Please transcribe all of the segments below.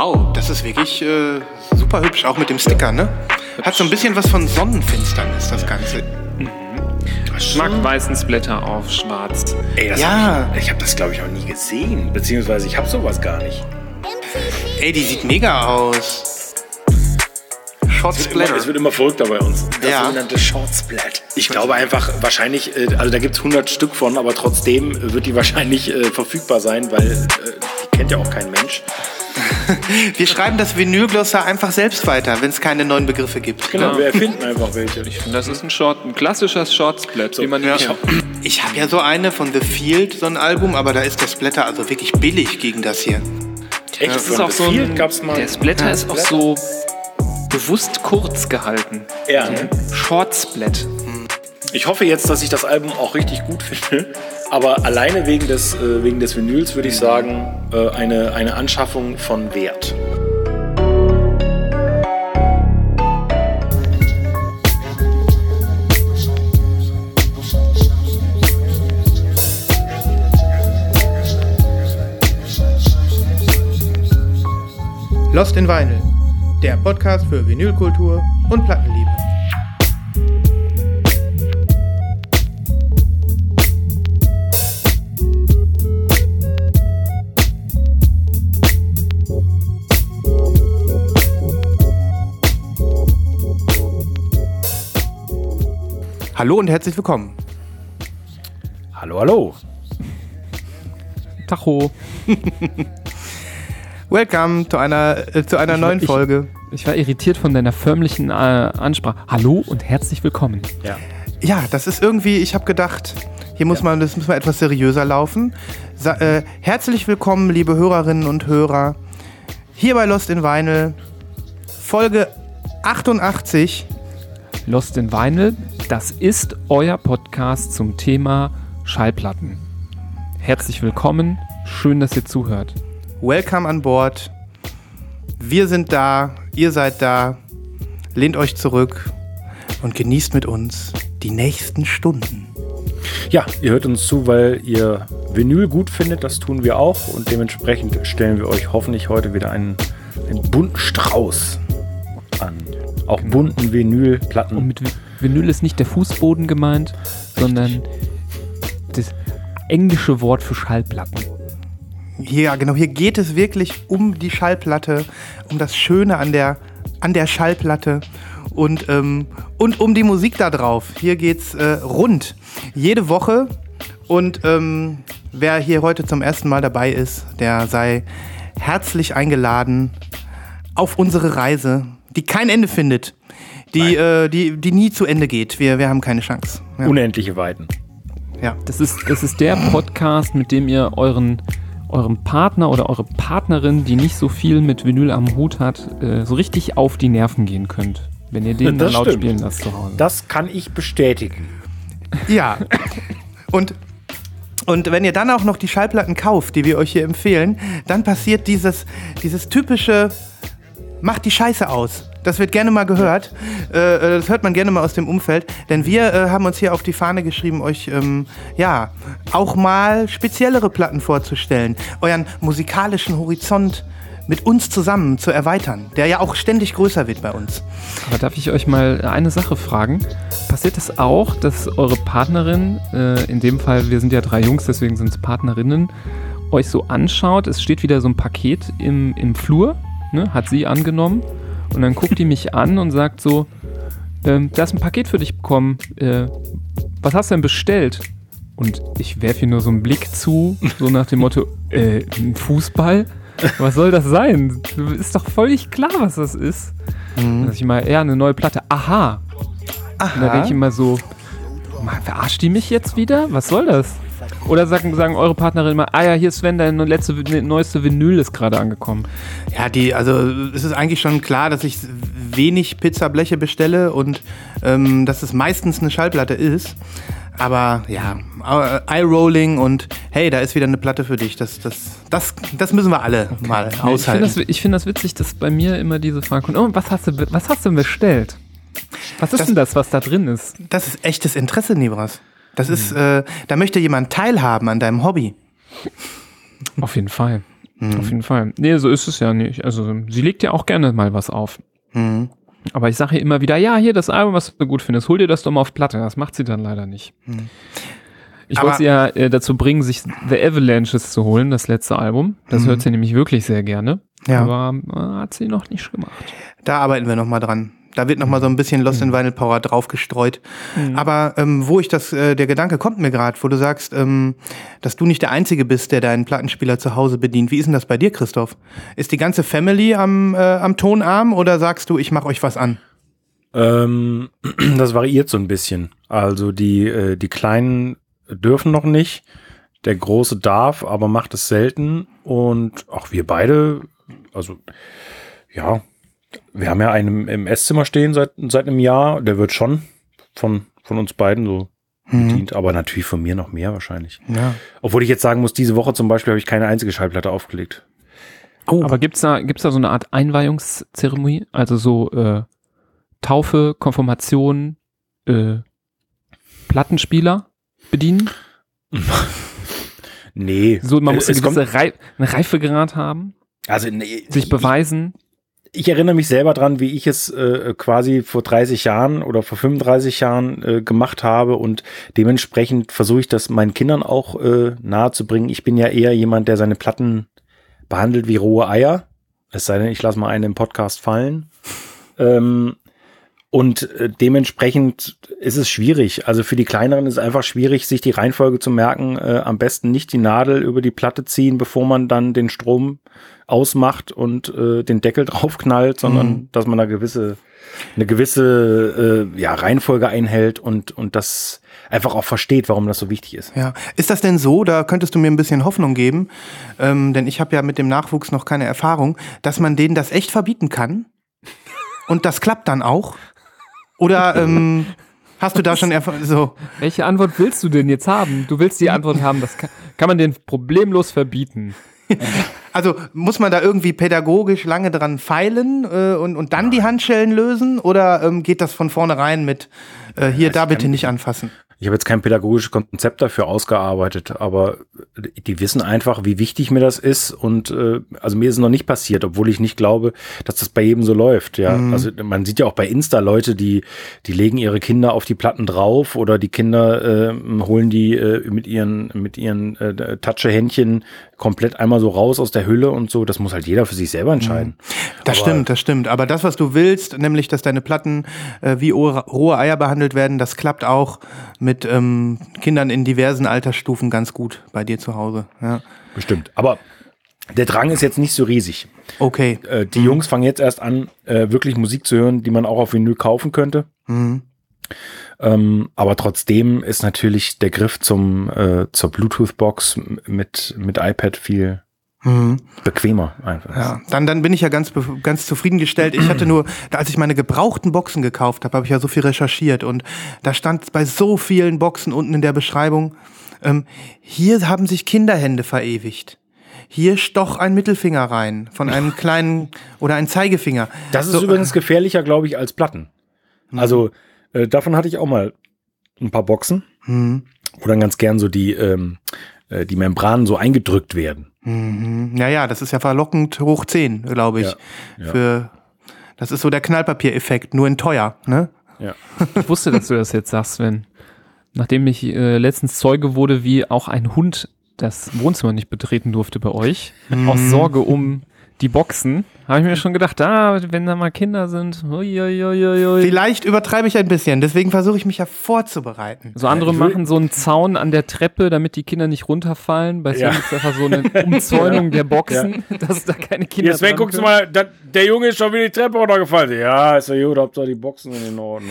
Wow, das ist wirklich äh, super hübsch, auch mit dem Sticker, ne? Hat so ein bisschen was von Sonnenfinsternis, das Ganze. Ich mag weißen Splatter auf schwarz. Ey, das Ja. hab ich, ich habe das glaube ich auch nie gesehen, beziehungsweise ich habe sowas gar nicht. Ey, die sieht mega aus. Short Es wird, immer, Splatter. es wird immer verrückter bei uns. Das Ja. sogenannte Short Splat. Ich glaube einfach, wahrscheinlich, äh, also da gibt es 100 Stück von, aber trotzdem wird die wahrscheinlich äh, verfügbar sein, weil äh, die kennt ja auch kein Mensch. Wir schreiben das Vinylglossar einfach selbst weiter, wenn es keine neuen Begriffe gibt. Genau, Ja. wir erfinden einfach welche. Ich finde, das ist ein Short, ein klassischer Short-Splat, wie man Ja. kennt. Ich habe ja so eine von The Field, so ein Album, aber da ist der Splatter also wirklich billig gegen das hier. Echt, Das ist auch so ein, gab's mal. der Splatter ist auch so bewusst kurz gehalten. Ja, ne? Short-Splat. Ich hoffe jetzt, dass ich das Album auch richtig gut finde. Aber alleine wegen des, äh, wegen des Vinyls würde ich sagen, äh, eine, eine Anschaffung von Wert. Lost in Vinyl, der Podcast für Vinylkultur und Plattenliebe. Hallo und herzlich willkommen. Hallo, hallo. Tacho. Welcome zu einer, äh, zu einer Ich- neuen ich- Folge. Ich war irritiert von deiner förmlichen äh, Ansprache. Hallo und herzlich willkommen. Ja. Ja, das ist irgendwie, ich habe gedacht, hier muss man, das muss mal etwas seriöser laufen. Sa äh, herzlich willkommen, liebe Hörerinnen und Hörer, hier bei Lost in Vinyl, Folge 88. Lost in Vinyl, das ist euer Podcast zum Thema Schallplatten. Herzlich willkommen, schön, dass ihr zuhört. Welcome an Bord. Wir sind da, ihr seid da. Lehnt euch zurück und genießt mit uns die nächsten Stunden. ja, ihr hört uns zu, weil ihr Vinyl gut findet. Das tun wir auch. Und dementsprechend stellen wir euch hoffentlich heute wieder einen, einen bunten Strauß an. Auch bunten Vinylplatten. Und mit Vinyl ist nicht der Fußboden gemeint, sondern das englische Wort für Schallplatten. Hier, ja, genau, hier geht es wirklich um die Schallplatte, um das Schöne an der, an der Schallplatte und, ähm, und um die Musik da drauf. Hier geht's äh, rund. Jede Woche. Und ähm, wer hier heute zum ersten Mal dabei ist, der sei herzlich eingeladen auf unsere Reise, die kein Ende findet, die, äh, die, die nie zu Ende geht. Wir, wir haben keine Chance. Ja. Unendliche Weiten. ja. Das ist, das ist der Podcast, mit dem ihr euren, eurem Partner oder eure Partnerin, die nicht so viel mit Vinyl am Hut hat, äh, so richtig auf die Nerven gehen könnt. Wenn ihr den Das dann laut stimmt. spielen lasst zu Hause. Das kann ich bestätigen. Ja. Und, und wenn ihr dann auch noch die Schallplatten kauft, die wir euch hier empfehlen, dann passiert dieses, dieses typische, macht die Scheiße aus. Das wird gerne mal gehört. Äh, äh, das hört man gerne mal aus dem Umfeld. Denn wir äh, haben uns hier auf die Fahne geschrieben, euch ähm, ja auch mal speziellere Platten vorzustellen. Euren musikalischen Horizont mit uns zusammen zu erweitern, der ja auch ständig größer wird bei uns. Aber darf ich euch mal eine Sache fragen? Passiert es auch, dass eure Partnerin, äh, in dem Fall, wir sind ja drei Jungs, deswegen sind es Partnerinnen, euch so anschaut, es steht wieder so ein Paket im, im Flur, ne, hat sie angenommen, und dann guckt die mich an und sagt so, ähm, da ist ein Paket für dich bekommen, äh, was hast du denn bestellt? Und ich werfe ihr nur so einen Blick zu, so nach dem Motto, äh, ein Fußball? Was soll das sein? Ist doch völlig klar, was das ist. Dann sag ich mal, ja, eine neue Platte. Aha. Und da denke ich immer so, verarscht die mich jetzt wieder? Was soll das? Oder sagen, sagen eure Partnerin immer, ah ja, hier ist Sven, dein letzte, ne, neueste Vinyl ist gerade angekommen. Ja, die, also es ist eigentlich schon klar, dass ich wenig Pizzableche bestelle und ähm, dass es meistens eine Schallplatte ist. Aber ja, äh, Eye-Rolling und hey, da ist wieder eine Platte für dich. Das, das, das, das müssen wir alle mal Ich finde aushalten. das, ich find das witzig, dass bei mir immer diese Frage kommt, oh, was hast du, was hast du denn bestellt? Was ist Das- denn das, was da drin ist? Das ist echtes Interesse, Nibras. Das ist, Mhm. äh, da möchte jemand teilhaben an deinem Hobby. Auf jeden Fall. Mhm. Auf jeden Fall. Nee, so ist es ja nicht. Also sie legt ja auch gerne mal was auf. Mhm. Aber ich sage ihr immer wieder, ja, hier das Album, was du gut findest, hol dir das doch mal auf Platte. Das macht sie dann leider nicht. Hm. Ich wollte sie ja äh, dazu bringen, sich The Avalanches zu holen, das letzte Album. Das Mhm. hört sie nämlich wirklich sehr gerne. Ja. Aber äh, hat sie noch nicht gemacht. Da arbeiten wir nochmal dran. Da wird nochmal so ein bisschen Lost in Vinyl Power draufgestreut. Aber ähm, wo ich das, äh, der Gedanke kommt mir gerade, wo du sagst, ähm, dass du nicht der Einzige bist, der deinen Plattenspieler zu Hause bedient. Wie ist denn das bei dir, Christoph? Ist die ganze Family am, äh, am Tonarm oder sagst du, ich mache euch was an? Ähm, das variiert so ein bisschen. Also die, äh, die Kleinen dürfen noch nicht. Der Große darf, aber macht es selten. Und auch wir beide, also ja, wir haben ja einen im Esszimmer stehen seit, seit einem Jahr. Der wird schon von, von uns beiden so bedient, aber natürlich von mir noch mehr wahrscheinlich. Ja. Obwohl ich jetzt sagen muss, diese Woche zum Beispiel habe ich keine einzige Schallplatte aufgelegt. Oh, Aber gibt's da, gibt's da so eine Art Einweihungszeremonie? Also so äh, Taufe, Konfirmation, äh, Plattenspieler bedienen? Nee. So, man muss eine es kommt- gewisse Rei einen Reifegrad haben, also nee, sich ich- beweisen. Ich erinnere mich selber dran, wie ich es äh, quasi vor 30 Jahren oder vor 35 Jahren äh, gemacht habe und dementsprechend versuche ich das meinen Kindern auch äh, nahezubringen. Ich bin ja eher jemand, der seine Platten behandelt wie rohe Eier. Es sei denn, ich lasse mal einen im Podcast fallen. Ähm, und äh, dementsprechend ist es schwierig. Also für die Kleineren ist es einfach schwierig, sich die Reihenfolge zu merken. Äh, am besten nicht die Nadel über die Platte ziehen, bevor man dann den Strom ausmacht und äh, den Deckel draufknallt, sondern Mhm. dass man da gewisse, eine gewisse äh, ja, Reihenfolge einhält und, und das einfach auch versteht, warum das so wichtig ist. Ja, ist das denn so, da könntest du mir ein bisschen Hoffnung geben, ähm, denn ich habe ja mit dem Nachwuchs noch keine Erfahrung, dass man denen das echt verbieten kann und das klappt dann auch? Oder ähm, hast du da schon Erfahrung? So, Welche Antwort willst du denn jetzt haben? Du willst die Antwort haben, das kann, kann man den problemlos verbieten. also muss man da irgendwie pädagogisch lange dran feilen äh, und, und dann die Handschellen lösen? Oder ähm, geht das von vornherein mit äh, hier, da bitte nicht anfassen? Ich habe jetzt kein pädagogisches Konzept dafür ausgearbeitet, aber die wissen einfach, wie wichtig mir das ist. Und äh, also mir ist es noch nicht passiert, obwohl ich nicht glaube, dass das bei jedem so läuft. Ja, also man sieht ja auch bei Insta Leute, die die legen ihre Kinder auf die Platten drauf oder die Kinder äh, holen die äh, mit ihren mit ihren äh, Touche-Händchen komplett einmal so raus aus der Hülle und so. Das muss halt jeder für sich selber entscheiden. Das Aber- stimmt, das stimmt. Aber das, was du willst, nämlich, dass deine Platten äh, wie rohe Eier behandelt werden, das klappt auch mit ähm, Kindern in diversen Altersstufen ganz gut bei dir zu Hause. Ja. Bestimmt. Aber der Drang ist jetzt nicht so riesig. Okay. Äh, die Jungs fangen jetzt erst an, äh, wirklich Musik zu hören, die man auch auf Vinyl kaufen könnte. Mhm. Ähm, aber trotzdem ist natürlich der Griff zum, äh, zur Bluetooth-Box mit, mit iPad viel Mhm. bequemer einfach. Ja, dann, dann bin ich ja ganz, ganz zufriedengestellt. Ich hatte nur, als ich meine gebrauchten Boxen gekauft habe, habe ich ja so viel recherchiert und da stand bei so vielen Boxen unten in der Beschreibung, ähm, hier haben sich Kinderhände verewigt. Hier stoch ein Mittelfinger rein von einem kleinen oder ein Zeigefinger. Das ist So, übrigens gefährlicher, glaube ich, als Platten. Also äh, davon hatte ich auch mal ein paar Boxen, Mhm. wo dann ganz gern so die, ähm, äh, die Membranen so eingedrückt werden. Mhm. Ja, ja, das ist ja verlockend hoch 10, glaube ich. Ja, ja. Für, das ist so der Knallpapiereffekt, nur in teuer, ne? Ja. Ich wusste, dass du das jetzt sagst, Sven. Nachdem ich äh, letztens Zeuge wurde, wie auch ein Hund das Wohnzimmer nicht betreten durfte bei euch, aus Sorge um die Boxen, habe ich mir schon gedacht, ah, wenn da mal Kinder sind, ui, ui, ui. Vielleicht übertreibe ich ein bisschen, deswegen versuche ich mich ja vorzubereiten. So andere machen so einen Zaun an der Treppe, damit die Kinder nicht runterfallen. Bei Sven Ja. gibt's einfach so eine Umzäunung der Boxen, dass da keine Kinder dran können. mal, der Junge ist schon wieder die Treppe runtergefallen. Ja, ist ja gut, Hauptsache die Boxen sind in Ordnung.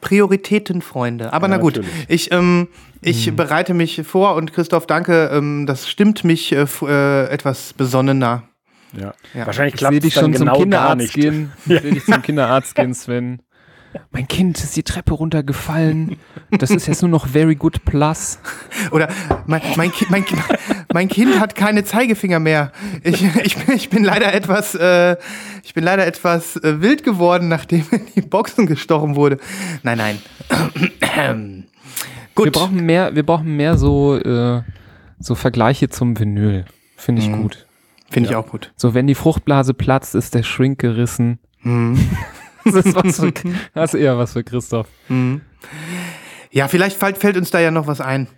Prioritäten, Freunde. Aber Ja, na gut, natürlich. ich, ähm, ich bereite mich vor und Christoph, danke, ähm, das stimmt mich äh, äh, etwas besonnener. Ja. Ja. Wahrscheinlich Ich klappt es dich dann schon genau zum gar Kinderarzt nicht. gehen. Ich sehe dich zum Kinderarzt gehen, Sven. Mein Kind ist die Treppe runtergefallen. Das ist jetzt nur noch Very Good Plus. Oder mein, mein, Ki- mein, mein Kind hat keine Zeigefinger mehr. Ich, ich, bin- ich bin leider etwas, äh, ich bin leider etwas äh, wild geworden, nachdem in die Boxen gestochen wurde. Nein, nein. Gut. Wir brauchen mehr, wir brauchen mehr so, äh, so Vergleiche zum Vinyl. Finde ich Mhm. gut. Finde ich Ja. auch gut. So, wenn die Fruchtblase platzt, ist der Shrink gerissen. Das ist, was für, das ist eher was für Christoph. Ja, vielleicht fällt, fällt uns da ja noch was ein.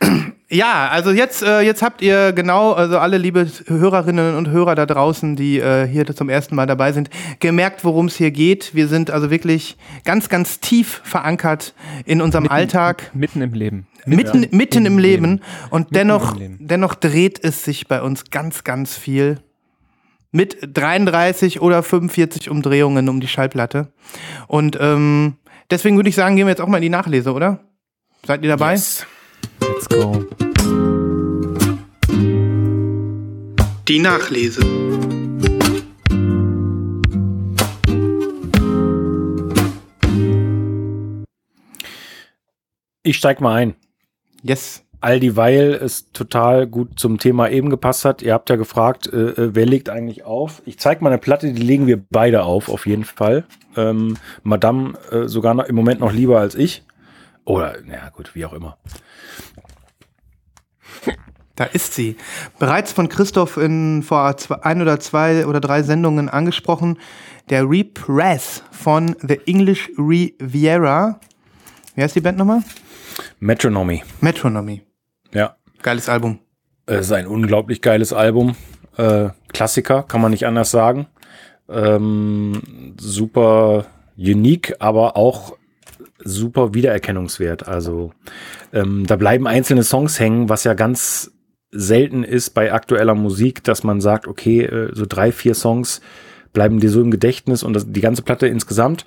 Ja, also jetzt, äh, jetzt habt ihr genau, also alle liebe Hörerinnen und Hörer da draußen, die äh, hier zum ersten Mal dabei sind, gemerkt, worum es hier geht. Wir sind also wirklich ganz, ganz tief verankert in unserem Alltag, Mitten im Leben. mitten, mitten im Leben. Und dennoch, im Leben. dennoch dreht es sich bei uns ganz, ganz viel. Mit 33 oder 45 Umdrehungen um die Schallplatte. Und ähm, deswegen würde ich sagen, gehen wir jetzt auch mal in die Nachlese, oder? Seid ihr dabei? Yes. Let's go. Die Nachlese. Ich steig mal ein. Yes. All dieweil es total gut zum Thema eben gepasst hat. Ihr habt ja gefragt, äh, äh, wer legt eigentlich auf? Ich zeige mal eine Platte, die legen wir beide auf, auf jeden Fall. Ähm, Madame äh, sogar noch, im Moment noch lieber als ich. Oder, naja, gut, wie auch immer. Da ist sie. Bereits von Christoph in vor zwei, ein oder zwei oder drei Sendungen angesprochen. Der Repress von The English Riviera. Wie heißt die Band nochmal? Metronomy. Metronomy. Ja. Geiles Album. Es ist ein unglaublich geiles Album. Äh, Klassiker, kann man nicht anders sagen. Ähm, super unique, aber auch super wiedererkennungswert. Also ähm, da bleiben einzelne Songs hängen, was ja ganz selten ist bei aktueller Musik, dass man sagt, okay, äh, so drei, vier Songs bleiben dir so im Gedächtnis und das, die ganze Platte insgesamt.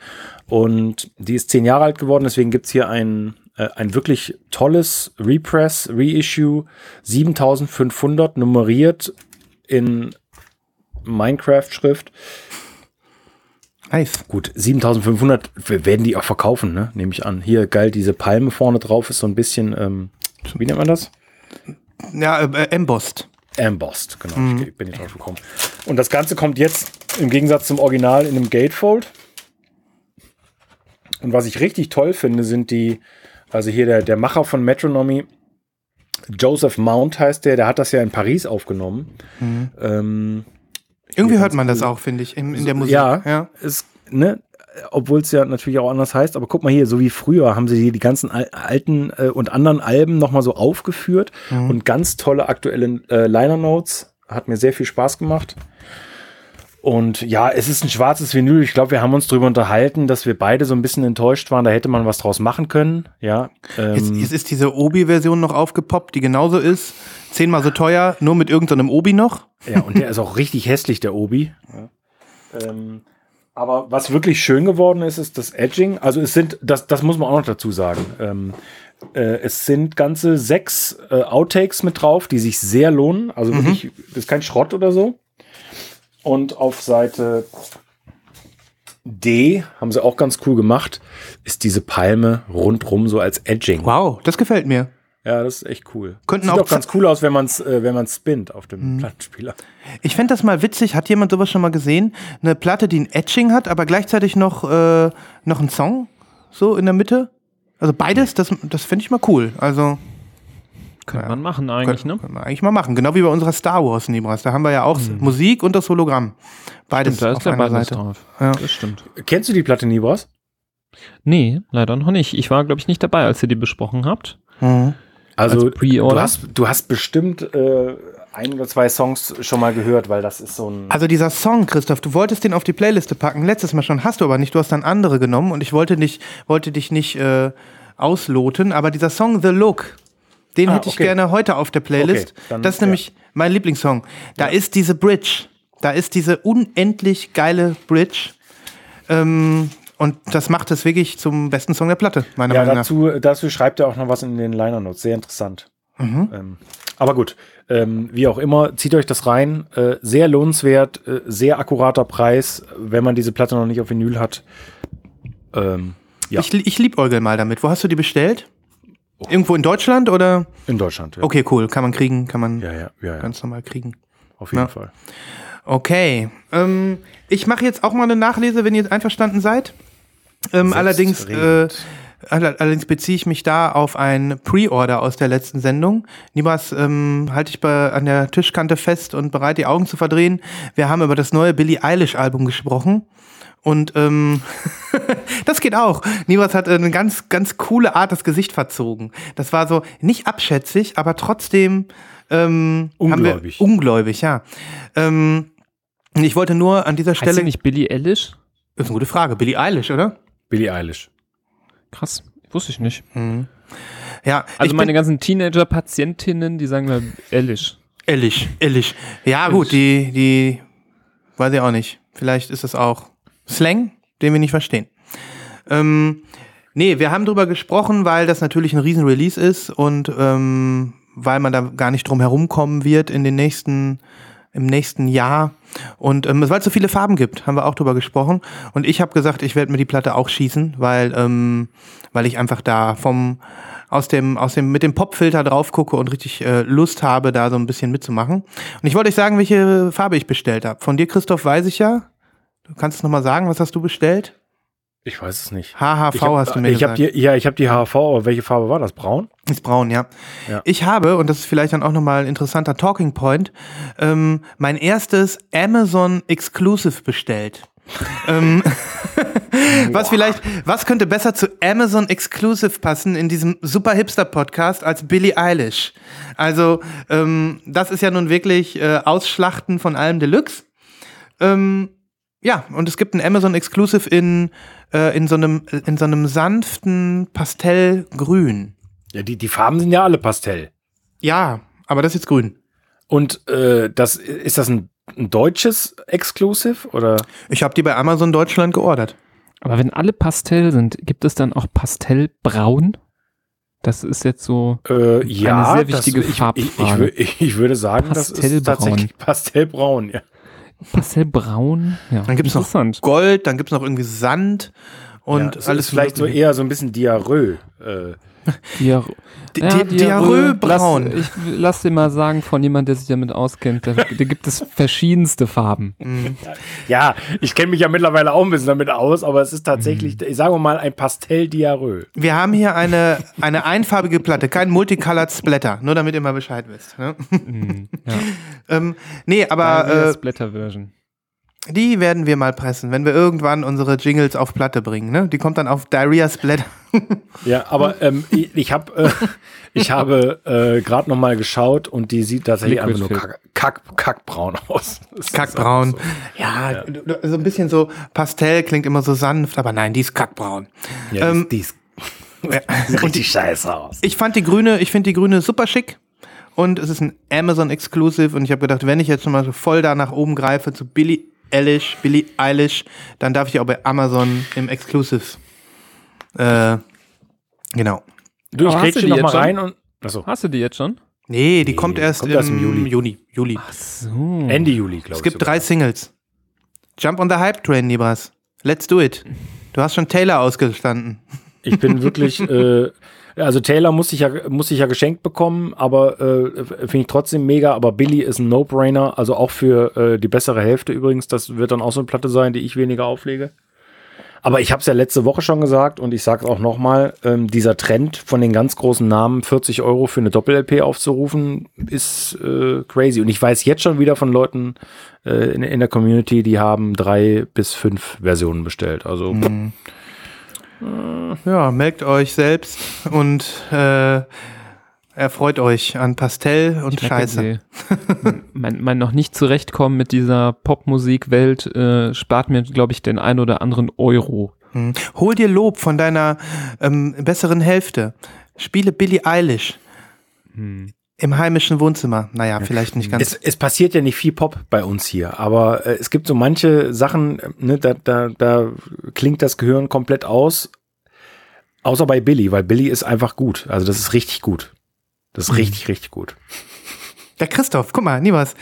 Und die ist zehn Jahre alt geworden, deswegen gibt's hier ein, äh, ein wirklich tolles Repress, Reissue, 7500 nummeriert in Minecraft-Schrift. Nice. Gut, 7500 w- werden die auch verkaufen, ne? nehme ich an. Hier, geil, diese Palme vorne drauf ist so ein bisschen, ähm, wie nennt man das? Ja, äh, äh, embossed. Embossed, genau. Ich bin nicht drauf gekommen. Und das Ganze kommt jetzt im Gegensatz zum Original in einem Gatefold. Und was ich richtig toll finde, sind die, also hier der, der Macher von Metronomy, Joseph Mount heißt der, der hat das ja in Paris aufgenommen. Ähm, Irgendwie hört man das cool. auch, finde ich, in, in der Musik. ja, ja. ist, ne, obwohl es ja natürlich auch anders heißt, aber guck mal hier, so wie früher haben sie hier die ganzen al alten äh, und anderen Alben nochmal so aufgeführt und ganz tolle aktuelle äh, Liner Notes. Hat mir sehr viel Spaß gemacht. Und ja, es ist ein schwarzes Vinyl. Ich glaube, wir haben uns darüber unterhalten, dass wir beide so ein bisschen enttäuscht waren. Da hätte man was draus machen können. Ja, Jetzt, ähm, jetzt ist diese Obi-Version noch aufgepoppt, die genauso ist. Zehnmal so teuer, nur mit irgendeinem Obi noch. Ja, und der ist auch richtig hässlich, der Obi. Ähm, aber was wirklich schön geworden ist, ist das Edging. Also es sind, das, das muss man auch noch dazu sagen. Ähm, äh, es sind ganze sechs äh, Outtakes mit drauf, die sich sehr lohnen. Also wirklich, das ist kein Schrott oder so. Und auf Seite D, haben sie auch ganz cool gemacht, ist diese Palme rundrum so als Edging. Wow, das gefällt mir. Ja, das ist echt cool. Könnten Sieht auch auch ganz cool aus, wenn man es äh, wenn man's spinnt auf dem Plattenspieler. Ich fände das mal witzig, hat jemand sowas schon mal gesehen? Eine Platte, die ein Etching hat, aber gleichzeitig noch, äh, noch einen Song so in der Mitte? Also beides, das, das finde ich mal cool. Also Könnte man machen eigentlich, können, ne? können wir eigentlich mal machen. Genau wie bei unserer Star Wars Nibras. Da haben wir ja auch Musik und das Hologramm. Beides Stimmt, da ist auf ja einer beides Seite. drauf. Ja. Das stimmt. Kennst du die Platte Nibos? Nee, leider noch nicht. Ich war, glaube ich, nicht dabei, als ihr die besprochen habt. Mhm. Also Als Pre-Order? du hast, du hast bestimmt äh, ein oder zwei Songs schon mal gehört, weil das ist so ein. Also dieser Song, Christoph, du wolltest den auf die Playliste packen, letztes Mal schon, hast du aber nicht, du hast dann andere genommen und ich wollte, nicht, wollte dich nicht äh, ausloten, aber dieser Song The Look, den Ah, hätte ich okay. gerne heute auf der Playlist. Okay, dann- das ist nämlich mein Lieblingssong. Da ist diese Bridge, da ist diese unendlich geile Bridge ähm, und das macht es wirklich zum besten Song der Platte, meiner ja, Meinung nach. dazu, dazu schreibt er auch noch was in den Liner Notes. Sehr interessant. Mhm. Ähm, aber gut, ähm, wie auch immer, zieht euch das rein. Äh, sehr lohnenswert, äh, sehr akkurater Preis, wenn man diese Platte noch nicht auf Vinyl hat. Ähm, ja, Ich, ich liebäugel mal damit. Wo hast du die bestellt? Irgendwo in Deutschland oder? in Deutschland. Ja, Okay, cool. Kann man kriegen, kann man ja, ja, ja, ganz normal kriegen. auf jeden Ja. Fall. Okay. Ähm, ich mache jetzt auch mal eine Nachlese, wenn ihr einverstanden seid. Ähm, allerdings äh, Allerdings beziehe ich mich da auf ein Pre-Order aus der letzten Sendung. Nibas, ähm, halte ich bei, an der Tischkante fest und bereit, die Augen zu verdrehen. Wir haben über das neue Billie Eilish-Album gesprochen. Und ähm, das geht auch. Nibas hat eine ganz, ganz coole Art das Gesicht verzogen. Das war so nicht abschätzig, aber trotzdem ähm, Ungläubig. Haben wir, ungläubig, ja. Ähm, ich wollte nur an dieser Heißt Stelle. sie nicht Billie Eilish? Das ist eine gute Frage. Billie Eilish, oder? Billie Eilish. Krass, wusste ich nicht. Ja. Also meine ganzen Teenager-Patientinnen, die sagen mir Eilish. Ehrlich, ehrlich. Ja, Ehrlich. gut, die, die, weiß ich auch nicht. Vielleicht ist das auch Slang, den wir nicht verstehen. Ähm, nee, wir haben drüber gesprochen, weil das natürlich ein riesen Release ist und ähm, weil man da gar nicht drum herumkommen wird in den nächsten, im nächsten Jahr. Und ähm, weil es so viele Farben gibt, haben wir auch drüber gesprochen. Und ich habe gesagt, ich werde mir die Platte auch schießen, weil, ähm, weil ich einfach da vom aus dem, aus dem, mit dem Popfilter drauf gucke und richtig äh, Lust habe, da so ein bisschen mitzumachen. Und ich wollte euch sagen, welche Farbe ich bestellt habe. Von dir, Christoph, weiß ich ja. Du kannst es nochmal sagen, was hast du bestellt? Ich weiß es nicht. HHV hab, hast du mir ich hab gesagt. die, Ja, ich habe die HV, aber welche Farbe war das? Braun? Ist braun, ja. Ja. Ich habe, und das ist vielleicht dann auch nochmal ein interessanter Talking Point, ähm, mein erstes Amazon Exclusive bestellt. ähm, was vielleicht, was könnte besser zu Amazon Exclusive passen in diesem super Hipster Podcast als Billie Eilish? Also, ähm, das ist ja nun wirklich äh, Ausschlachten von allem Deluxe. Ähm, ja, und es gibt ein Amazon Exclusive in, äh, in, so einem, in so einem sanften Pastellgrün. Ja, die, die Farben sind ja alle Pastell. Ja, aber das ist jetzt grün. Und äh, das ist das ein, ein deutsches Exclusive oder? Ich habe die bei Amazon Deutschland geordert. Aber wenn alle Pastell sind, gibt es dann auch Pastellbraun? Das ist jetzt so. Äh, ja, sehr wichtige das, ich, ich, ich, Farbfrage. ich, ich würde sagen, das ist Pastellbraun. tatsächlich Pastellbraun. Ja. Pastellbraun? Ja. Dann gibt's noch Interessant. Gold, dann gibt's noch irgendwie Sand und ja, alles ist vielleicht so eher so ein bisschen Diarrhoe. Äh, Diar Di- Di- Diarrhoe-braun. Lass, ich lass dir mal sagen von jemand, der sich damit auskennt. Da, da gibt es verschiedenste Farben. ja, ich kenne mich ja mittlerweile auch ein bisschen damit aus, aber es ist tatsächlich, Mhm. sagen wir mal, ein Pastell-Diarrhoe. Wir haben hier eine, eine einfarbige Platte, kein Multicolored Splatter, nur damit ihr mal Bescheid wisst. Ne? Ja. ähm, nee, Aber aber äh, Splatter-Version. Die werden wir mal pressen, wenn wir irgendwann unsere Jingles auf Platte bringen. Ne? Die kommt dann auf Diarrhea Splatter. Ja, aber ähm, ich, ich, hab, äh, ich habe äh, gerade noch mal geschaut und die sieht tatsächlich Liquid einfach nur kack, kack, kackbraun aus. Das Kackbraun. einfach Ja, du- so ein bisschen so Pastell klingt immer so sanft, aber nein, die ist kackbraun. So. Ja, Ähm, die, ist- die sieht richtig scheiße aus. Ich fand die grüne, ich finde die grüne super schick. Und es ist ein Amazon Exclusive. Und ich habe gedacht, wenn ich jetzt schon mal so voll da nach oben greife zu Billie Eilish, Billie Eilish, dann darf ich auch bei Amazon im Exclusive. Äh, genau. Du, ich Aber hast krieg du die noch jetzt mal schon? rein und. Achso, Hast du die jetzt schon? Nee, die Nee, kommt erst, kommt im, erst im Juli. Juni. Juli. So. Ende Juli, glaube ich. Es gibt sogar. drei Singles. Jump on the Hype Train, Nibras. Let's do it. Du hast schon Taylor ausgestanden. Ich bin wirklich, äh, also Taylor muss ich ja, muss ich ja geschenkt bekommen, aber äh, finde ich trotzdem mega. Aber Billy ist ein No-Brainer, also auch für äh, die bessere Hälfte übrigens. Das wird dann auch so eine Platte sein, die ich weniger auflege. Aber ich habe es ja letzte Woche schon gesagt und ich sage es auch nochmal, ähm, dieser Trend von den ganz großen Namen 40 Euro für eine Doppel-LP aufzurufen, ist äh, crazy. Und ich weiß jetzt schon wieder von Leuten äh, in, in der Community, die haben drei bis fünf Versionen bestellt. Also Ja, melkt euch selbst und äh, erfreut euch an Pastell und Scheiße. mein, mein noch nicht zurechtkommen mit dieser Popmusikwelt äh, spart mir, glaube ich, den ein oder anderen Euro. Hm. Hol dir Lob von deiner ähm, besseren Hälfte. Spiele Billie Eilish im heimischen Wohnzimmer. Naja, vielleicht nicht ganz. Es, es passiert ja nicht viel Pop bei uns hier, aber äh, es gibt so manche Sachen, äh, ne, da, da, da klingt das Gehirn komplett aus. Außer bei Billy, weil Billy ist einfach gut. Also das ist richtig gut. Das ist richtig, richtig gut. Der Christoph, guck mal, nie was.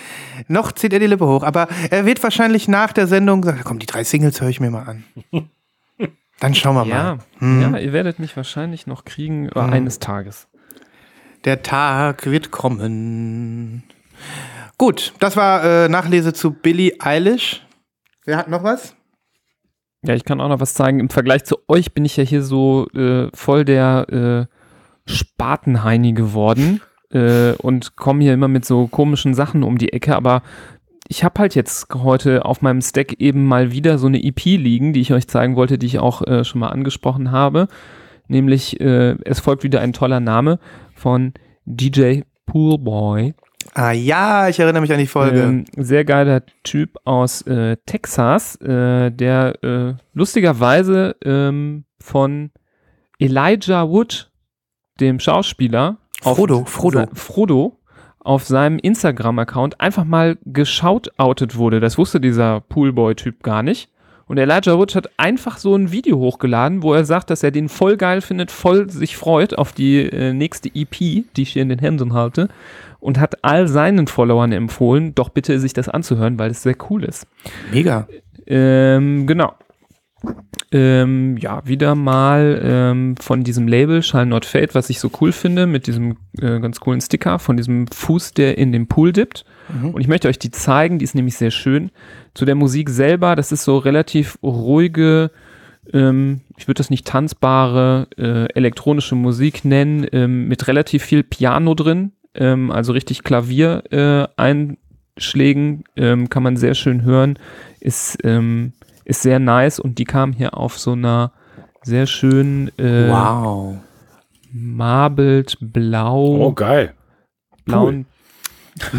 Noch zieht er die Lippe hoch, aber er wird wahrscheinlich nach der Sendung sagen, komm, die drei Singles höre ich mir mal an. Dann schauen wir Ja, mal. Hm. ja, ihr werdet mich wahrscheinlich noch kriegen äh, eines Tages. Der Tag wird kommen. Gut, das war äh, Nachlese zu Billie Eilish. Wer hat noch was? Ja, ich kann auch noch was zeigen. Im Vergleich zu euch bin ich ja hier so äh, voll der äh, Spatenheini geworden äh, und komme hier immer mit so komischen Sachen um die Ecke, aber ich habe halt jetzt heute auf meinem Stack eben mal wieder so eine EP liegen, die ich euch zeigen wollte, die ich auch äh, schon mal angesprochen habe. Nämlich, äh, es folgt wieder ein toller Name von DJ Poolboy. Ah ja, ich erinnere mich an die Folge. Ähm, sehr geiler Typ aus äh, Texas, äh, der äh, lustigerweise ähm, von Elijah Wood, dem Schauspieler, Frodo, auf Frodo. Frodo auf seinem Instagram-Account einfach mal geschautoutet wurde. Das wusste dieser Poolboy-Typ gar nicht. Und Elijah Wood hat einfach so ein Video hochgeladen, wo er sagt, dass er den voll geil findet, voll sich freut auf die äh, nächste EP, die ich hier in den Händen halte. Und hat all seinen Followern empfohlen, doch bitte sich das anzuhören, weil es sehr cool ist. Mega. Ähm, genau. Ähm, ja, wieder mal ähm, von diesem Label Shall Not Fade, was ich so cool finde, mit diesem äh, ganz coolen Sticker, von diesem Fuß, der in den Pool dippt. Und ich möchte euch die zeigen, die ist nämlich sehr schön. Zu der Musik selber, das ist so relativ ruhige, ähm, ich würde das nicht tanzbare äh, elektronische Musik nennen, ähm, mit relativ viel Piano drin, ähm, also richtig Klavier äh, Einschlägen, ähm, kann man sehr schön hören, ist, ähm, ist sehr nice und die kam hier auf so einer sehr schönen äh, Wow. marbled blau, Oh, geil. blauen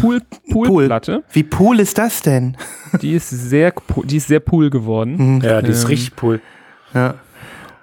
Pool, Poolplatte. Wie cool ist das denn? Die ist sehr, die ist sehr pool geworden. Ja, die ist Ähm, richtig cool. Ja.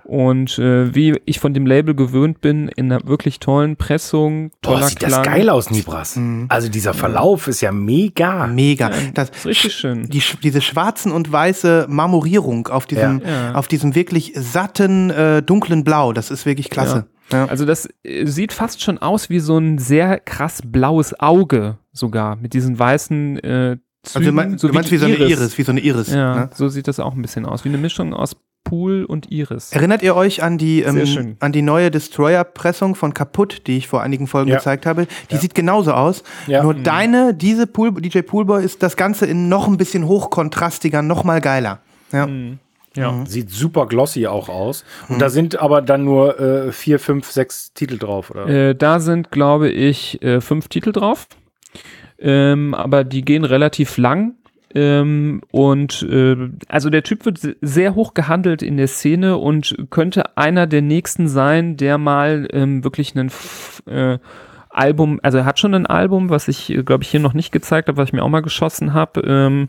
Und äh, wie ich von dem Label gewöhnt bin, in einer wirklich tollen Pressung, toller Boah, sieht Klang. das geil aus, Nibras. Also dieser Verlauf ist ja mega. Mega. Das, ist richtig schön. Die, diese schwarzen und weiße Marmorierung auf diesem, Ja. Ja. auf diesem wirklich satten, äh, dunklen Blau, das ist wirklich klasse. Ja. Also das äh, sieht fast schon aus wie so ein sehr krass blaues Auge sogar, mit diesen weißen äh, Zügen. Also du, mein, so du meinst wie so eine Iris, wie so eine Iris. Ja, ne? so sieht das auch ein bisschen aus, wie eine Mischung aus Pool und Iris. Erinnert ihr euch an die, ähm, an die neue Destroyer-Pressung von Kaputt, die ich vor einigen Folgen Ja. gezeigt habe? Die sieht genauso aus. Ja. Nur Mhm. deine, diese Pool, DJ Poolboy, ist das Ganze in noch ein bisschen hochkontrastiger, noch mal geiler. Ja. Ja. Sieht super glossy auch aus. Und da sind aber dann nur äh, vier, fünf, sechs Titel drauf, oder? Äh, da sind, glaube ich, äh, fünf Titel drauf. Ähm, aber die gehen relativ lang. Ähm, und äh, also der Typ wird se- sehr hoch gehandelt in der Szene und könnte einer der nächsten sein, der mal ähm, wirklich einen F äh, Album, also er hat schon ein Album, was ich, glaube ich, hier noch nicht gezeigt habe, was ich mir auch mal geschossen habe. Ähm,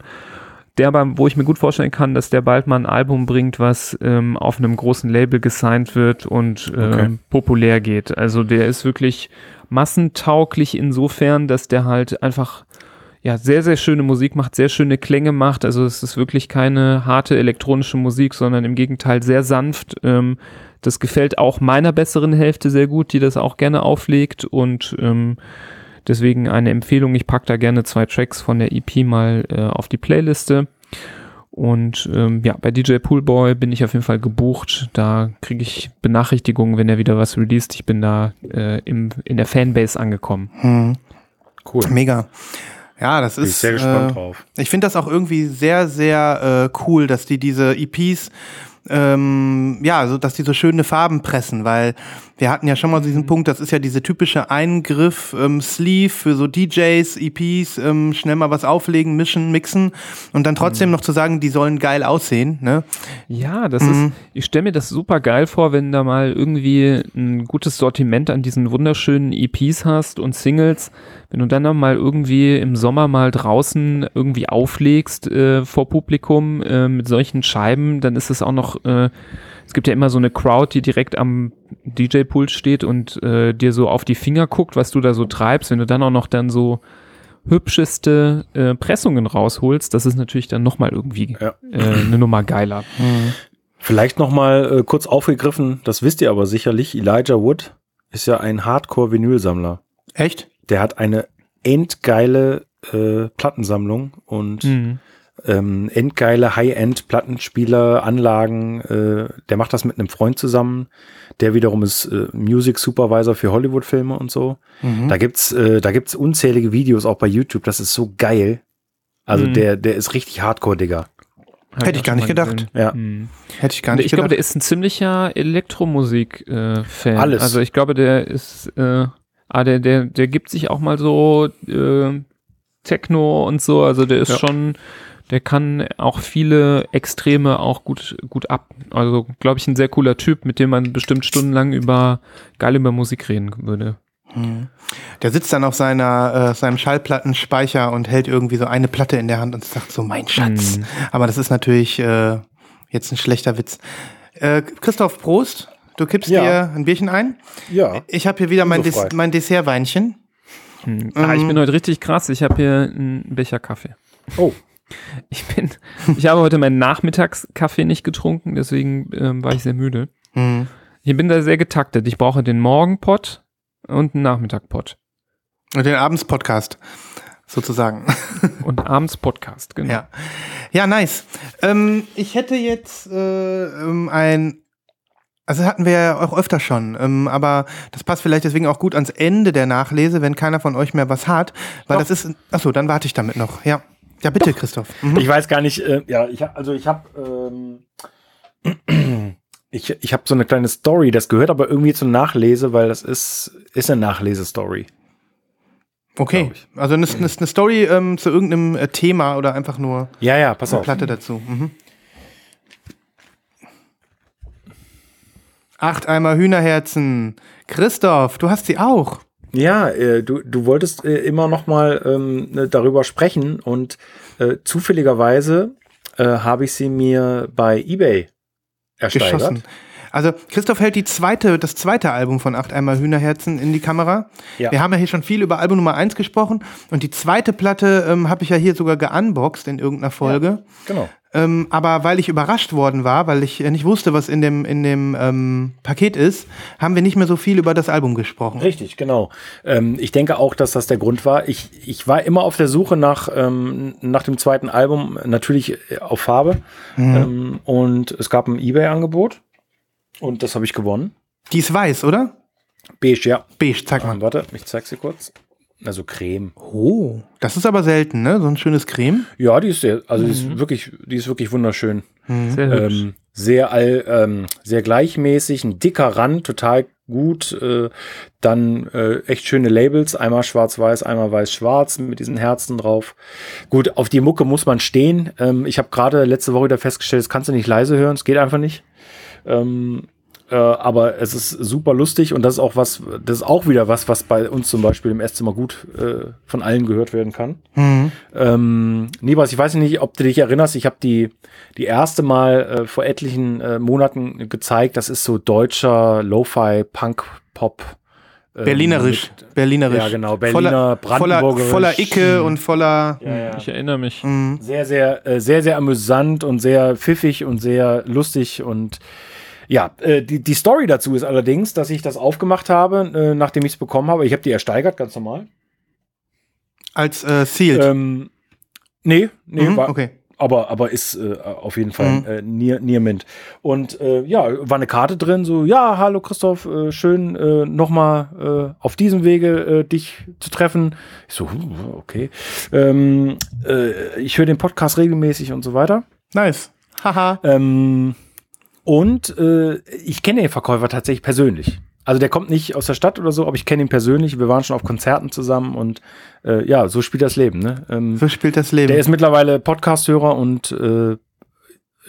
der wo ich mir gut vorstellen kann, dass der bald mal ein Album bringt, was ähm, auf einem großen Label gesigned wird und ähm, Okay. populär geht. Also der ist wirklich massentauglich insofern, dass der halt einfach ja sehr, sehr schöne Musik macht, sehr schöne Klänge macht. Also es ist wirklich keine harte elektronische Musik, sondern im Gegenteil sehr sanft. Ähm, das gefällt auch meiner besseren Hälfte sehr gut, die das auch gerne auflegt und ähm, Deswegen eine Empfehlung, ich packe da gerne zwei Tracks von der EP mal äh, auf die Playliste. Und ähm, ja, bei DJ Poolboy bin ich auf jeden Fall gebucht. Da kriege ich Benachrichtigungen, wenn er wieder was released. Ich bin da äh, im, in der Fanbase angekommen. Hm. Cool. Mega. Ja, das Bin ich ist. sehr gespannt äh, drauf. Ich finde das auch irgendwie sehr, sehr äh, cool, dass die diese EPs, ähm, ja, so, dass die so schöne Farben pressen, weil wir hatten ja schon mal diesen Punkt, das ist ja diese typische Eingriff, ähm, Sleeve für so DJs, EPs, ähm, schnell mal was auflegen, mischen, mixen und dann trotzdem noch zu sagen, die sollen geil aussehen, ne? Ja, das Mhm. ist, ich stelle mir das super geil vor, wenn da mal irgendwie ein gutes Sortiment an diesen wunderschönen EPs hast und Singles, wenn du dann noch mal irgendwie im Sommer mal draußen irgendwie auflegst äh, vor Publikum äh, mit solchen Scheiben, dann ist es auch noch, äh, es gibt ja immer so eine Crowd, die direkt am DJ-Pult steht und äh, dir so auf die Finger guckt, was du da so treibst, wenn du dann auch noch dann so hübscheste äh, Pressungen rausholst, das ist natürlich dann noch mal irgendwie Ja. äh, eine Nummer geiler. Vielleicht noch mal äh, kurz aufgegriffen, das wisst ihr aber sicherlich, Elijah Wood ist ja ein Hardcore-Vinylsammler. Echt? Der hat eine endgeile äh, Plattensammlung und Mhm. Ähm, endgeile High-End-Plattenspieler, Anlagen. Äh, der macht das mit einem Freund zusammen. Der wiederum ist äh, Music Supervisor für Hollywood-Filme und so. Mhm. Da gibt's, äh, da gibt's unzählige Videos auch bei YouTube. Das ist so geil. Also Mhm. der, der ist richtig Hardcore, Digga. Hätte ich gar nicht gedacht. gesehen. Ja. Hm. Hätte ich gar nicht ich glaube, der gedacht. ist ein ziemlicher Elektromusik-Fan. Alles. Also ich glaube, der ist, äh, ah, der, der, der gibt sich auch mal so äh, Techno und so. Also der ist Ja. schon, der kann auch viele Extreme auch gut, gut ab. Also glaube ich, ein sehr cooler Typ, mit dem man bestimmt stundenlang über geil über Musik reden würde. Der sitzt dann auf seiner, äh, seinem Schallplattenspeicher und hält irgendwie so eine Platte in der Hand und sagt so, mein Schatz. Mhm. Aber das ist natürlich äh, jetzt ein schlechter Witz. Äh, Christoph Prost, du kippst Ja. dir ein Bierchen ein. Ja. Ich habe hier wieder mein. Des mein Dessertweinchen. Hm. Ah, ich bin heute richtig krass. Ich habe hier einen Becher Kaffee. Oh. Ich bin, ich habe heute meinen Nachmittagskaffee nicht getrunken, deswegen ähm, war ich sehr müde. Mhm. Ich bin da sehr getaktet. Ich brauche den Morgenpott und einen Nachmittagpott. Und den Abends-Podcast sozusagen. Und abends Podcast, genau. Ja, ja nice. Ähm, ich hätte jetzt äh, ähm, ein, also hatten wir ja auch öfter schon, ähm, aber das passt vielleicht deswegen auch gut ans Ende der Nachlese, wenn keiner von euch mehr was hat, weil Doch. das ist, achso, dann warte ich damit noch. Ja, ja bitte, Christoph. Mhm. Ich weiß gar nicht, äh, ja, ich hab, also ich habe ähm, ich, ich habe so eine kleine Story, das gehört aber irgendwie zur Nachlese, weil das ist, ist eine Nachlesestory. Okay, also eine, eine, eine Story ähm, zu irgendeinem äh, Thema oder einfach nur Ja, ja, pass eine auf. Platte dazu. Mhm. Acht Eimer Hühnerherzen. Christoph, du hast sie auch. Ja, äh, du, du wolltest äh, immer noch mal ähm, ne, darüber sprechen und äh, zufälligerweise äh, habe ich sie mir bei eBay ersteigert. geschossen. Also Christoph hält die zweite, das zweite Album von Acht Eimer Hühnerherzen in die Kamera. Ja. Wir haben ja hier schon viel über Album Nummer 1 gesprochen und die zweite Platte ähm, habe ich ja hier sogar geunboxed in irgendeiner Folge. Genau. Ähm, aber weil ich überrascht worden war, weil ich äh, nicht wusste, was in dem, in dem ähm, Paket ist, haben wir nicht mehr so viel über das Album gesprochen. Richtig, genau. Ähm, ich denke auch, dass das der Grund war. Ich, ich war immer auf der Suche nach, ähm, nach dem zweiten Album, natürlich äh, auf Farbe. Ähm, und es gab ein Ebay-Angebot. Und das habe ich gewonnen. Die ist weiß, oder? Beige, ja. Beige, zeig mal. Ähm, warte, ich zeig sie kurz. Also Creme. Oh, das ist aber selten, ne? So ein schönes Creme. Ja, die ist sehr, also die ist wirklich, die ist wirklich wunderschön. Sehr hübsch. Ähm, sehr all, ähm, sehr gleichmäßig, ein dicker Rand, total gut. Äh, dann äh, echt schöne Labels, einmal schwarz-weiß, einmal weiß-schwarz mit diesen Herzen drauf. Gut, auf die Mucke muss man stehen. Ähm, ich habe gerade letzte Woche wieder festgestellt, das kannst du nicht leise hören, es geht einfach nicht. Ähm, äh, aber es ist super lustig und das ist auch was, das ist auch wieder was, was bei uns zum Beispiel im Esszimmer gut äh, von allen gehört werden kann. Mhm. Ähm, Nibas, ich weiß nicht, ob du dich erinnerst, ich habe die, die erste Mal äh, vor etlichen äh, Monaten gezeigt, das ist so deutscher Lo-Fi, Punk, Pop. ähm, Berlinerisch. mit- Berlinerisch. Ja, genau, Berliner, voller, voller, Brandenburgerisch. voller Icke und voller. Ja, ja. Ich erinnere mich. Mhm. Sehr, sehr, äh, sehr, sehr amüsant und sehr pfiffig und sehr lustig und ja, äh, die, die Story dazu ist allerdings, dass ich das aufgemacht habe, äh, nachdem ich es bekommen habe. Ich habe die ersteigert, ganz normal. Als äh, Sealed. Ähm, nee, nee, Mhm, war, okay. aber, aber ist äh, auf jeden Fall Mhm. äh, Near, Near Mint. Und äh, ja, war eine Karte drin, so, ja, hallo Christoph, äh, schön äh, nochmal äh, auf diesem Wege äh, dich zu treffen. Ich so, huh, okay. Ähm, äh, ich höre den Podcast regelmäßig und so weiter. Nice. Haha. Ähm, und äh, ich kenne den Verkäufer tatsächlich persönlich. Also der kommt nicht aus der Stadt oder so, aber ich kenne ihn persönlich. Wir waren schon auf Konzerten zusammen und äh, ja, so spielt das Leben. Ne? Ähm, So spielt das Leben. der ist mittlerweile Podcast-Hörer und äh,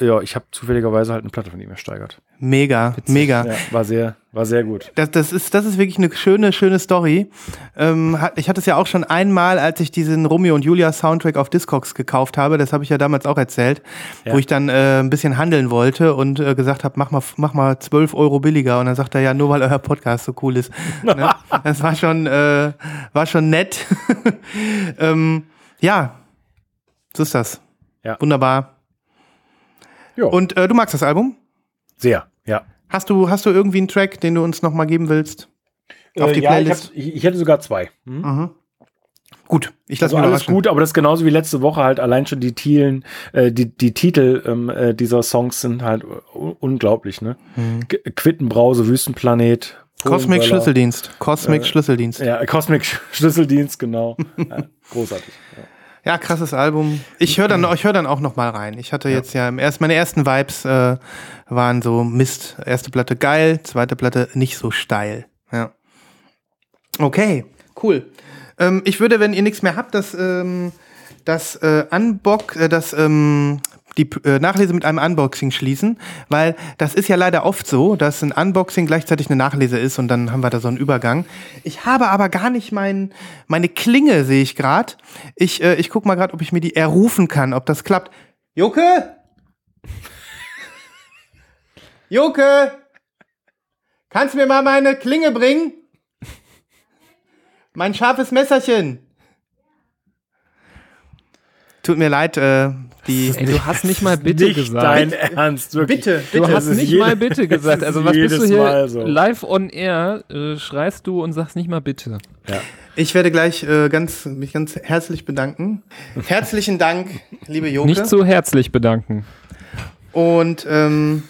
ja, ich habe zufälligerweise halt eine Platte von ihm ersteigert. mega, mega. Ja, war sehr, war sehr gut. Das, das, ist, das ist wirklich eine schöne, schöne Story. Ähm, ich hatte es ja auch schon einmal, als ich diesen Romeo und Julia Soundtrack auf Discogs gekauft habe, das habe ich ja damals auch erzählt, Ja. wo ich dann äh, ein bisschen handeln wollte und äh, gesagt habe, mach mal, mach mal 12 Euro billiger. Und dann sagt er, ja, nur weil euer Podcast so cool ist. ne? Das war schon, äh, war schon nett. ähm, ja, so ist das. Ja. Wunderbar. Ja, Und äh, du magst das Album? sehr, ja. Hast du, hast du irgendwie einen Track, den du uns nochmal geben willst? Auf die Äh, ja, ich, Playlist? hab, ich, ich hätte sogar zwei. Hm? Mhm. Gut, ich lasse Also alles gut, aber das ist genauso wie letzte Woche halt allein schon die Tielen, äh, die, die Titel ähm, äh, dieser Songs sind halt unglaublich, ne? G- Quittenbrause, Wüstenplanet. Cosmic. Schlüsseldienst. Cosmic Äh, Schlüsseldienst. Ja, Cosmic Schlüsseldienst, genau. ja, großartig. Ja. Ja, krasses Album. Ich höre dann, ich hör dann auch noch mal rein. Ich hatte jetzt ja im erst, meine ersten Vibes äh, waren so Mist. Erste Platte geil, zweite Platte nicht so steil. Ja. Okay, cool. Ähm, ich würde, wenn ihr nichts mehr habt, das, ähm, das äh, Unbox, äh, das ähm, die äh, Nachlese mit einem Unboxing schließen, weil das ist ja leider oft so, dass ein Unboxing gleichzeitig eine Nachlese ist und dann haben wir da so einen Übergang. Ich habe aber gar nicht mein, meine Klinge, sehe ich gerade. Ich, äh, ich guck mal gerade, ob ich mir die errufen kann, ob das klappt. Joke! Joke! Kannst du mir mal meine Klinge bringen? Mein scharfes Messerchen. Tut mir leid, äh, die. Ey, du hast nicht mal bitte nicht gesagt. dein Ernst, wirklich. Bitte, Du bitte. hast ist nicht jede- mal bitte gesagt. Also was bist du hier so. live on air, äh, schreist du und sagst nicht mal bitte. Ja. Ich werde gleich äh, ganz, mich ganz herzlich bedanken. Herzlichen Dank, liebe Joke. Nicht so herzlich bedanken. Und ähm,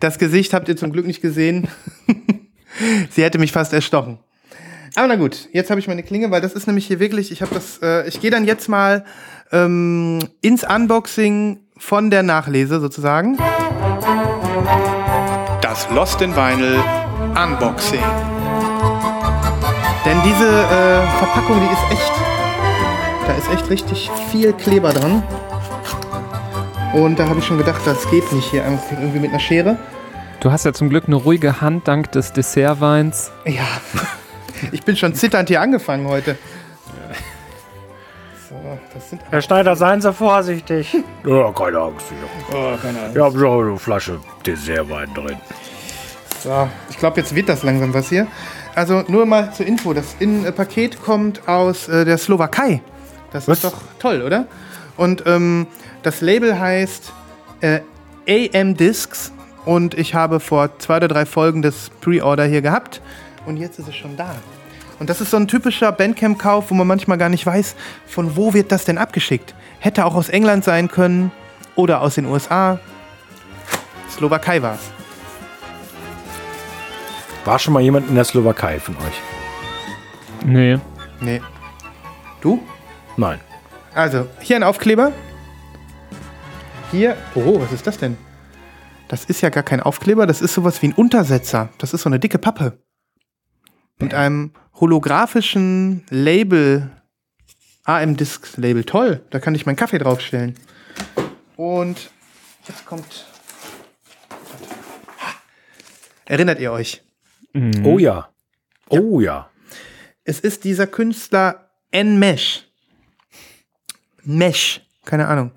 das Gesicht habt ihr zum Glück nicht gesehen. Sie hätte mich fast erstochen. Aber na gut, jetzt habe ich meine Klinge, weil das ist nämlich hier wirklich, ich habe das, äh, ich gehe dann jetzt mal ähm, ins Unboxing von der Nachlese sozusagen. Das Lost in Vinyl Unboxing. Denn diese äh, Verpackung, die ist echt, da ist echt richtig viel Kleber dran. Und da habe ich schon gedacht, das geht nicht hier einfach irgendwie mit einer Schere. Du hast ja zum Glück eine ruhige Hand dank des Dessertweins. Ja, ich bin schon zitternd hier angefangen heute. So, das sind Herr Schneider, seien Sie vorsichtig. Ja, keine Angst. Ich oh, keine habe hab schon eine Flasche Dessertwein drin. So, ich glaube, jetzt wird das langsam was hier. Also nur mal zur Info, das in äh, Paket kommt aus äh, der Slowakei. Das Was? ist doch toll, oder? Und ähm, das Label heißt äh, AM Discs und ich habe vor zwei oder drei Folgen das Pre-Order hier gehabt und jetzt ist es schon da. Und das ist so ein typischer Bandcamp-Kauf, wo man manchmal gar nicht weiß, von wo wird das denn abgeschickt. Hätte auch aus England sein können oder aus den USA. Slowakei war's. War schon mal jemand in der Slowakei von euch? Nee. Nee. Du? Nein. Also, hier ein Aufkleber. Hier. Oh, was ist das denn? Das ist ja gar kein Aufkleber, das ist sowas wie ein Untersetzer. Das ist so eine dicke Pappe. Mit einem holographischen Label. AM Discs Label. Toll, da kann ich meinen Kaffee draufstellen. Und jetzt kommt. Erinnert ihr euch? Oh ja. Oh ja. Es ist dieser Künstler N-Mesh. Mesh, keine Ahnung.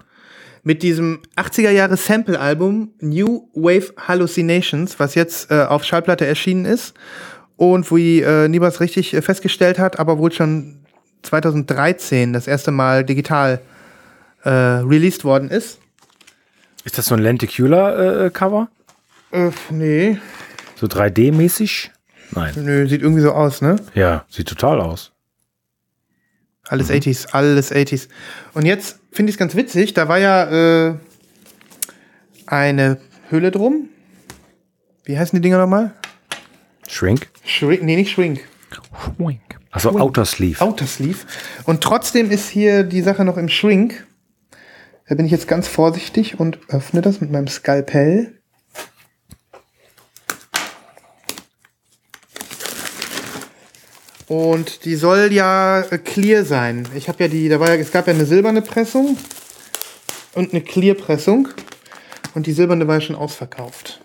Mit diesem 80er Jahre Sample-Album New Wave Hallucinations, was jetzt äh, auf Schallplatte erschienen ist und wie äh, Nibas richtig äh, festgestellt hat, aber wohl schon 2013 das erste Mal digital äh, released worden ist. Ist das so ein Lenticular-Cover? Äh, nee, so 3D-mäßig? Nein. nö, sieht irgendwie so aus, ne? Ja, sieht total aus. Alles 80s, alles 80s. Und jetzt finde ich es ganz witzig, da war ja äh, eine Hülle drum. Wie heißen die Dinger nochmal? Shrink? Shrink, nee, nicht Shrink. Schwink. Achso, Outer Sleeve. Outer Sleeve. Und trotzdem ist hier die Sache noch im Shrink. Da bin ich jetzt ganz vorsichtig und öffne das mit meinem Skalpell. Und die soll ja äh, clear sein. Ich habe ja die, da war ja, es gab ja eine silberne Pressung und eine Clear-Pressung. Und die silberne war ja schon ausverkauft.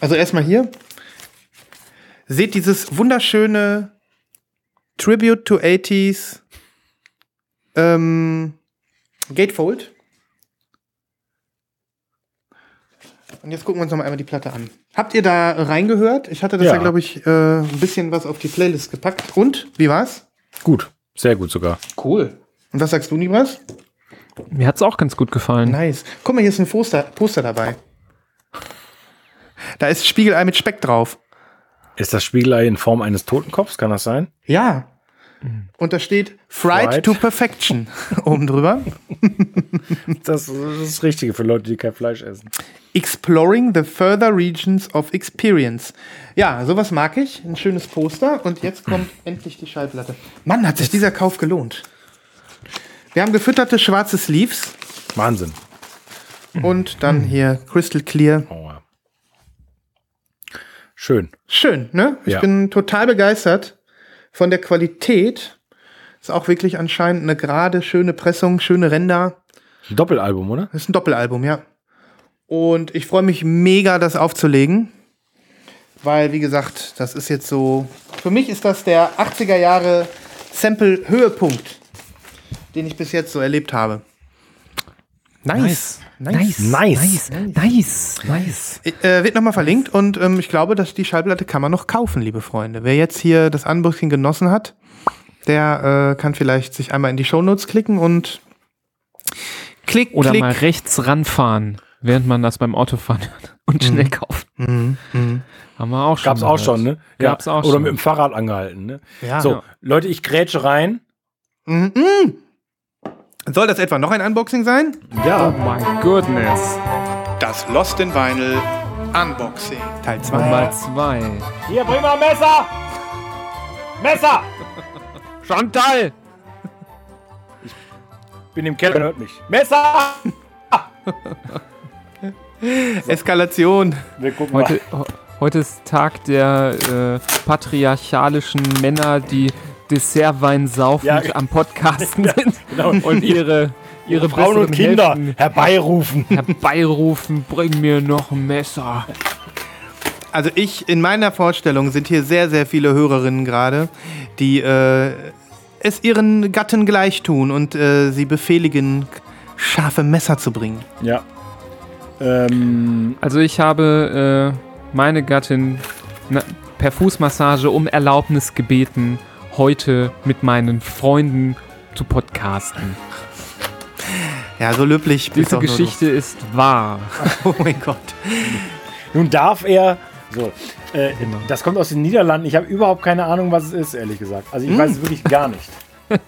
Also erstmal hier. Seht dieses wunderschöne Tribute to 80s ähm, Gatefold. Und jetzt gucken wir uns noch mal einmal die Platte an. Habt ihr da reingehört? Ich hatte das ja, Ja. glaube ich, äh, ein bisschen was auf die Playlist gepackt. Und, wie war's? Gut, sehr gut sogar. Cool. Und was sagst du, Nibras? Mir hat's auch ganz gut gefallen. Nice. Guck mal, hier ist ein Poster, Poster dabei. Da ist Spiegelei mit Speck drauf. Ist das Spiegelei in Form eines Totenkopfs? Kann das sein? Ja. Und da steht Fried, Fried. to Perfection oben drüber. Das ist das Richtige für Leute, die kein Fleisch essen. Exploring the further regions of experience. Ja, sowas mag ich. Ein schönes Poster. Und jetzt kommt endlich die Schallplatte. Mann, hat sich dieser Kauf gelohnt. Wir haben gefütterte schwarze Sleeves Wahnsinn. und dann hier Crystal Clear. Oh. Schön. Schön, ne? Ich Ja. bin total begeistert von der Qualität. Ist auch wirklich anscheinend eine gerade, schöne Pressung, schöne Ränder. Ein Doppelalbum, oder? Das ist ein Doppelalbum, ja. Und ich freue mich mega, das aufzulegen. Weil, wie gesagt, das ist jetzt so. Für mich ist das der 80er Jahre Sample-Höhepunkt, den ich bis jetzt so erlebt habe. Nice. Nice. Nice. Nice. Nice. Nice. Äh, wird nochmal verlinkt und ähm, ich glaube, dass die Schallplatte kann man noch kaufen, liebe Freunde. Wer jetzt hier das Unboxing genossen hat, der äh, kann vielleicht sich einmal in die Shownotes klicken und klick, Oder klick. mal rechts ranfahren, während man das beim Autofahren hört und schnell kaufen. Mhm, mhm. Haben wir auch schon. Gab's auch schon, ne? Gab's auch Oder schon. mit dem Fahrrad angehalten, ne? Ja. So, Leute, ich grätsche rein. Mhm. Soll das etwa noch ein Unboxing sein? Oh Ja. my goodness. Das Lost in Vinyl Unboxing. Teil 2. Nummer zwei. Hier, bring mal ein Messer! Messer! Chantal! Bin im Keller, hört mich. Messer! Eskalation. Wir gucken Heute, ho- heute ist Tag der äh, patriarchalischen Männer, die Dessertwein saufend Ja. am Podcasten sind genau. und ihre, ihre Frauen und Kinder Hälften herbeirufen. herbeirufen, bring mir noch ein Messer. Also ich, in meiner Vorstellung sind hier sehr, sehr viele Hörerinnen gerade, die äh, es ihren Gatten gleich tun und äh, sie befehligen, scharfe Messer zu bringen. Ja. Ähm, Also ich habe äh, meine Gattin na, per Fußmassage um Erlaubnis gebeten, heute mit meinen Freunden zu podcasten. Ja, so löblich. bist Diese Geschichte ist wahr. Oh mein Gott. nun darf er. So, äh, Genau. das kommt aus den Niederlanden. Ich habe überhaupt keine Ahnung, was es ist, ehrlich gesagt. Also ich Hm. weiß es wirklich gar nicht. Das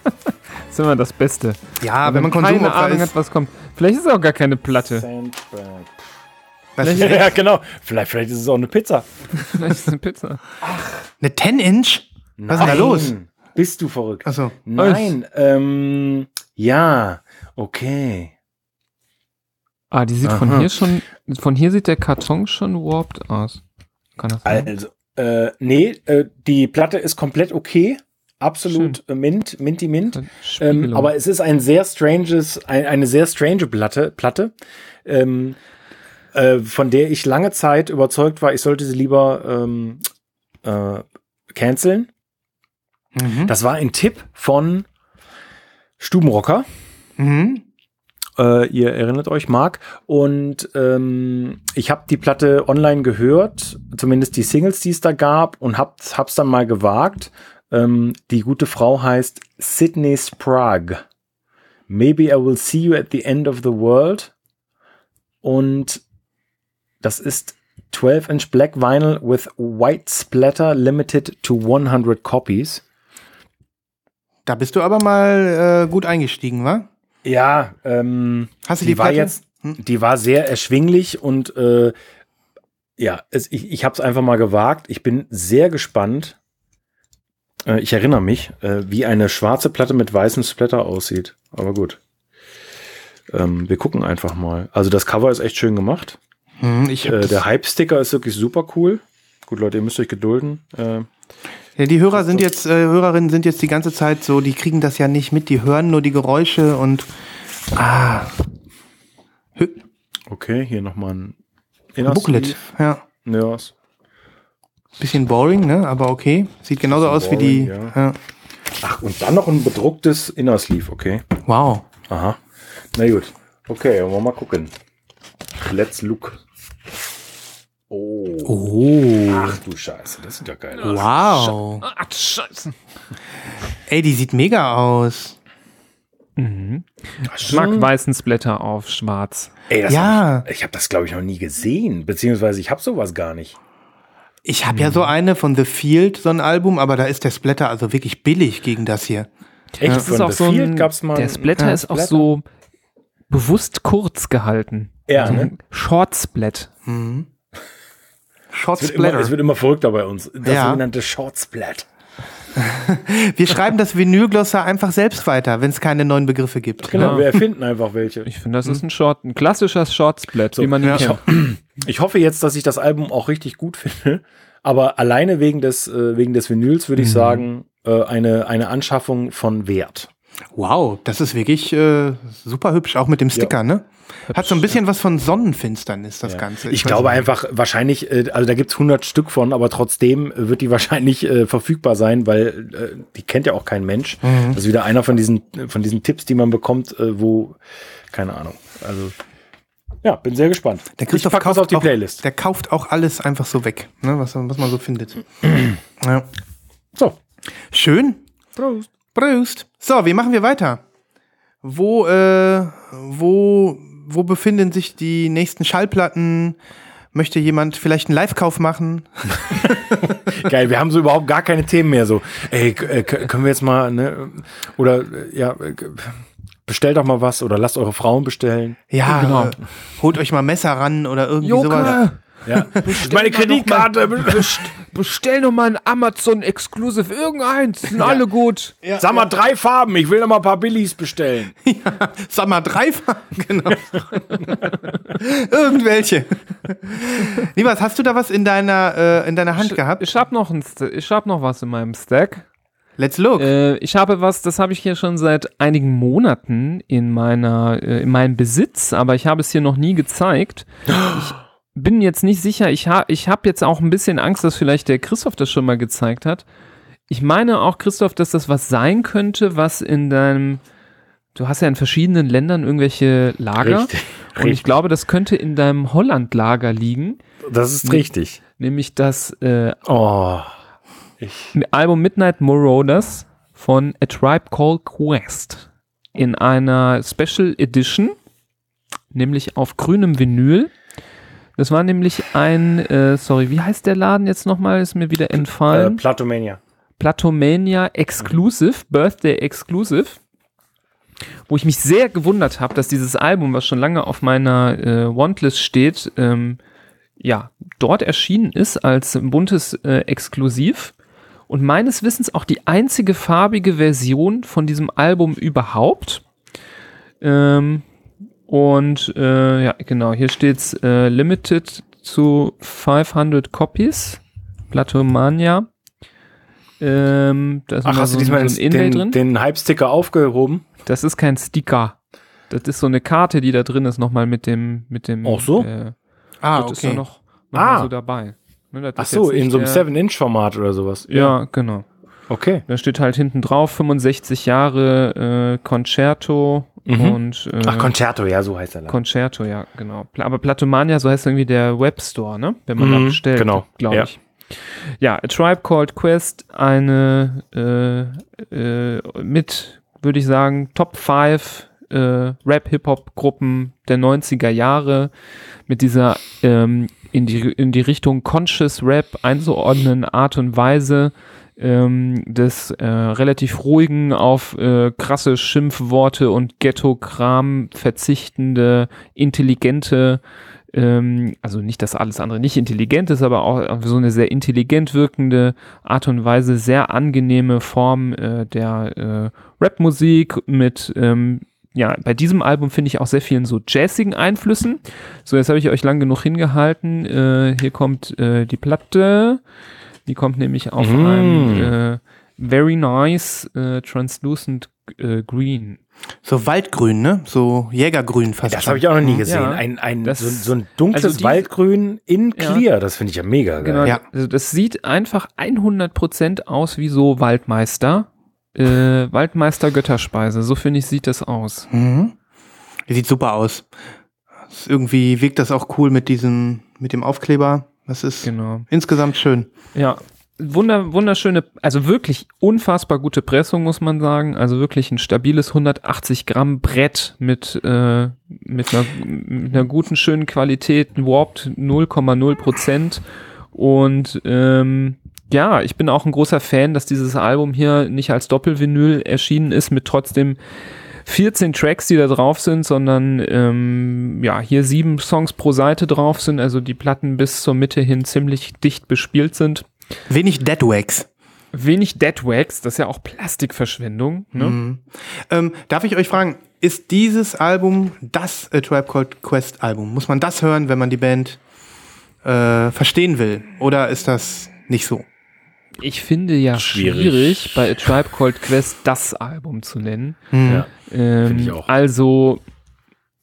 ist immer das Beste. Ja, wenn man keine Konsumopfer Ahnung hat, was kommt. Vielleicht ist es auch gar keine Platte. Sandbag. Was, Ja, genau. Vielleicht, vielleicht ist es auch eine Pizza. Vielleicht ist es eine Pizza. eine 10-Inch? Was ist denn da los? Nein. Bist du verrückt? Achso. Nein. Ähm, ja. Okay. Ah, die sieht Aha. von hier schon, von hier sieht der Karton schon warped aus. Kann das sein? Also, äh, nee, äh, die Platte ist komplett okay. Absolut äh, mint, minty mint. Ähm, Spiegelung. aber es ist ein sehr stranges, ein, eine sehr strange Platte, Platte ähm, äh, von der ich lange Zeit überzeugt war, ich sollte sie lieber ähm, äh, canceln. Mhm. Das war ein Tipp von Stubenrocker. Mhm. Äh, ihr erinnert euch, Marc. Und ähm, ich habe die Platte online gehört, zumindest die Singles, die es da gab, und hab, hab's dann mal gewagt. Ähm, die gute Frau heißt Sydney Sprague. Maybe I will see you at the end of the world. Und das ist 12-inch Black Vinyl with White Splatter limited to 100 copies. Da bist du aber mal äh, gut eingestiegen, wa? Ja, ähm, Hast du die, die war jetzt, Hm? die war sehr erschwinglich und äh, ja, es, ich, ich habe es einfach mal gewagt. Ich bin sehr gespannt. Äh, ich erinnere mich, äh, wie eine schwarze Platte mit weißem Splatter aussieht. Aber gut. Ähm, wir gucken einfach mal. Also das Cover ist echt schön gemacht. Ich hab Äh, der Hype-Sticker ist wirklich super cool. Gut, Leute, ihr müsst euch gedulden. Ja, die Hörer sind jetzt, äh, Hörerinnen sind jetzt die ganze Zeit so, die kriegen das ja nicht mit, die hören nur die Geräusche und ah. Hö- okay, hier nochmal ein Inner Booklet. Ja. Ja, Bisschen boring, ne? Aber okay. Sieht genauso aus Bisschen wie die. boring, Ja. Ach, und dann noch ein bedrucktes Inner Sleeve, okay. Wow. Aha. Na gut. Okay, wollen wir mal gucken. Let's look. Oh. Oh. Ach du Scheiße, das sieht ja geil aus. Wow. Ah, scheiße. Ey, die sieht mega aus. Mhm. Ich mag weißen Splatter auf schwarz. Ey, das Ja. Hab ich ich habe das, glaube ich, noch nie gesehen. Beziehungsweise ich habe sowas gar nicht. Ich habe ja so eine von The Field, so ein Album, aber da ist der Splatter also wirklich billig gegen das hier. Echt? Das ist auch so ein, gab's mal. der Splatter Ja, ist auch Splatter? so bewusst kurz gehalten. Ja, So ne? ein Short Splat. Short Es wird, immer, Splatter. es wird immer verrückter bei uns. Das Ja. sogenannte Short Splat. Wir schreiben das Vinylglossar einfach selbst weiter, wenn es keine neuen Begriffe gibt. Genau, Ja. wir erfinden einfach welche. Ich finde, das ist ein Short, ein klassischer Shortsplit, wie man ihn ja. kennt. Ich hoffe jetzt, dass ich das Album auch richtig gut finde, aber alleine wegen des, äh, wegen des Vinyls würde ich sagen, äh, eine, eine Anschaffung von Wert. Wow, das ist wirklich äh, super hübsch, auch mit dem Sticker, ne? Hat so ein bisschen was von Sonnenfinsternis, das Ganze. Ich, weiß glaube einfach, wahrscheinlich, äh, also da gibt's 100 Stück von, aber trotzdem wird die wahrscheinlich äh, verfügbar sein, weil äh, die kennt ja auch kein Mensch. Mhm. Das ist wieder einer von diesen, von diesen Tipps, die man bekommt, äh, wo, keine Ahnung. Also, ja, bin sehr gespannt. Der Christoph ich kauft auf die auch, Playlist. Der kauft auch alles einfach so weg, ne? was, was man so findet. ja. So. Schön. Prost. Prost. So, wie machen wir weiter? Wo, äh, wo, wo befinden sich die nächsten Schallplatten? Möchte jemand vielleicht einen Live-Kauf machen? Geil, wir haben so überhaupt gar keine Themen mehr. So, ey, äh, können wir jetzt mal, ne? Oder äh, ja, äh, bestellt doch mal was oder lasst eure Frauen bestellen. Ja, Genau. holt euch mal Messer ran oder irgendwie sowas. Ja. Meine Kreditkarte. bestell noch mal ein Amazon Exclusive, irgendeins, sind alle gut. Sag mal drei Farben, ich will noch mal ein paar Billigs bestellen. Sag mal, drei Farben, genau. Irgendwelche. Liebers, hast du da was in deiner, äh, in deiner Hand gehabt? Ich habe noch, ein ich noch was in meinem Stack. Let's look. Äh, ich habe was, das habe ich hier schon seit einigen Monaten in meiner, äh, in meinem Besitz, aber ich habe es hier noch nie gezeigt. Ich bin jetzt nicht sicher. Ich habe, ich habe jetzt auch ein bisschen Angst, dass vielleicht der Christoph das schon mal gezeigt hat. Ich meine auch, Christoph, dass das was sein könnte, was in deinem, du hast ja in verschiedenen Ländern irgendwelche Lager. Richtig, Und ich glaube, das könnte in deinem Holland-Lager liegen, Das ist richtig. nämlich das äh, Oh. Album Midnight Marauders von A Tribe Called Quest in einer Special Edition, nämlich auf grünem Vinyl. Das war nämlich ein, äh, sorry, wie heißt der Laden jetzt nochmal? Ist mir wieder äh, entfallen. Platomania. Platomania Exclusive, Birthday Exclusive, wo ich mich sehr gewundert habe, dass dieses Album, was schon lange auf meiner äh, Wantlist steht, ähm, ja, dort erschienen ist als buntes äh, Exklusiv und meines Wissens auch die einzige farbige Version von diesem Album überhaupt. Ähm, und äh, ja, genau, hier steht's äh, limited zu 500 Copies. Platomania. Ähm, da ist Ach, hast so, du diesmal so den, drin. den Hype-Sticker aufgehoben? Das ist kein Sticker. Das ist so eine Karte, die da drin ist, nochmal mit dem, mit dem. Ach so? Äh, ah, das ist da okay. noch, noch Ah. mal so dabei. Ne, das Ach ist so, in so einem der- 7-Inch-Format oder sowas. Ja, genau. Okay. Da steht halt hinten drauf 65 Jahre äh, Concerto Mhm. und äh, Ach, Concerto, ja, so heißt er. Laden. Concerto, ja, genau. Aber Platomania, so heißt irgendwie der Webstore, ne? Wenn man da Mhm, bestellt, genau, glaube ja. ich. Ja, A Tribe Called Quest, eine äh, äh, mit, würde ich sagen, Top 5 äh, Rap-Hip-Hop-Gruppen der 90er Jahre mit dieser ähm, in, die, in die Richtung Conscious Rap einzuordnenden Art und Weise ähm, des äh, relativ ruhigen auf äh, krasse Schimpfworte und Ghetto-Kram verzichtende, intelligente, ähm, also nicht, dass alles andere nicht intelligent ist, aber auch auf so eine sehr intelligent wirkende Art und Weise, sehr angenehme Form äh, der äh, Rapmusik mit ähm, ja, bei diesem Album finde ich auch sehr vielen so jazzigen Einflüssen. So, jetzt habe ich euch lang genug hingehalten. Äh, hier kommt äh, die Platte. Die kommt nämlich auf Mm. einem äh, very nice äh, translucent äh, green. So Waldgrün, ne? So Jägergrün fast. Das habe ich auch noch nie gesehen. Ja. ein ein Das- so, so ein dunkles also die- Waldgrün in Ja. clear. Das finde ich ja mega geil. Genau, Ja. also das sieht einfach 100% aus wie so Waldmeister. Äh, Waldmeister Götterspeise, so finde ich, sieht das aus. Mhm. Sieht super aus. Irgendwie wirkt das auch cool mit diesem, mit dem Aufkleber. Das ist Genau. insgesamt schön. Ja, wunder, wunderschöne, also wirklich unfassbar gute Pressung, muss man sagen. Also wirklich ein stabiles 180 Gramm Brett mit, äh, mit, einer, mit einer guten, schönen Qualität, Warped 0,0 Prozent. Und ähm, ja, ich bin auch ein großer Fan, dass dieses Album hier nicht als Doppelvinyl erschienen ist, mit trotzdem 14 Tracks, die da drauf sind, sondern ähm, ja, hier sieben Songs pro Seite drauf sind, also die Platten bis zur Mitte hin ziemlich dicht bespielt sind. Wenig Deadwax. wenig Dead Wax, das ist ja auch Plastikverschwendung. Ne? Mhm. Ähm, darf ich euch fragen, ist dieses Album das A Tribe Called Quest Album? Muss man das hören, wenn man die Band äh, verstehen will? Oder ist das nicht so? Ich finde ja schwierig, Schwierig. bei A Tribe Called Quest das Album zu nennen. Ja. Ähm, Finde ich auch. Also,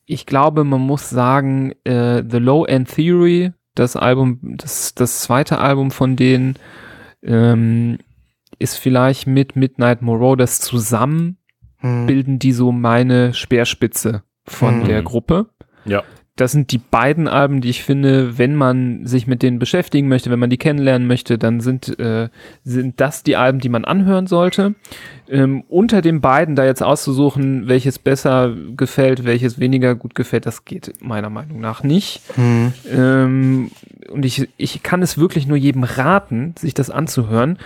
ich glaube, man muss sagen, äh, The Low End Theory, das Album, das, das zweite Album von denen, ähm, ist vielleicht mit Midnight Marauders zusammen, Hm. bilden die so meine Speerspitze von Mhm. der Gruppe. Ja. Das sind die beiden Alben, die ich finde, wenn man sich mit denen beschäftigen möchte, wenn man die kennenlernen möchte, dann sind, äh, sind das die Alben, die man anhören sollte. Ähm, unter den beiden da jetzt auszusuchen, welches besser gefällt, welches weniger gut gefällt, das geht meiner Meinung nach nicht. Hm. Ähm, und ich, ich kann es wirklich nur jedem raten, sich das anzuhören.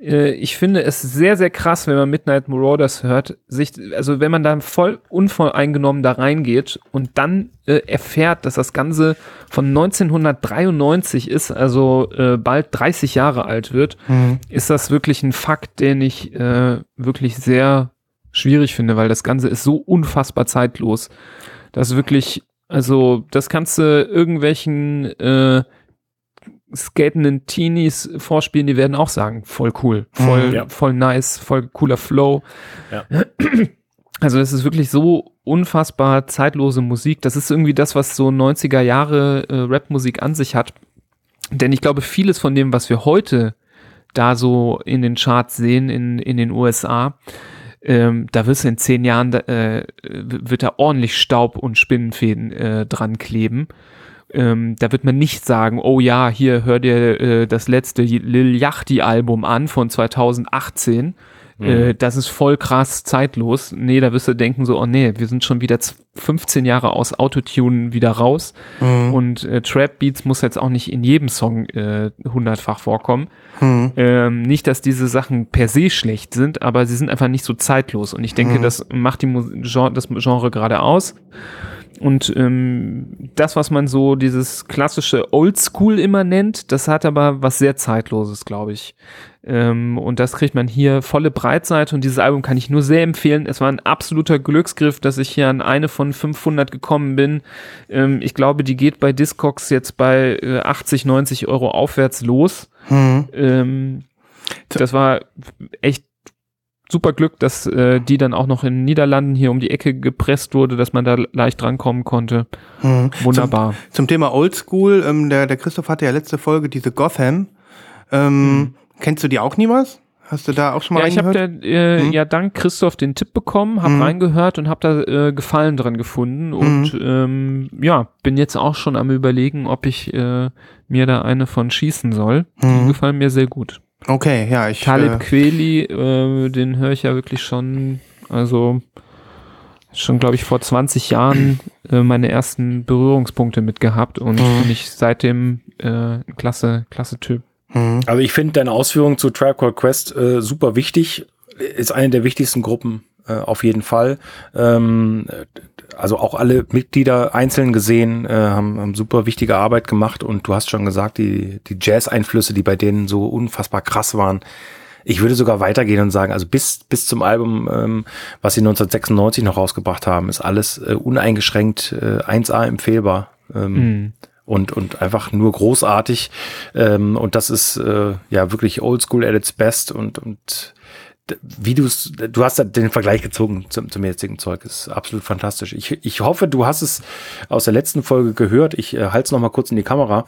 Äh, ich finde es sehr, sehr krass, wenn man Midnight Marauders hört, sich, also wenn man da voll unvoreingenommen da reingeht und dann äh, erfährt, dass das Ganze von 1993 ist, also äh, bald 30 Jahre alt wird, Hm. ist das wirklich ein Fakt, den ich äh, wirklich sehr schwierig finde, weil das Ganze ist so unfassbar zeitlos. Das ist wirklich, also das kannst du irgendwelchen äh, skatenden Teenies vorspielen, die werden auch sagen, voll cool, voll, Mhm. Ja. voll nice, voll cooler Flow. Ja. Also es ist wirklich so unfassbar zeitlose Musik. Das ist irgendwie das, was so 90er Jahre äh, Rapmusik an sich hat. Denn ich glaube, vieles von dem, was wir heute da so in den Charts sehen in, in den USA, ähm, da wirst du in zehn Jahren, da, äh, wird da ordentlich Staub und Spinnenfäden äh, dran kleben. Ähm, da wird man nicht sagen, oh ja, hier hör dir äh, das letzte Lil Yachty Album an von 2018. Äh, das ist voll krass zeitlos. Nee, da wirst du denken so, oh nee, wir sind schon wieder z- 15 Jahre aus Autotune wieder raus. Hm. Und äh, Trap Beats muss jetzt auch nicht in jedem Song äh, hundertfach vorkommen. Hm. Ähm, nicht, dass diese Sachen per se schlecht sind, aber sie sind einfach nicht so zeitlos. Und ich denke, Mhm. das macht die Mus Genre, das Genre gerade aus. Und ähm, das, was man so dieses klassische Oldschool immer nennt, das hat aber was sehr Zeitloses, glaube ich. Ähm, und das kriegt man hier volle Breitseite und dieses Album kann ich nur sehr empfehlen. Es war ein absoluter Glücksgriff, dass ich hier an eine von 500 gekommen bin. Ähm, ich glaube, die geht bei Discogs jetzt bei äh, 80, 90 Euro aufwärts los. Hm. Ähm, das war echt super Glück, dass äh, die dann auch noch in den Niederlanden hier um die Ecke gepresst wurde, dass man da leicht drankommen konnte. Hm. Wunderbar. Zum, zum Thema Oldschool, ähm, der, der Christoph hatte ja letzte Folge diese Gotham. Ähm, Kennst du die auch niemals? Hast du da auch schon mal Ja, ich habe reingehört? äh, Mhm. ja dank Christoph den Tipp bekommen, habe Mhm. reingehört und habe da äh, Gefallen dran gefunden und ähm, ja, bin jetzt auch schon am überlegen, ob ich äh, mir da eine von schießen soll. Die Mhm. gefallen mir sehr gut. Okay, ja, ich. Talib Äh, Kweli, äh, den höre ich ja wirklich schon, also schon, glaube ich, vor 20 Jahren äh, meine ersten Berührungspunkte mit gehabt und Mhm. bin ich seitdem äh, ein klasse, klasse Typ. hm. Also ich finde deine Ausführungen zu Tribe Called Quest äh, super wichtig. Ist eine der wichtigsten Gruppen äh, auf jeden Fall. Ähm, also auch alle Mitglieder einzeln gesehen äh, haben, haben super wichtige Arbeit gemacht und du hast schon gesagt, die, die Jazz-Einflüsse, die bei denen so unfassbar krass waren. Ich würde sogar weitergehen und sagen, also bis, bis zum Album, ähm, was sie 1996 noch rausgebracht haben, ist alles äh, uneingeschränkt äh, 1A empfehlbar. Ähm, Mhm. und, und einfach nur großartig. Ähm, und das ist äh, ja wirklich oldschool at its best und, und wie du es, du hast da den Vergleich gezogen zum, zum jetzigen Zeug, ist absolut fantastisch. Ich, ich hoffe, du hast es aus der letzten Folge gehört. Ich äh, halte es nochmal kurz in die Kamera.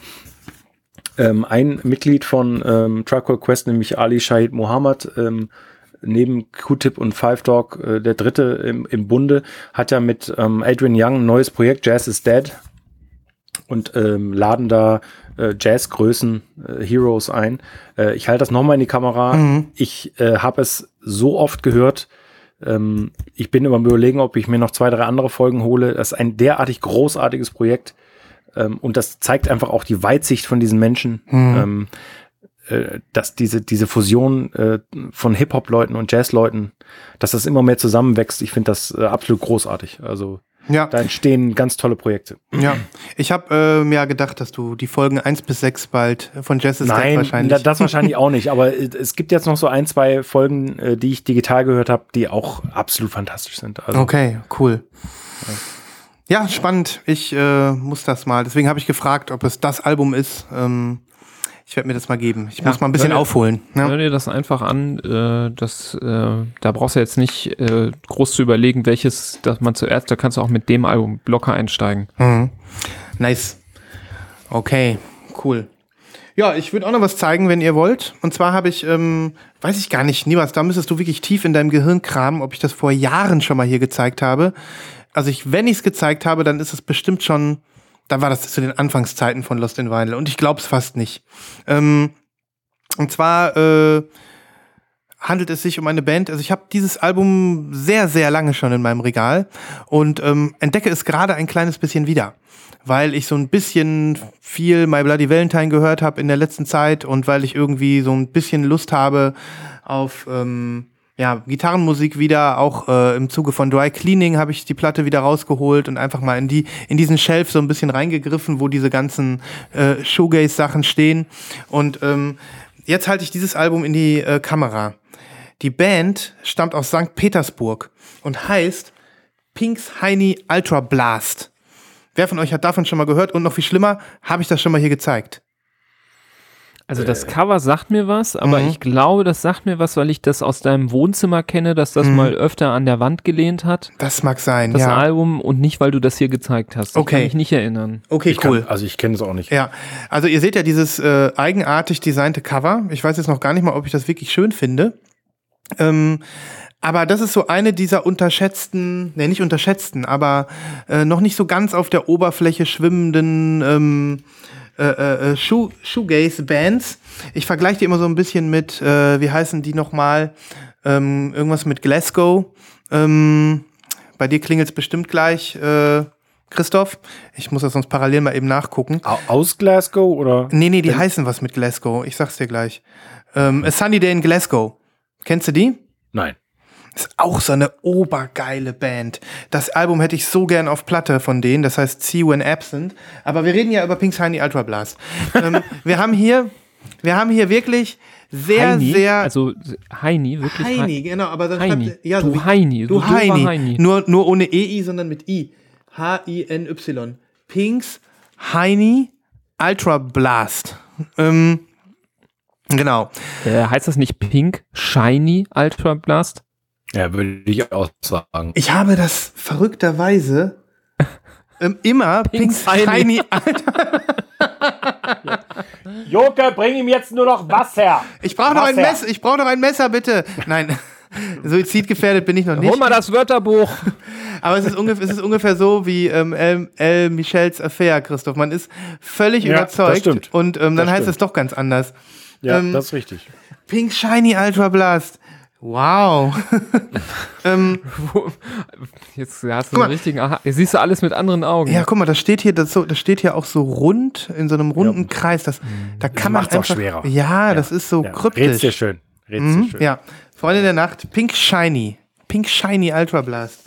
Ähm, ein Mitglied von ähm, Called Quest, nämlich Ali Shahid Mohammed, ähm, neben Q-Tip und Five Dog, äh, der dritte im, im Bunde, hat ja mit ähm, Adrian Young ein neues Projekt, Jazz is Dead, und ähm, laden da äh, Jazzgrößen, äh, Heroes ein. Äh, ich halte das nochmal in die Kamera. Mhm. Ich äh, habe es so oft gehört. Ähm, ich bin immer überlegen, ob ich mir noch zwei, drei andere Folgen hole. Das ist ein derartig großartiges Projekt. Ähm, und das zeigt einfach auch die Weitsicht von diesen Menschen. Ähm, äh, dass diese, diese Fusion äh, von Hip-Hop-Leuten und Jazz-Leuten, dass das immer mehr zusammenwächst. Ich finde das äh, absolut großartig. Also Ja. Da entstehen ganz tolle Projekte. Ja, ich habe äh, mir gedacht, dass du die Folgen 1 bis 6 bald von Jess Nein, wahrscheinlich. da- das wahrscheinlich auch nicht. Aber äh, es gibt jetzt noch so ein, zwei Folgen, äh, die ich digital gehört habe, die auch absolut fantastisch sind. Also, Okay, cool. Ja, spannend. Ich äh, muss das mal. Deswegen habe ich gefragt, ob es das Album ist. Ähm, ich werde mir das mal geben. Ich muss mal ein bisschen hör dir- aufholen. Ja. Hör dir das einfach an. Äh, das, äh, da brauchst du jetzt nicht äh, groß zu überlegen, welches das man zuerst, da kannst du auch mit dem Album locker einsteigen. Mhm. Nice. Okay, cool. Ja, ich würde auch noch was zeigen, wenn ihr wollt. Und zwar habe ich, ähm, weiß ich gar nicht, Nibas, da müsstest du wirklich tief in deinem Gehirn kramen, ob ich das vor Jahren schon mal hier gezeigt habe. Also ich, wenn ich es gezeigt habe, dann ist es bestimmt schon, dann war das zu den Anfangszeiten von Lost in Vinyl. Und ich glaube es fast nicht. Ähm, und zwar äh, handelt es sich um eine Band. Also ich habe dieses Album sehr, sehr lange schon in meinem Regal und ähm, entdecke es gerade ein kleines bisschen wieder, weil ich so ein bisschen viel My Bloody Valentine gehört habe in der letzten Zeit und weil ich irgendwie so ein bisschen Lust habe auf ähm, ja, Gitarrenmusik wieder, auch äh, im Zuge von Dry Cleaning habe ich die Platte wieder rausgeholt und einfach mal in die in diesen Shelf so ein bisschen reingegriffen, wo diese ganzen äh, Shoegaze-Sachen stehen. Und ähm, jetzt halte ich dieses Album in die äh, Kamera. Die Band stammt aus St. Petersburg und heißt Pinks Heini Ultra Blast. Wer von euch hat davon schon mal gehört? Und noch viel schlimmer, habe ich das schon mal hier gezeigt? Also das Cover sagt mir was, aber Mhm. ich glaube, das sagt mir was, weil ich das aus deinem Wohnzimmer kenne, dass das Mhm. mal öfter an der Wand gelehnt hat, Das mag sein, das ja. Album, und nicht, weil du das hier gezeigt hast. Ich Okay. kann mich nicht erinnern. Okay, ich cool. kann, also ich kenne es auch nicht. Ja, also ihr seht ja dieses äh, eigenartig designte Cover. Ich weiß jetzt noch gar nicht mal, ob ich das wirklich schön finde. Ähm, aber das ist so eine dieser unterschätzten, ne, nicht unterschätzten, aber äh, noch nicht so ganz auf der Oberfläche schwimmenden ähm, äh, äh, Shoe, Shoegaze-Bands. Ich vergleiche die immer so ein bisschen mit, äh, wie heißen die nochmal? Ähm, irgendwas mit Glasgow. Ähm, bei dir klingelt es bestimmt gleich, äh, Christoph. Ich muss das sonst parallel mal eben nachgucken. Au- Aus Glasgow oder? Nee, nee, die heißen was mit Glasgow. Ich sag's dir gleich. Ähm, A Sunny Day in Glasgow. Kennst du die? Nein. Ist auch so eine obergeile Band. Das Album hätte ich so gern auf Platte von denen, das heißt See When Absent. Aber wir reden ja über Pink's Heini Ultra Blast. ähm, wir haben hier, wir haben hier wirklich sehr, Heini, sehr. also Heini, wirklich Heini, genau, aber dann Heini. schreibt, ja, Du so wie, Heini, du du Heini. Heini. Nur, nur ohne EI, sondern mit I. H-I-N-Y. Pinks Heini Ultra Blast. Ähm, genau. Äh, heißt das nicht Pink Shiny Ultra Blast? Ja, würde ich auch sagen. Ich habe das verrückterweise ähm, immer Pinks Pinks Heini. Joke, bring ihm jetzt nur noch Wasser. Ich brauche noch ein. Messer. Ich brauche noch ein Messer, bitte. Nein. Suizidgefährdet bin ich noch nicht. Hol mal das Wörterbuch. Aber es ist ungefähr, es ist ungefähr so wie ähm, El, El Michels Affair, Christoph. Man ist völlig Ja, überzeugt das stimmt. und ähm, dann Das heißt stimmt. es doch ganz anders. Ja, Ähm, das ist richtig. Pink Shiny Ultra Blast. Wow. ähm, Jetzt hast du mal. einen richtigen Aha. Jetzt siehst du alles mit anderen Augen. ja, guck mal, das steht hier, das, so, das steht hier auch so rund in so einem runden Kreis. Das, da kann man macht's auch einfach. schwerer. Ja, das ist so Ja, kryptisch. Red's dir schön. Red's dir Mhm, schön. ja, Freunde der Nacht, Pink Shiny. Pink Shiny Ultra Blast.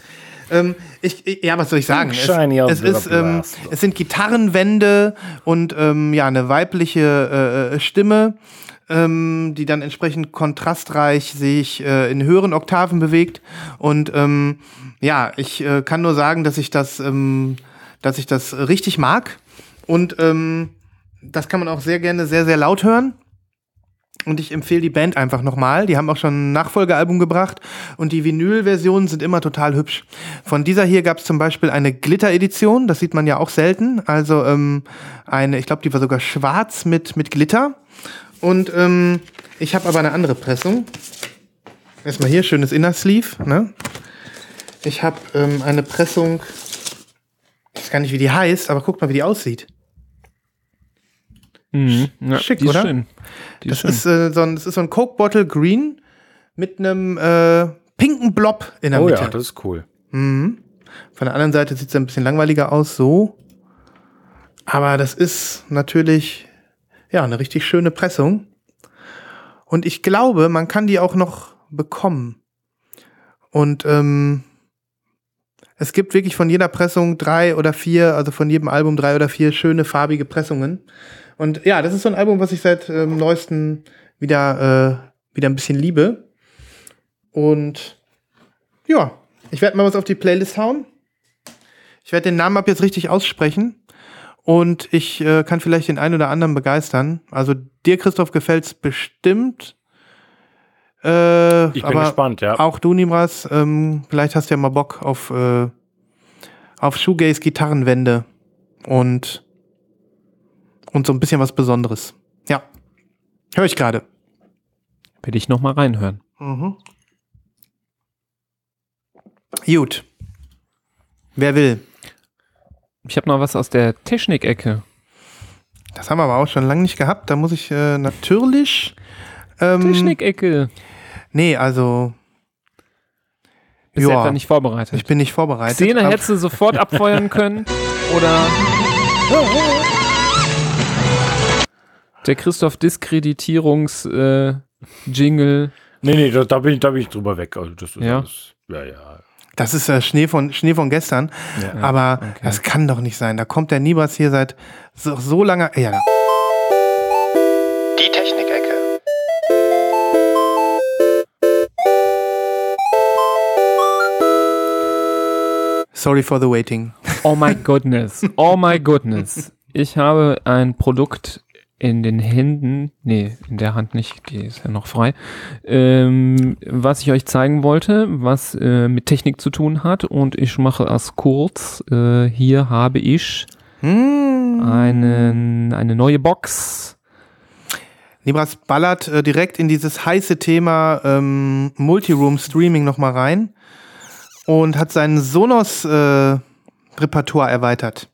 Ähm, ich, ich, ja, was soll ich sagen? Pink Shiny es, es, Ultra ist, ähm, Blast. es sind Gitarrenwände und ähm, ja, eine weibliche äh, äh, Stimme, ähm, die dann entsprechend kontrastreich sich äh, in höheren Oktaven bewegt. Und ähm, ja, ich äh, kann nur sagen, dass ich das, ähm, dass ich das richtig mag. Und ähm, das kann man auch sehr gerne sehr, sehr laut hören. Und ich empfehle die Band einfach nochmal. Die haben auch schon ein Nachfolgealbum gebracht und die Vinyl-Versionen sind immer total hübsch. Von dieser hier gab es zum Beispiel eine Glitter-Edition, das sieht man ja auch selten. Also ähm, eine, ich glaube, die war sogar schwarz mit, mit Glitter. Und ähm, ich habe aber eine andere Pressung. Erstmal hier, schönes Inner Sleeve. Ne? Ich habe ähm, eine Pressung, ich weiß gar nicht, wie die heißt, aber guckt mal, wie die aussieht. Mhm. Ja, Schick, die ist oder? Schön. Die Das ist schön. ist, äh, so ein, das ist so ein Coke Bottle Green mit einem äh, pinken Blob in der Oh Mitte. ja, das ist cool. mhm. Von der anderen Seite sieht es ein bisschen langweiliger aus, so. Aber das ist natürlich ja eine richtig schöne Pressung. Und ich glaube, man kann die auch noch bekommen. Und ähm, Es gibt wirklich von jeder Pressung drei oder vier, also von jedem Album drei oder vier schöne farbige Pressungen. Und ja, das ist so ein Album, was ich seit ähm, neuesten wieder, äh, wieder ein bisschen liebe. Und ja, ich werde mal was auf die Playlist hauen. Ich werde den Namen ab jetzt richtig aussprechen. Und ich äh, kann vielleicht den einen oder anderen begeistern. Also dir, Christoph, gefällt's bestimmt. Äh, Ich bin aber gespannt, ja. Auch du, Nimras, ähm, vielleicht hast du ja mal Bock auf, äh, auf Shoegaze Gitarrenwände und, und so ein bisschen was Besonderes. Ja. Höre ich gerade. Will ich noch mal reinhören. Mhm. Gut. Wer will? Ich habe noch was aus der Technik-Ecke. Das haben wir aber auch schon lange nicht gehabt. Da muss ich äh, natürlich. Ähm, Technik-Ecke. Nee, also Bist Ja. etwa nicht vorbereitet. ich bin nicht vorbereitet. Szene hättest du sofort abfeuern können. Oder der Christoph Diskreditierungs äh, Jingle. Nee, nee, da, da, bin ich, da bin ich drüber weg. Also das ist Ja? alles, ja, ja. Das ist äh, Schnee, von, Schnee von gestern. Ja. aber okay. das kann doch nicht sein. Da kommt der Nibas hier seit so, so langer. Ja, da. Die Technikecke. Sorry for the waiting. Oh my goodness. Oh my goodness. Ich habe ein Produkt in den Händen, nee, in der Hand nicht, die ist ja noch frei, ähm, was ich euch zeigen wollte, was äh, mit Technik zu tun hat und ich mache es kurz. Äh, hier habe ich Hm. einen, eine neue Box. Nibras ballert äh, direkt in dieses heiße Thema ähm, Multiroom-Streaming nochmal rein und hat sein Sonos-Repertoire erweitert.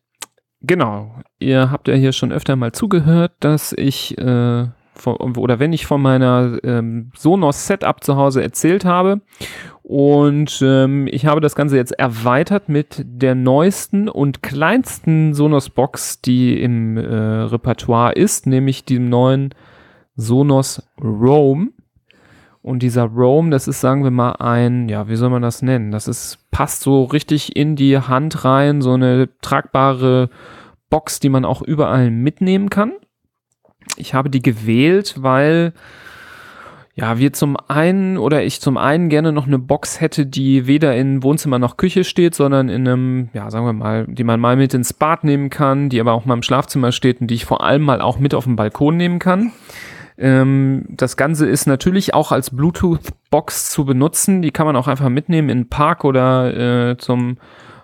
Genau. Ihr habt ja hier schon öfter mal zugehört, dass ich äh, von, oder wenn ich von meiner ähm, Sonos Setup zu Hause erzählt habe und ähm, ich habe das Ganze jetzt erweitert mit der neuesten und kleinsten Sonos Box, die im äh, Repertoire ist, nämlich dem neuen Sonos Roam. Und dieser Roam, das ist, sagen wir mal, ein, ja, wie soll man das nennen? Das ist, passt so richtig in die Hand rein, so eine tragbare Box, die man auch überall mitnehmen kann. Ich habe die gewählt, weil ja, wir zum einen oder ich zum einen gerne noch eine Box hätte, die weder in Wohnzimmer noch Küche steht, sondern in einem, ja, sagen wir mal, die man mal mit ins Bad nehmen kann, die aber auch mal im Schlafzimmer steht und die ich vor allem mal auch mit auf den Balkon nehmen kann. Ähm, das Ganze ist natürlich auch als Bluetooth-Box zu benutzen. Die kann man auch einfach mitnehmen in den Park oder äh, zum,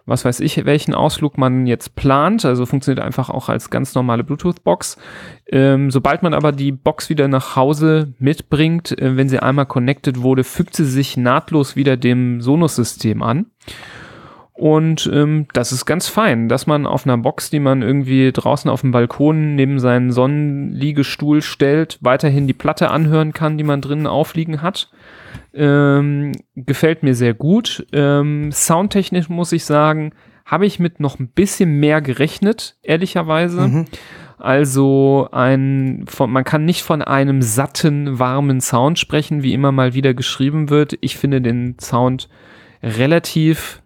was weiß ich, welchen Ausflug man jetzt plant. Also funktioniert einfach auch als ganz normale Bluetooth-Box. Ähm, sobald man aber die Box wieder nach Hause mitbringt, äh, wenn sie einmal connected wurde, fügt sie sich nahtlos wieder dem Sonos-System an. Und ähm, das ist ganz fein, dass man auf einer Box, die man irgendwie draußen auf dem Balkon neben seinen Sonnenliegestuhl stellt, weiterhin die Platte anhören kann, die man drinnen aufliegen hat. Ähm, gefällt mir sehr gut. Ähm, soundtechnisch muss ich sagen, habe ich mit noch ein bisschen mehr gerechnet, ehrlicherweise. Mhm. Also ein, von, man kann nicht von einem satten, warmen Sound sprechen, wie immer mal wieder geschrieben wird. Ich finde den Sound relativ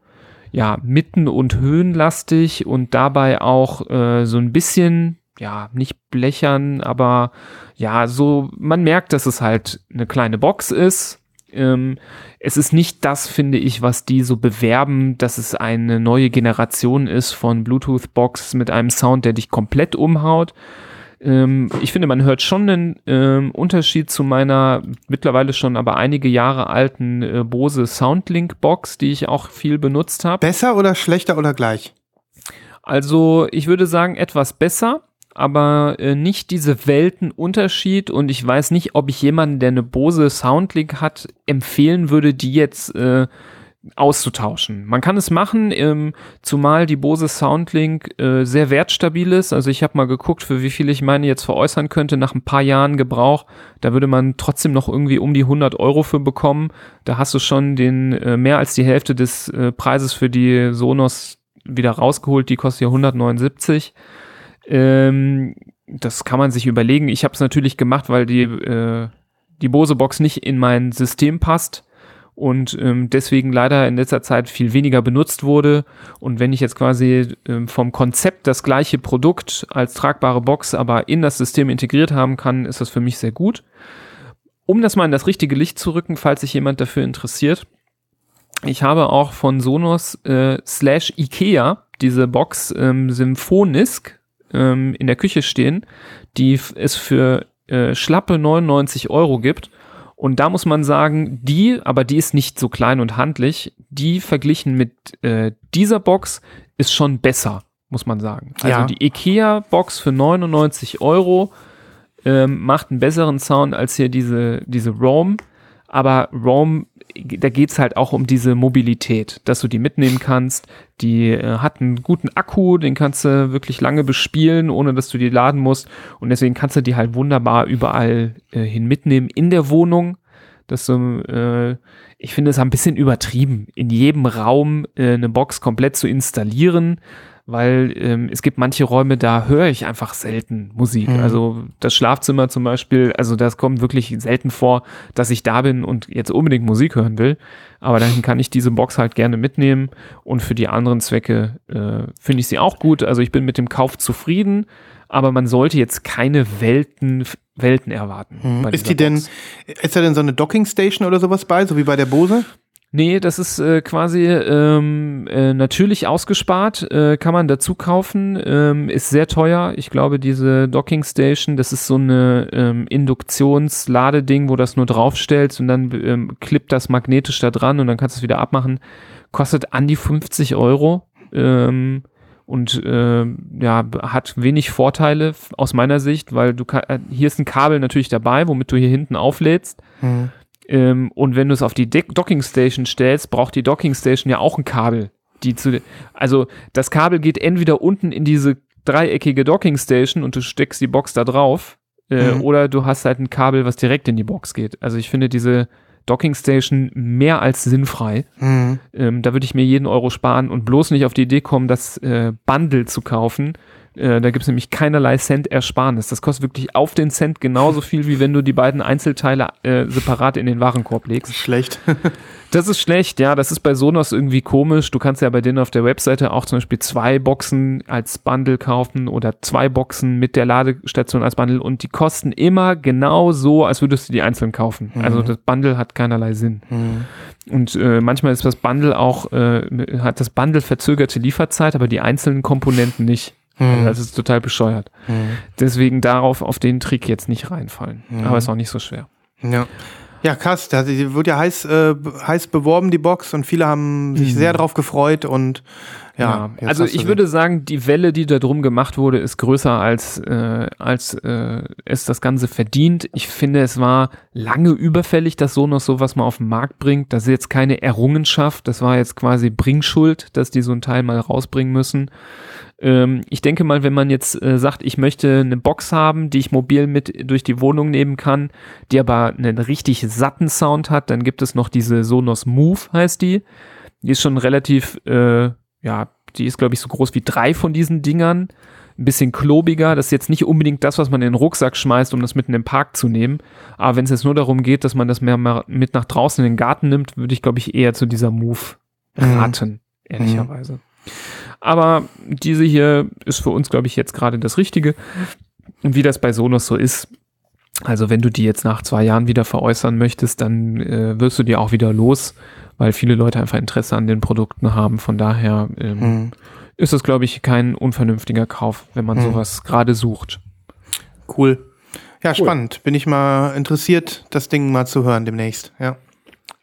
ja, mitten- und höhenlastig und dabei auch äh, so ein bisschen, ja, nicht blechern, aber ja, so, man merkt, dass es halt eine kleine Box ist. Ähm, es ist nicht das, finde ich, was die so bewerben, dass es eine neue Generation ist von Bluetooth-Box mit einem Sound, der dich komplett umhaut. Ähm, ich finde, man hört schon einen ähm, Unterschied zu meiner mittlerweile schon aber einige Jahre alten äh, Bose Soundlink-Box, die ich auch viel benutzt habe. Besser oder schlechter oder gleich? Also ich würde sagen etwas besser, aber äh, nicht diese Weltenunterschied und ich weiß nicht, ob ich jemanden, der eine Bose Soundlink hat, empfehlen würde, die jetzt äh, auszutauschen. Man kann es machen, ähm, zumal die Bose Soundlink äh, sehr wertstabil ist. Also ich habe mal geguckt, für wie viel ich meine jetzt veräußern könnte nach ein paar Jahren Gebrauch. Da würde man trotzdem noch irgendwie um die 100 Euro für bekommen. Da hast du schon den äh, mehr als die Hälfte des äh, Preises für die Sonos wieder rausgeholt. Die kostet ja 179. Ähm, das kann man sich überlegen. Ich habe es natürlich gemacht, weil die, äh, die Bose-Box nicht in mein System passt und ähm, deswegen leider in letzter Zeit viel weniger benutzt wurde. Und wenn ich jetzt quasi ähm, vom Konzept das gleiche Produkt als tragbare Box aber in das System integriert haben kann, ist das für mich sehr gut. Um das mal in das richtige Licht zu rücken, falls sich jemand dafür interessiert. Ich habe auch von Sonos äh, slash Ikea diese Box ähm, Symphonisk ähm, in der Küche stehen, die es für äh, schlappe 99 Euro gibt. Und da muss man sagen, die, aber die ist nicht so klein und handlich, die verglichen mit äh, dieser Box ist schon besser, muss man sagen. Also Ja. die IKEA-Box für 99 Euro ähm, macht einen besseren Sound als hier diese, diese Roam. Aber Roam, da geht's halt auch um diese Mobilität, dass du die mitnehmen kannst. Die äh, hat einen guten Akku, den kannst du wirklich lange bespielen, ohne dass du die laden musst. Und deswegen kannst du die halt wunderbar überall äh, hin mitnehmen in der Wohnung. Das so, äh, ich finde es ein bisschen übertrieben, in jedem Raum äh, eine Box komplett zu installieren, weil ähm, es gibt manche Räume, da höre ich einfach selten Musik. Mhm. Also das Schlafzimmer zum Beispiel, also das kommt wirklich selten vor, dass ich da bin und jetzt unbedingt Musik hören will. Aber dann kann ich diese Box halt gerne mitnehmen und für die anderen Zwecke äh, finde ich sie auch gut. Also ich bin mit dem Kauf zufrieden, aber man sollte jetzt keine Welten, Welten erwarten. Mhm. Ist die denn, Box. ist da denn so eine Docking Station oder sowas bei, so wie bei der Bose? Nee, das ist äh, quasi ähm, äh, natürlich ausgespart, äh, kann man dazu kaufen, ähm, ist sehr teuer. Ich glaube, diese Docking Station, das ist so eine ähm, Induktionsladeding, wo das nur draufstellst und dann ähm, klippt das magnetisch da dran und dann kannst du es wieder abmachen. Kostet an die 50 Euro ähm, und ähm, ja, hat wenig Vorteile aus meiner Sicht, weil du kann, äh, hier ist ein Kabel natürlich dabei, womit du hier hinten auflädst. Mhm. Ähm, und wenn du es auf die Dick- Docking Station stellst, braucht die Docking Station ja auch ein Kabel. Die zu, also das Kabel geht entweder unten in diese dreieckige Docking Station und du steckst die Box da drauf, äh, Mhm. oder du hast halt ein Kabel, was direkt in die Box geht. Also ich finde diese Docking Station mehr als sinnfrei. Mhm. Ähm, da würde ich mir jeden Euro sparen und bloß nicht auf die Idee kommen, das äh, Bundle zu kaufen. Äh, da gibt es nämlich keinerlei Cent Ersparnis. Das kostet wirklich auf den Cent genauso viel, wie wenn du die beiden Einzelteile äh, separat in den Warenkorb legst. Schlecht. Das ist schlecht, ja. Das ist bei Sonos irgendwie komisch. Du kannst ja bei denen auf der Webseite auch zum Beispiel zwei Boxen als Bundle kaufen oder zwei Boxen mit der Ladestation als Bundle und die kosten immer genau so, als würdest du die einzeln kaufen. Also das Bundle hat keinerlei Sinn. Mhm. Und äh, manchmal ist das Bundle auch, äh, hat das Bundle verzögerte Lieferzeit, aber die einzelnen Komponenten nicht. Also Mhm. das ist total bescheuert. Mhm. Deswegen darauf, auf den Trick jetzt nicht reinfallen. Mhm. Aber ist auch nicht so schwer. Ja. Ja, krass. Da die wird ja heiß, äh, heiß beworben, die Box, und viele haben sich sehr drauf gefreut und ja. jetzt also ich würde sagen, die Welle, die da drum gemacht wurde, ist größer als, äh, als äh, es das Ganze verdient. Ich finde, es war lange überfällig, dass Sonos sowas mal auf den Markt bringt. Das ist jetzt keine Errungenschaft, das war jetzt quasi Bringschuld, dass die so ein Teil mal rausbringen müssen. Ähm, ich denke mal, wenn man jetzt äh, sagt, ich möchte eine Box haben, die ich mobil mit durch die Wohnung nehmen kann, die aber einen richtig satten Sound hat, dann gibt es noch diese Sonos Move, heißt die. Die ist schon relativ, äh, ja, die ist, glaube ich, so groß wie drei von diesen Dingern. Ein bisschen klobiger. Das ist jetzt nicht unbedingt das, was man in den Rucksack schmeißt, um das mitten im Park zu nehmen. Aber wenn es jetzt nur darum geht, dass man das mehr mal mit nach draußen in den Garten nimmt, würde ich, glaube ich, eher zu dieser Move raten, ehrlicherweise. Aber diese hier ist für uns, glaube ich, jetzt gerade das Richtige. Und wie das bei Sonos so ist, also wenn du die jetzt nach zwei Jahren wieder veräußern möchtest, dann äh, wirst du die auch wieder los, weil viele Leute einfach Interesse an den Produkten haben. Von daher ähm, Mhm. ist das, glaube ich, kein unvernünftiger Kauf, wenn man Mhm. sowas gerade sucht. Cool. Ja, spannend. Bin ich mal interessiert, das Ding mal zu hören demnächst. Ja.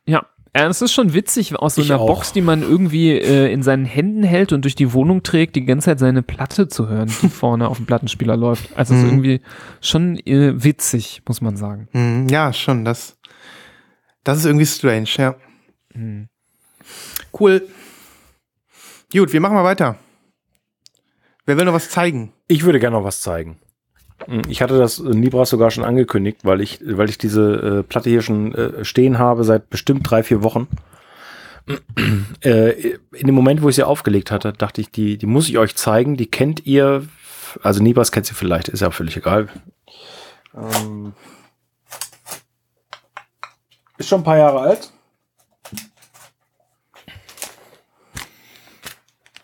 Ja. Ja, es ist schon witzig, aus so Ich einer auch. Box, die man irgendwie äh, in seinen Händen hält und durch die Wohnung trägt, die ganze Zeit seine Platte zu hören, die vorne auf dem Plattenspieler läuft. Also es ist Mhm. irgendwie schon äh, witzig, muss man sagen. Mhm. Ja, schon. Das, das ist irgendwie strange, ja. Mhm. Cool. Gut, wir machen mal weiter. Wer will noch was zeigen? Ich würde gerne noch was zeigen. Hm, ich hatte das Libras sogar schon angekündigt, weil ich, weil ich diese äh, Platte hier schon äh, stehen habe seit bestimmt drei, vier Wochen. äh, in dem Moment, wo ich sie aufgelegt hatte, dachte ich, die, die muss ich euch zeigen. Die kennt ihr, also Nibras kennt sie vielleicht, ist ja völlig egal. Ähm, ist schon ein paar Jahre alt.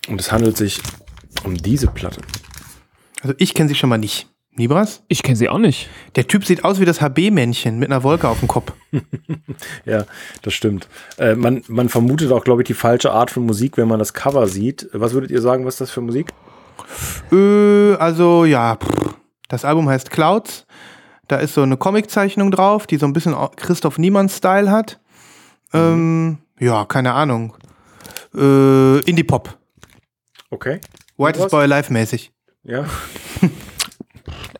Und es handelt sich um diese Platte. Also ich kenne sie schon mal nicht. Nibras? Ich kenne sie auch nicht. Der Typ sieht aus wie das HB-Männchen mit einer Wolke auf dem Kopf. Ja, das stimmt. Äh, man, man vermutet auch, glaube ich, die falsche Art von Musik, wenn man das Cover sieht. Was würdet ihr sagen, was ist das für Musik? Äh, also ja, pff. das Album heißt Clouds. Da ist so eine Comiczeichnung drauf, die so ein bisschen Christoph Niemann-Style hat. Ähm, ja, keine Ahnung. Äh, Indie-Pop. Okay. Whitest Was? Boy Alive mäßig. Ja.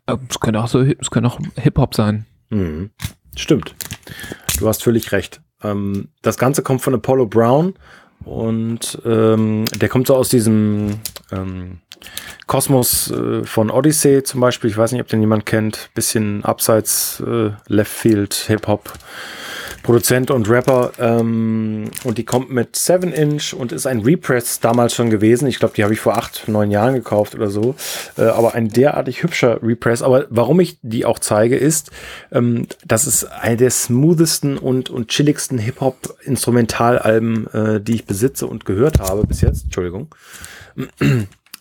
Äh, Es könnte auch so, es könnte auch Hip-Hop sein. Mhm. Stimmt. Du hast völlig recht. Ähm, das Ganze kommt von Apollo Brown und ähm, der kommt so aus diesem ähm, Kosmos äh, von Odyssey zum Beispiel. Ich weiß nicht, ob den jemand kennt. Bisschen abseits äh, Left Field Hip Hop. Produzent und Rapper ähm, und die kommt mit 7 Inch und ist ein Repress damals schon gewesen. Ich glaube, die habe ich vor acht, neun Jahren gekauft oder so. Äh, aber ein derartig hübscher Repress. Aber warum ich die auch zeige, ist, ähm, das ist eine der smoothesten und, und chilligsten Hip-Hop-Instrumentalalben, äh, die ich besitze und gehört habe bis jetzt. Entschuldigung.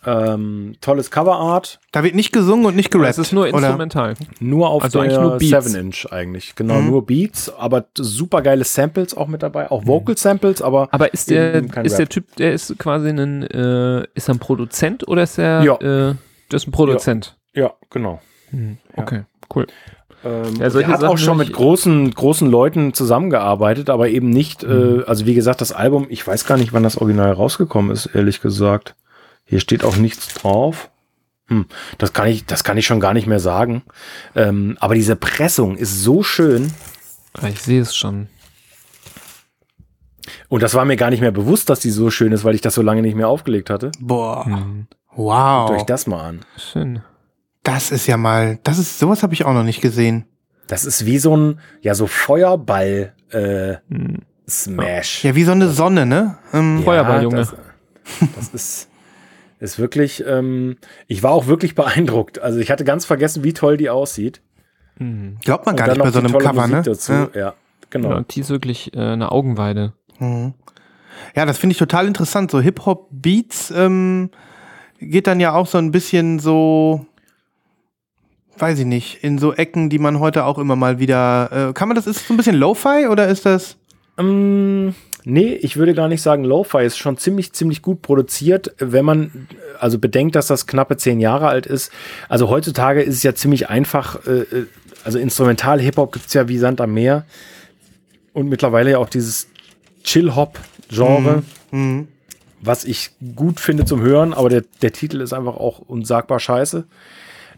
Ähm, tolles Coverart, Da wird nicht gesungen und nicht gerappt. Es ist nur oder? instrumental. nur auf Also eigentlich der nur Beats. 7 Inch eigentlich. Genau, nur Beats, aber super geile Samples auch mit dabei, auch Vocal Samples, aber Aber ist der, ist der. Typ, der ist quasi ein, äh, ist er ein Produzent oder ist er, Ja. äh, das ist ein Produzent? ja, genau. Hm, Okay, cool. Ähm, Ja, er hat Sachen auch schon mit großen, großen Leuten zusammengearbeitet, aber eben nicht, Mhm. äh, also wie gesagt, das Album, ich weiß gar nicht, wann das Original rausgekommen ist, ehrlich gesagt. Hier steht auch nichts drauf. Hm, das kann ich, das kann ich schon gar nicht mehr sagen. Ähm, aber diese Pressung ist so schön Ich sehe es schon. und das war mir gar nicht mehr bewusst, dass die so schön ist, weil ich das so lange nicht mehr aufgelegt hatte. Boah. Hm, Wow. Guckt euch das mal an. schön. Das ist ja mal, das ist, sowas habe ich auch noch nicht gesehen. Das ist wie so ein, ja, so Feuerball, äh, Hm. Smash. Ja, wie so eine Sonne, ne? Ähm, Feuerball-Junge. Das, das ist, ist wirklich, ähm, ich war auch wirklich beeindruckt. Also ich hatte ganz vergessen, wie toll die aussieht. Hm. Glaubt man gar nicht bei so einem tolle Cover, Musik ne? Dazu. Ja. Ja, genau. Ja, die ist wirklich äh, eine Augenweide. Mhm. Ja, das finde ich total interessant. So Hip-Hop-Beats ähm, geht dann ja auch so ein bisschen so, weiß ich nicht, in so Ecken, die man heute auch immer mal wieder. Äh, kann man das, ist es so ein bisschen Lo-Fi oder ist das. Ähm, nee, ich würde gar nicht sagen Lo-Fi. Ist schon ziemlich, ziemlich gut produziert, wenn man also bedenkt, dass das knappe zehn Jahre alt ist. Also heutzutage ist es ja ziemlich einfach. Äh, äh, also Instrumental-Hip-Hop gibt es ja wie Sand am Meer. Und mittlerweile ja auch dieses Chill-Hop-Genre. Mhm. was ich gut finde zum Hören, aber der, der Titel ist einfach auch unsagbar scheiße.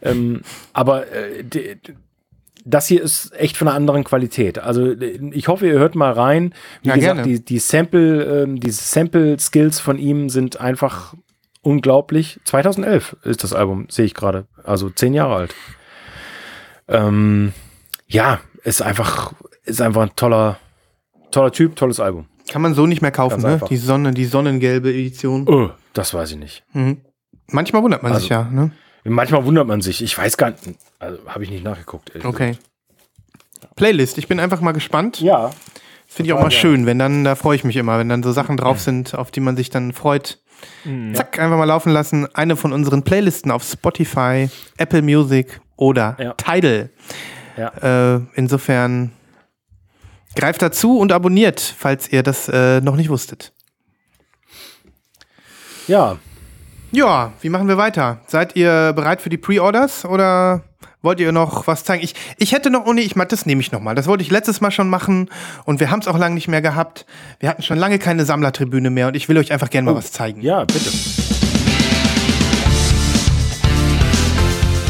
Ähm, aber äh, das hier ist echt von einer anderen Qualität. Also ich hoffe, ihr hört mal rein. Wie Ja, gesagt, gerne. die, die Sample, ähm, diese Sample-Skills von ihm sind einfach unglaublich. 2011 ist das Album, sehe ich gerade. Also zehn Jahre alt. Ähm, ja, ist einfach, ist einfach ein toller, toller Typ, tolles Album. Kann man so nicht mehr kaufen, ne? Die Sonne, die sonnengelbe Edition. Oh, das weiß ich nicht. Mhm. Manchmal wundert man sich ja, Also, ne? Manchmal wundert man sich. Ich weiß gar nicht. Also habe ich nicht nachgeguckt. Okay. Playlist, ich bin einfach mal gespannt. gesagt. Ja. Finde ich auch mal gerne. schön, wenn dann, da freue ich mich immer, wenn dann so Sachen drauf sind, auf die man sich dann freut. Zack, einfach mal laufen lassen. Eine von unseren Playlisten auf Spotify, Apple Music oder Ja. Tidal. Ja. Äh, insofern greift dazu und abonniert, falls ihr das äh, noch nicht wusstet. Ja. Ja, wie machen wir weiter? Seid ihr bereit für die Pre-Orders oder wollt ihr noch was zeigen? Ich, ich hätte noch, oh nee, ich, mach- das nehme ich noch mal. Das wollte ich letztes Mal schon machen und wir haben es auch lange nicht mehr gehabt. Wir hatten schon lange keine Sammlertribüne mehr und ich will euch einfach gerne mal was zeigen. Ja, bitte.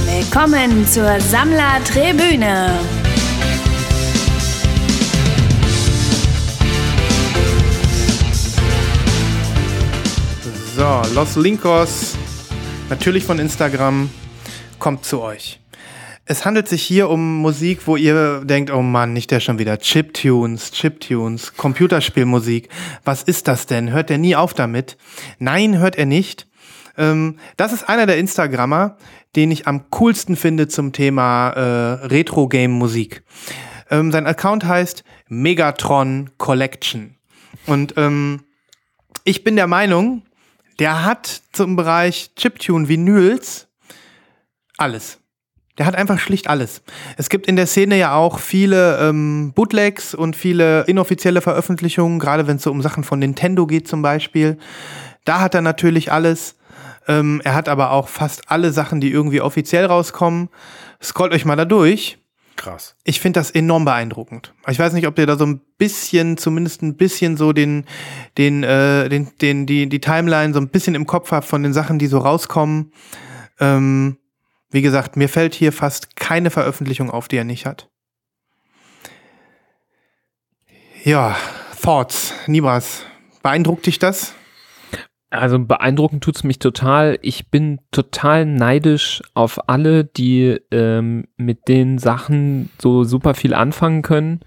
Willkommen zur Sammlertribüne. So, Los Linkos, natürlich von Instagram, kommt zu euch. Es handelt sich hier um Musik, wo ihr denkt, oh Mann, nicht der schon wieder. Chiptunes, Chiptunes, Computerspielmusik. Was ist das denn? Hört er nie auf damit? Nein, hört er nicht. Ähm, das ist einer der Instagrammer, den ich am coolsten finde zum Thema äh, Retro-Game-Musik. Ähm, sein Account heißt Megatron Collection. Und ähm, ich bin der Meinung, der hat zum Bereich Chiptune Vinyls alles. Der hat einfach schlicht alles. Es gibt in der Szene ja auch viele ähm, Bootlegs und viele inoffizielle Veröffentlichungen, gerade wenn es so um Sachen von Nintendo geht zum Beispiel. Da hat er natürlich alles. Ähm, er hat aber auch fast alle Sachen, die irgendwie offiziell rauskommen. Scrollt euch mal da durch. Krass. Ich finde das enorm beeindruckend. Ich weiß nicht, ob ihr da so ein bisschen, zumindest ein bisschen so den, den, äh, den, den, die, die Timeline so ein bisschen im Kopf habt von den Sachen, die so rauskommen. Ähm, wie gesagt, mir fällt hier fast keine Veröffentlichung auf, die er nicht hat. Ja, Thoughts, Nibras, beeindruckt dich das? Also beeindruckend tut's mich total. Ich bin total neidisch auf alle, die ähm, mit den Sachen so super viel anfangen können.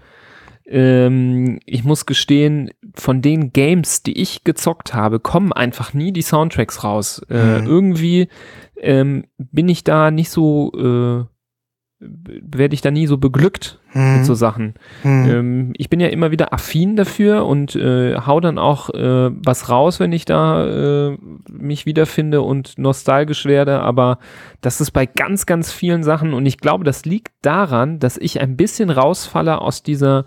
Ähm, ich muss gestehen, von den Games, die ich gezockt habe, kommen einfach nie die Soundtracks raus. Äh, Mhm. Irgendwie ähm, bin ich da nicht so, äh, werde ich da nie so beglückt mit so Sachen. Hm. Ähm, ich bin ja immer wieder affin dafür und äh, hau dann auch äh, was raus, wenn ich da äh, mich wiederfinde und nostalgisch werde. Aber das ist bei ganz, ganz vielen Sachen und ich glaube, das liegt daran, dass ich ein bisschen rausfalle aus dieser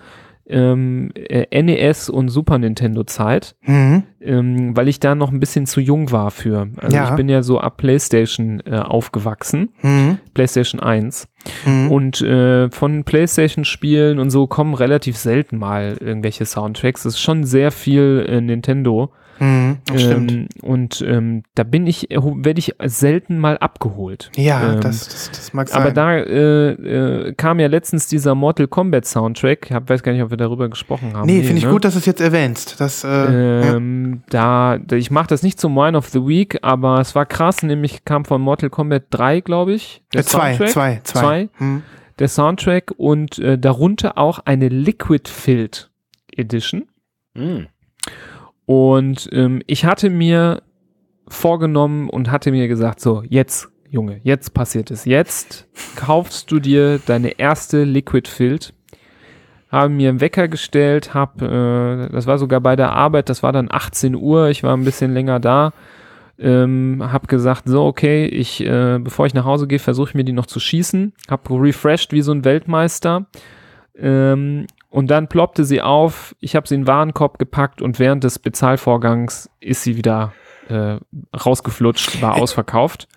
ähm, äh, NES und Super Nintendo Zeit, Mhm. ähm, weil ich da noch ein bisschen zu jung war für. Also Ja. ich bin ja so ab PlayStation äh, aufgewachsen, Mhm. PlayStation 1. Mhm. Und äh, von PlayStation-Spielen und so kommen relativ selten mal irgendwelche Soundtracks. Das ist schon sehr viel äh, Nintendo. Mhm. Ähm, und ähm, da bin ich, werde ich selten mal abgeholt. Ja, ähm, das, das, das mag sein. Aber da äh, äh, kam ja letztens dieser Mortal Kombat Soundtrack. Ich weiß gar nicht, ob wir darüber gesprochen haben. nee, finde ich ne? gut, dass du es jetzt erwähnst. Das, äh, ja. Ähm, da, da, ich mache das nicht zum Wine of the Week, aber es war krass, nämlich kam von Mortal Kombat 3, glaube ich. der Äh, zwei, Soundtrack. zwei, zwei, Zwei. Mhm. der Soundtrack und äh, darunter auch eine Liquid Filled Edition. Hm. Und ähm, ich hatte mir vorgenommen und hatte mir gesagt, so, jetzt, Junge, jetzt passiert es. Jetzt kaufst du dir deine erste Liquid Filled. Habe mir einen Wecker gestellt, hab, äh, das war sogar bei der Arbeit, das war dann 18 Uhr, ich war ein bisschen länger da. Ähm, hab gesagt, so, okay, ich, äh, bevor ich nach Hause gehe, versuche ich mir die noch zu schießen. Hab refreshed wie so ein Weltmeister. Ähm, und dann ploppte sie auf, ich habe sie in den Warenkorb gepackt und während des Bezahlvorgangs ist sie wieder äh, rausgeflutscht, war ausverkauft.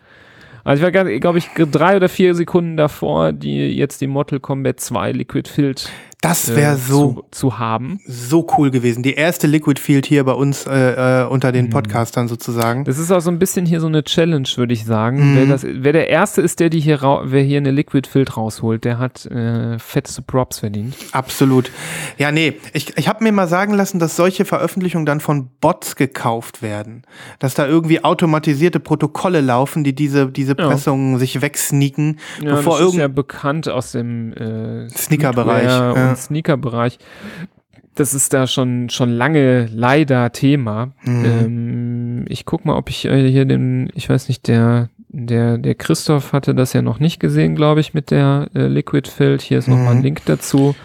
Also ich war, glaube ich, drei oder vier Sekunden davor, die jetzt die Mortal Kombat 2 Liquid Filled Das äh, wäre so, zu, zu haben. so cool gewesen. Die erste Liquid Field hier bei uns äh, äh, unter Mhm. den Podcastern sozusagen. Das ist auch so ein bisschen hier so eine Challenge, würde ich sagen. Mhm. Wer, das, wer der Erste ist, der die hier, wer hier eine Liquid Filled rausholt, der hat äh, fette Props verdient. Absolut. Ja, nee, ich, ich habe mir mal sagen lassen, dass solche Veröffentlichungen dann von Bots gekauft werden. Dass da irgendwie automatisierte Protokolle laufen, die diese, diese Ja. Pressungen sich wegsneaken, Ja, bevor das ist ja bekannt aus dem äh, Sneaker-Bereich, Streetwear ja. und Sneaker-Bereich. Das ist da schon, schon lange leider Thema. Mhm. Ähm, ich guck mal, ob ich äh, hier den, ich weiß nicht, der, der, der Christoph hatte das ja noch nicht gesehen, glaube ich, mit der äh, Liquid Filled. Hier ist noch mal ein Mhm. Link dazu.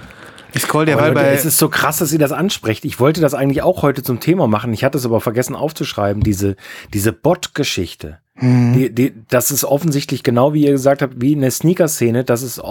ich scroll dir Aber mal Leute, bei. es ist so krass, dass ihr das ansprecht. Ich wollte das eigentlich auch heute zum Thema machen. Ich hatte es aber vergessen aufzuschreiben, diese, diese Bot-Geschichte. Mhm. Die, die, das ist offensichtlich genau wie ihr gesagt habt, wie in der Sneaker-Szene, dass es äh,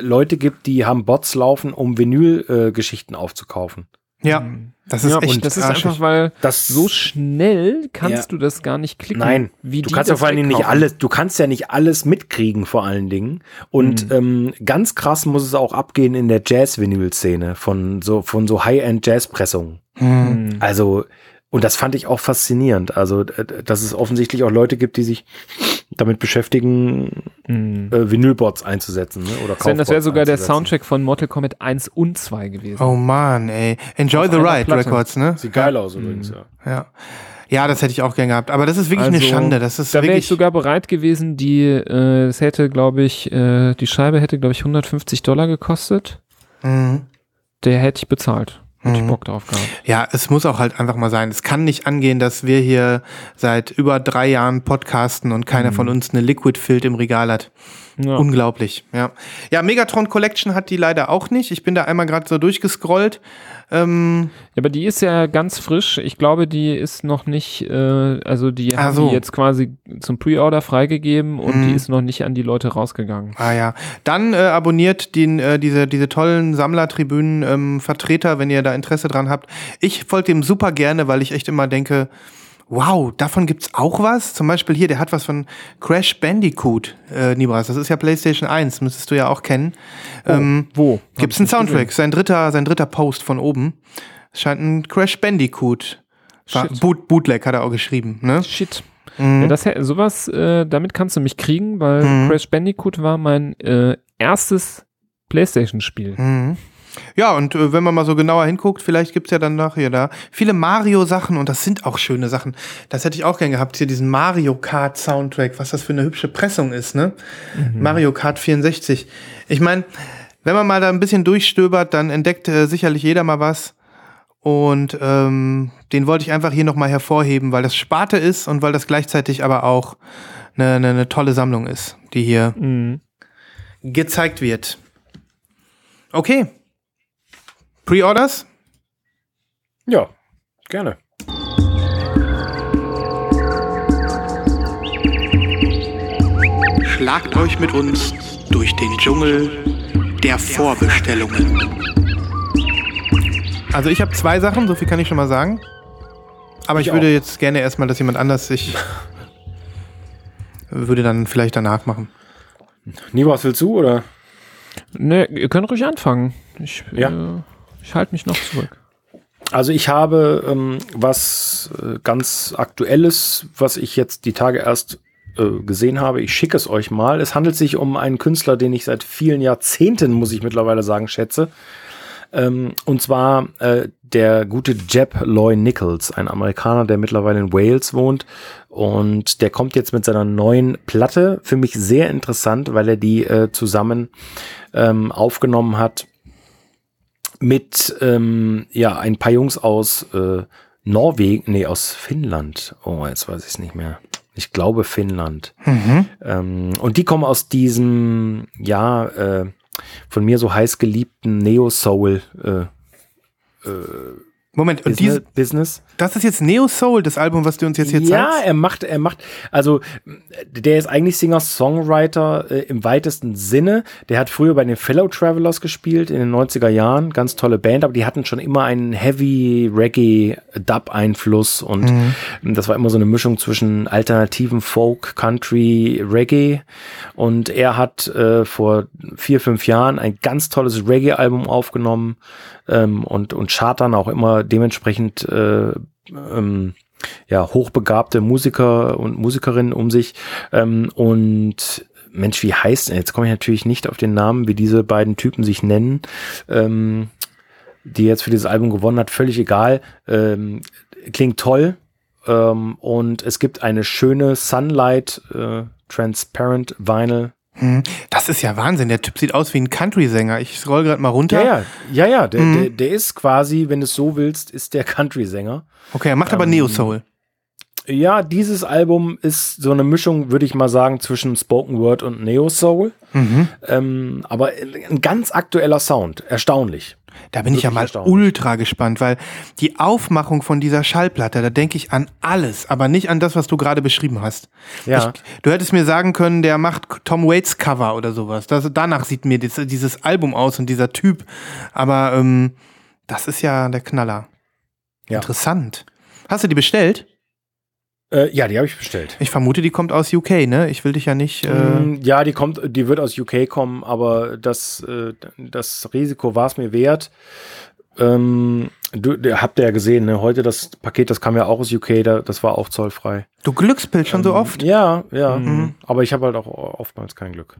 Leute gibt, die haben Bots laufen, um Vinyl-Geschichten aufzukaufen. ja, das ist ja, echt und das ist arschig. einfach, weil Das so schnell kannst Ja. du das gar nicht klicken. Nein, wie du kannst ja vor allen Dingen nicht alles, du kannst ja nicht alles mitkriegen vor allen Dingen. Und Mhm. ähm, ganz krass muss es auch abgehen in der Jazz-Vinyl-Szene von so, von so High-End-Jazz-Pressungen. Mhm. Mhm. Also, und das fand ich auch faszinierend. Also, äh, dass es offensichtlich auch Leute gibt, die sich damit beschäftigen, Mhm. äh, Vinylbots einzusetzen. Ne? Oder Sven, das wäre sogar der. Soundtrack von Mortal Kombat 1 und 2 gewesen. Oh man, ey. Enjoy Auf the Ride Platte. Records, ne? Sieht geil aus übrigens, ja. Ja. Ja, das hätte ich auch gern gehabt. Aber das ist wirklich eine Also, Schande. Das ist Da wäre ich sogar bereit gewesen, die, äh, es hätte, glaube ich, äh, die Scheibe hätte, glaube ich, 150 Dollar gekostet. Mhm. Der hätte ich bezahlt. Hätte ich Mhm. Bock drauf gehabt. Ja, es muss auch halt einfach mal sein. Es kann nicht angehen, dass wir hier seit über drei Jahren podcasten und keiner Mhm. von uns eine Liquid Filled im Regal hat. Ja. Unglaublich, ja. Ja, Megatron Collection hat die leider auch nicht. Ich bin da einmal gerade so durchgescrollt. Ähm, Ja, aber die ist ja ganz frisch. Ich glaube, die ist noch nicht, äh, also die Ach haben so. die jetzt quasi zum Pre-Order freigegeben und Mhm. die ist noch nicht an die Leute rausgegangen. ah ja. Dann äh, abonniert den, äh, diese, diese tollen Sammlertribünen ähm, Vertreter, wenn ihr da Interesse dran habt. Ich folge dem super gerne, weil ich echt immer denke, wow, davon gibt's auch was. Zum Beispiel hier, der hat was von Crash Bandicoot, äh, Nibras. Das ist ja PlayStation 1, müsstest du ja auch kennen. ähm, Wo? Gibt's einen Soundtrack, sein dritter, sein dritter Post von oben. Es scheint ein Crash Bandicoot. Boot, Bootleg hat er auch geschrieben, ne? Shit. Mhm. Ja, das, sowas, äh, damit kannst du mich kriegen, weil Mhm. Crash Bandicoot war mein äh, erstes Playstation-Spiel. Mhm. Ja, und äh, wenn man mal so genauer hinguckt, vielleicht gibt's ja dann nachher da viele Mario-Sachen und das sind auch schöne Sachen. Das hätte ich auch gern gehabt, hier diesen Mario Kart Soundtrack, was das für eine hübsche Pressung ist, ne? Mario Kart 64. Ich meine, wenn man mal da ein bisschen durchstöbert, dann entdeckt äh, sicherlich jeder mal was. Und ähm, den wollte ich einfach hier nochmal hervorheben, weil das Sparte ist und weil das gleichzeitig aber auch eine, eine, eine tolle Sammlung ist, die hier Mhm. gezeigt wird. Okay. Pre-Orders? Ja, gerne. Schlagt euch mit uns durch den Dschungel der Vorbestellungen. Also ich habe zwei Sachen, so viel kann ich schon mal sagen. Aber ich, Ich würde auch. jetzt gerne erstmal, dass jemand anders sich würde dann vielleicht danach machen. Nie was willst du, oder? Ne, ihr könnt ruhig anfangen. Ich, Ja. äh, ich halte mich noch zurück. Also ich habe ähm, was äh, ganz Aktuelles, was ich jetzt die Tage erst äh, gesehen habe. Ich schicke es euch mal. Es handelt sich um einen Künstler, den ich seit vielen Jahrzehnten, muss ich mittlerweile sagen, schätze. Ähm, und zwar äh, der gute Jeb Loy Nichols, ein Amerikaner, der mittlerweile in Wales wohnt. Und der kommt jetzt mit seiner neuen Platte. Für mich sehr interessant, weil er die äh, zusammen ähm, aufgenommen hat mit ähm, ja ein paar Jungs aus äh, Norwegen, nee aus Finnland. Oh, jetzt weiß ich es nicht mehr. Ich glaube Finnland. Ähm, und die kommen aus diesem ja äh, von mir so heiß geliebten Neo Soul äh, Moment, und Business, diese, Business. das ist jetzt Neo Soul, das Album, was du uns jetzt hier ja, zeigst? er macht, er macht, also der ist eigentlich Singer-Songwriter äh, im weitesten Sinne. Der hat früher bei den Fellow Travelers gespielt in den 90er Jahren, ganz tolle Band, aber die hatten schon immer einen Heavy Reggae Dub Einfluss und das war immer so eine Mischung zwischen alternativen Folk, Country, Reggae und er hat äh, vor vier, fünf Jahren ein ganz tolles Reggae-Album aufgenommen ähm, und, und chartern auch immer dementsprechend äh, ähm, ja, hochbegabte Musiker und Musikerinnen um sich. Ähm, und Mensch, wie heißt? Jetzt komme ich natürlich nicht auf den Namen, wie diese beiden Typen sich nennen, ähm, die jetzt für dieses Album gewonnen hat. Völlig egal. Ähm, klingt toll. Ähm, und es gibt eine schöne Sunlight äh, Transparent Vinyl. Hm, Das ist ja Wahnsinn. Der Typ sieht aus wie ein Country-Sänger. Ich scroll gerade mal runter. Ja, ja, ja, ja. Der, Mhm. der, der ist quasi, wenn du es so willst, ist der Country-Sänger. Okay, er macht aber Ähm, Neo Soul. Ja, dieses Album ist so eine Mischung, würde ich mal sagen, zwischen Spoken Word und Neo Soul. Mhm. Ähm, aber ein ganz aktueller Sound. Erstaunlich. Da bin ich ja mal ultra gespannt, weil die Aufmachung von dieser Schallplatte, da denke ich an alles, aber nicht an das, was du gerade beschrieben hast. Ja. Ich, du hättest mir sagen können, der macht Tom Waits Cover oder sowas. Das, danach sieht mir dieses, dieses Album aus und dieser Typ. Aber ähm, das ist ja der Knaller. Ja. Interessant. Hast du die bestellt? Äh, ja, die habe ich bestellt. Ich vermute, die kommt aus UK, ne? Ich will dich ja nicht. Äh, Mm, ja, die kommt, die wird aus UK kommen, aber das, äh, das Risiko war es mir wert. Ähm, du, der, habt ihr ja gesehen, ne? heute das Paket, das kam ja auch aus UK, da, das war auch zollfrei. du glückspilzt schon so oft. Ja, ja. Mhm. Aber ich habe halt auch oftmals kein Glück.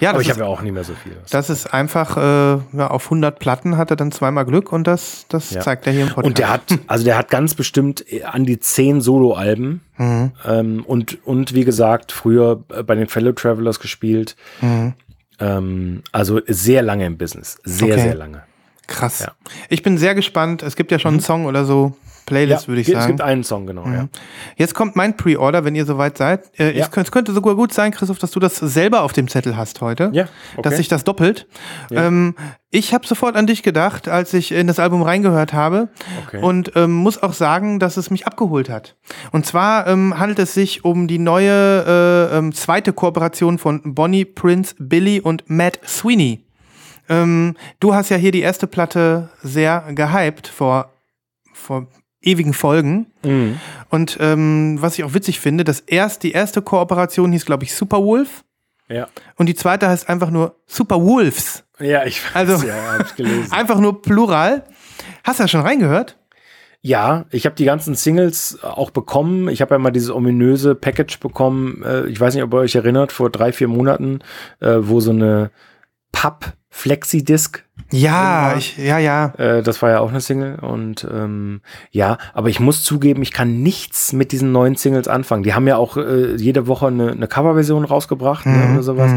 Ja, aber ich habe ja auch nicht mehr so viel. das ist einfach, äh, ja, auf 100 Platten hat er dann zweimal Glück und das, das Ja. zeigt er hier im Podcast. Und der hat, also der hat ganz bestimmt äh, an die zehn Soloalben Mhm. ähm, und, und wie gesagt, früher äh, bei den Fellow Travelers gespielt. Mhm. Ähm, also sehr lange im Business. Sehr, Okay. sehr lange. Krass. Ja. Ich bin sehr gespannt. Es gibt ja schon einen Song oder so. Playlist, würde ich Es sagen. gibt einen Song, genau. Ja. Jetzt kommt mein Pre-Order, wenn ihr soweit seid. Äh, Ja. ich, es könnte sogar gut sein, Christoph, dass du das selber auf dem Zettel hast heute. Ja, okay. Dass sich das doppelt. Ja. Ähm, ich habe sofort an dich gedacht, als ich in das Album reingehört habe. Okay. Und ähm, muss auch sagen, dass es mich abgeholt hat. Und zwar ähm, handelt es sich um die neue äh, ähm, zweite Kooperation von Bonnie, Prince, Billy und Matt Sweeney. Ähm, du hast ja hier die erste Platte sehr gehypt vor, vor ewigen Folgen. Mhm. Und ähm, was ich auch witzig finde, das erst, die erste Kooperation hieß, glaube ich, Superwolf. Ja. Und die zweite heißt einfach nur Superwolves. Ja, ich weiß, Also- ja, hab ich gelesen. Einfach nur Plural. Hast du da schon reingehört? Ja, ich habe die ganzen Singles auch bekommen. Ich habe ja mal dieses ominöse Package bekommen. Äh, ich weiß nicht, ob ihr euch erinnert, vor drei, vier Monaten, äh, wo so eine Papp-Flexi-Disc Ja, Ja. ich, ja, ja. Äh, das war ja auch eine Single und ähm, ja, aber ich muss zugeben, ich kann nichts mit diesen neuen Singles anfangen. Die haben ja auch äh, jede Woche eine, eine Coverversion rausgebracht ne, oder sowas.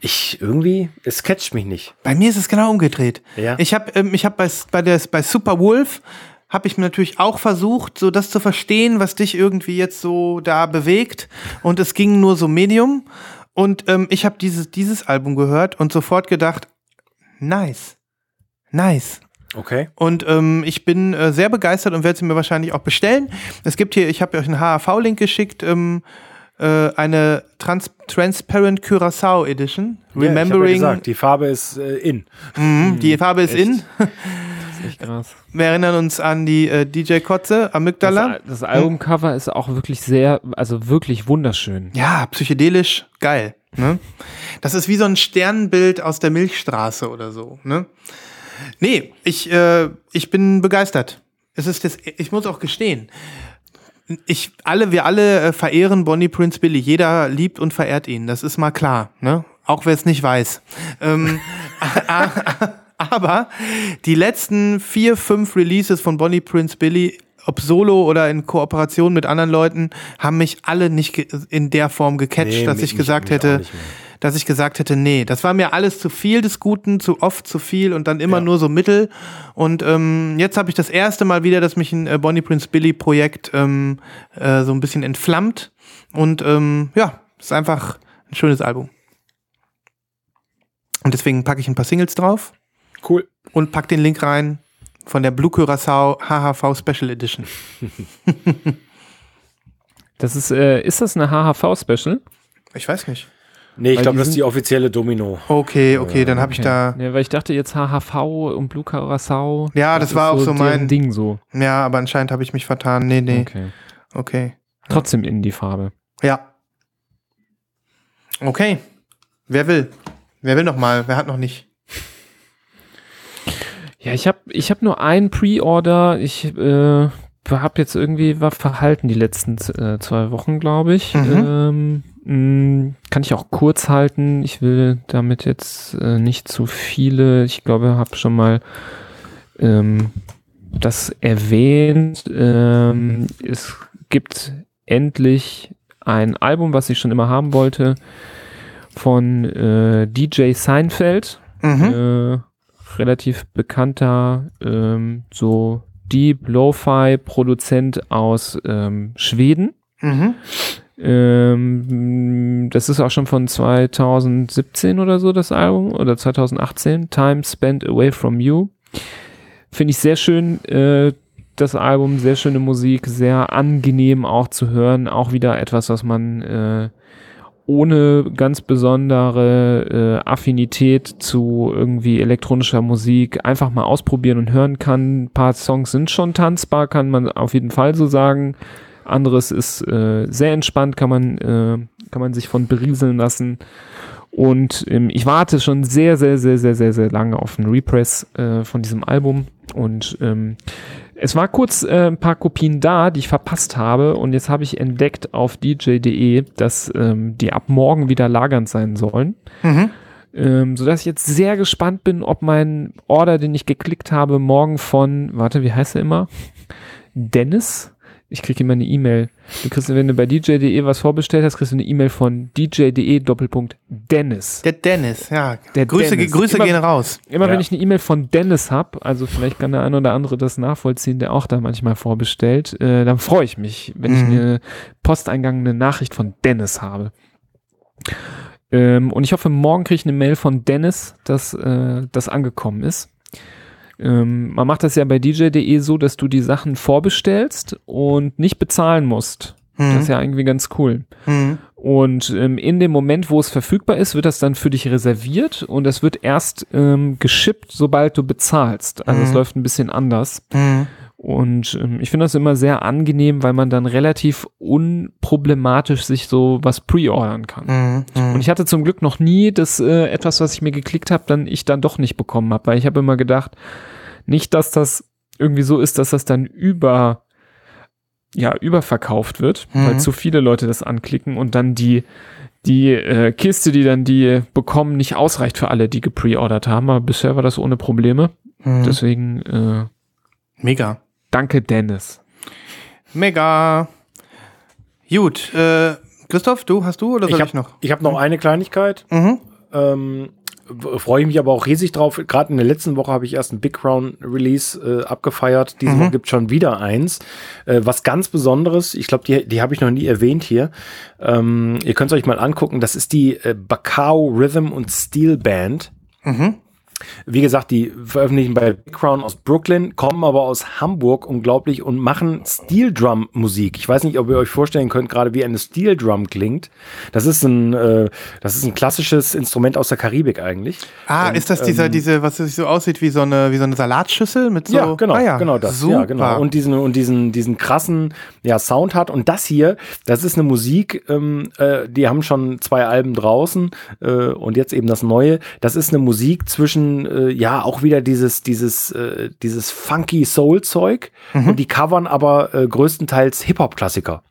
Ich irgendwie, es catcht mich nicht. Bei mir ist es genau umgedreht. Ja. Ich habe ähm, ich hab bei, bei, der, bei Superwolf habe ich mir natürlich auch versucht, so das zu verstehen, was dich irgendwie jetzt so da bewegt. Und es ging nur so Medium. Und ähm, ich habe dieses, dieses Album gehört und sofort gedacht, nice. Nice. Okay. Und ähm, ich bin äh, sehr begeistert und werde sie mir wahrscheinlich auch bestellen. Es gibt hier, ich habe euch einen HAV-Link geschickt, ähm, äh, eine Trans Transparent Curacao Edition. Ja, ich hab ja Remembering. gesagt, die Farbe ist äh, in. Mhm, die Farbe ist Echt? in. Echt krass. Wir erinnern uns an die äh, DJ Kotze, Amygdala. Das, das Albumcover ist auch wirklich sehr, also wirklich wunderschön. Ja, psychedelisch, geil. Ne? Das ist wie so ein Sternbild aus der Milchstraße oder so. Ne? Nee, ich, äh, ich bin begeistert. Es ist das, ich muss auch gestehen. Ich, alle, wir alle äh, verehren Bonnie Prince Billy. Jeder liebt und verehrt ihn. Das ist mal klar. Ne? Auch wer es nicht weiß. Ähm, aber die letzten vier, fünf Releases von Bonnie Prince Billy, ob solo oder in Kooperation mit anderen Leuten, haben mich alle nicht in der Form gecatcht, Nee, dass mich- ich gesagt hätte, dass ich gesagt hätte, nee, das war mir alles zu viel des Guten, zu oft zu viel und dann immer Ja. nur so Mittel. Und ähm, jetzt habe ich das erste Mal wieder, dass mich ein äh, Bonnie Prince Billy Projekt ähm, äh, so ein bisschen entflammt. Und ähm, ja, ist einfach ein schönes Album. Und deswegen packe ich ein paar Singles drauf Cool. und pack den Link rein von der Blue Curacao HHV Special Edition. Das ist, äh, ist das eine HHV-Special? Ich weiß nicht. Nee, ich glaube, das ist die offizielle Domino. Okay, okay, dann habe ich da. Ja, weil ich dachte jetzt HHV und Blue Curacao. Ja, das war ist auch so mein- Ding so. Ja, aber anscheinend habe ich mich vertan. Nee, nee. Okay. Okay. Trotzdem in die Farbe. Ja. Okay. Wer will? Wer will noch mal? Wer hat noch nicht? Ja, ich habe ich hab nur ein Pre-Order. Ich äh, habe jetzt irgendwie war verhalten die letzten äh, zwei Wochen, glaube ich. Ähm, mh, kann ich auch kurz halten. Ich will damit jetzt äh, nicht zu viele. Ich glaube, habe schon mal ähm, das erwähnt. Ähm, es gibt endlich ein Album, was ich schon immer haben wollte, von äh, DJ Seinfeld Mhm. Relativ bekannter ähm, so Deep Lo-Fi Produzent aus ähm, Schweden. Mhm. Ähm, das ist auch schon von 2017 oder so das Album oder 2018. Time Spent Away from You. Finde ich sehr schön. Äh, das Album, sehr schöne Musik, sehr angenehm auch zu hören. Auch wieder etwas, was man äh, ohne ganz besondere äh, Affinität zu irgendwie elektronischer Musik einfach mal ausprobieren und hören kann. Ein paar Songs sind schon tanzbar, kann man auf jeden Fall so sagen. Anderes ist äh, sehr entspannt, kann man, äh, kann man sich von berieseln lassen. Und ähm, ich warte schon sehr, sehr, sehr, sehr, sehr, sehr lange auf einen Repress äh, von diesem Album. Und ähm, es war kurz äh, ein paar Kopien da, die ich verpasst habe. Und jetzt habe ich entdeckt auf dj.de, dass ähm, die ab morgen wieder lagernd sein sollen. Mhm. Ähm, sodass ich jetzt sehr gespannt bin, ob mein Order, den ich geklickt habe, morgen von, warte, wie heißt er immer? Dennis Ich kriege immer eine E-Mail. Du kriegst, wenn du bei dj.de was vorbestellt hast, kriegst du eine E-Mail von dj.de Doppelpunkt Dennis. Der Dennis, ja. Der Grüße, Dennis. Grüße Immer- gehen raus. Immer Ja. wenn ich eine E-Mail von Dennis habe, also vielleicht kann der eine oder andere das nachvollziehen, der auch da manchmal vorbestellt, äh, dann freue ich mich, wenn ich Mhm. eine Posteingang, eine Nachricht von Dennis habe. Ähm, und ich hoffe, morgen kriege ich eine Mail von Dennis, dass äh, das angekommen ist. Ähm, man macht das ja bei dj.de so, dass du die Sachen vorbestellst und nicht bezahlen musst. Das ist ja irgendwie ganz cool. Mhm. Und ähm, in dem Moment, wo es verfügbar ist, wird das dann für dich reserviert und es wird erst ähm, geschippt, sobald du bezahlst. Also es Mhm. läuft ein bisschen anders. Mhm. Und ähm, ich finde das immer sehr angenehm, weil man dann relativ unproblematisch sich so was pre-ordern kann. Mhm. Mhm. Und ich hatte zum Glück noch nie das äh, etwas, was ich mir geklickt habe, dann ich dann doch nicht bekommen habe, weil ich habe immer gedacht, nicht, dass das irgendwie so ist, dass das dann über ja überverkauft wird, Mhm. weil zu viele Leute das anklicken und dann die die äh, Kiste, die dann die bekommen, nicht ausreicht für alle, die gepreordert haben. Aber bisher war das ohne Probleme. Mhm. Deswegen äh, Mega. Danke Dennis. Mega. Gut, äh, Christoph, du, hast du oder soll Ich ich, habe noch? ich hab noch eine Kleinigkeit. Mhm. Ähm, Freue ich mich aber auch riesig drauf. Gerade in der letzten Woche habe ich erst ein Big Crown Release äh, abgefeiert. Diese Mhm. Woche gibt schon wieder eins. Äh, was ganz Besonderes. Ich glaube, die, die habe ich noch nie erwähnt hier. Ähm, ihr könnt es euch mal angucken. Das ist die äh, Bacao Rhythm und Steel Band. Mhm. Wie gesagt, die veröffentlichen bei Big Crown aus Brooklyn, kommen aber aus Hamburg unglaublich und machen Steel Drum Musik. Ich weiß nicht, ob ihr euch vorstellen könnt, gerade wie eine Steel Drum klingt. Das ist ein, äh, das ist ein klassisches Instrument aus der Karibik eigentlich. Ah, Und, ist das dieser, ähm, diese, was sich so aussieht wie so eine, wie so eine Salatschüssel mit so. ja, genau, ah, ja. genau das. Super. Ja, genau. Und diesen und diesen diesen krassen ja, Sound hat. Und das hier, das ist eine Musik. Ähm, äh, die haben schon zwei Alben draußen äh, und jetzt eben das neue. Das ist eine Musik zwischen äh, ja auch wieder dieses dieses äh, dieses funky Soul Zeug und die covern aber äh, größtenteils Hip Hop Klassiker.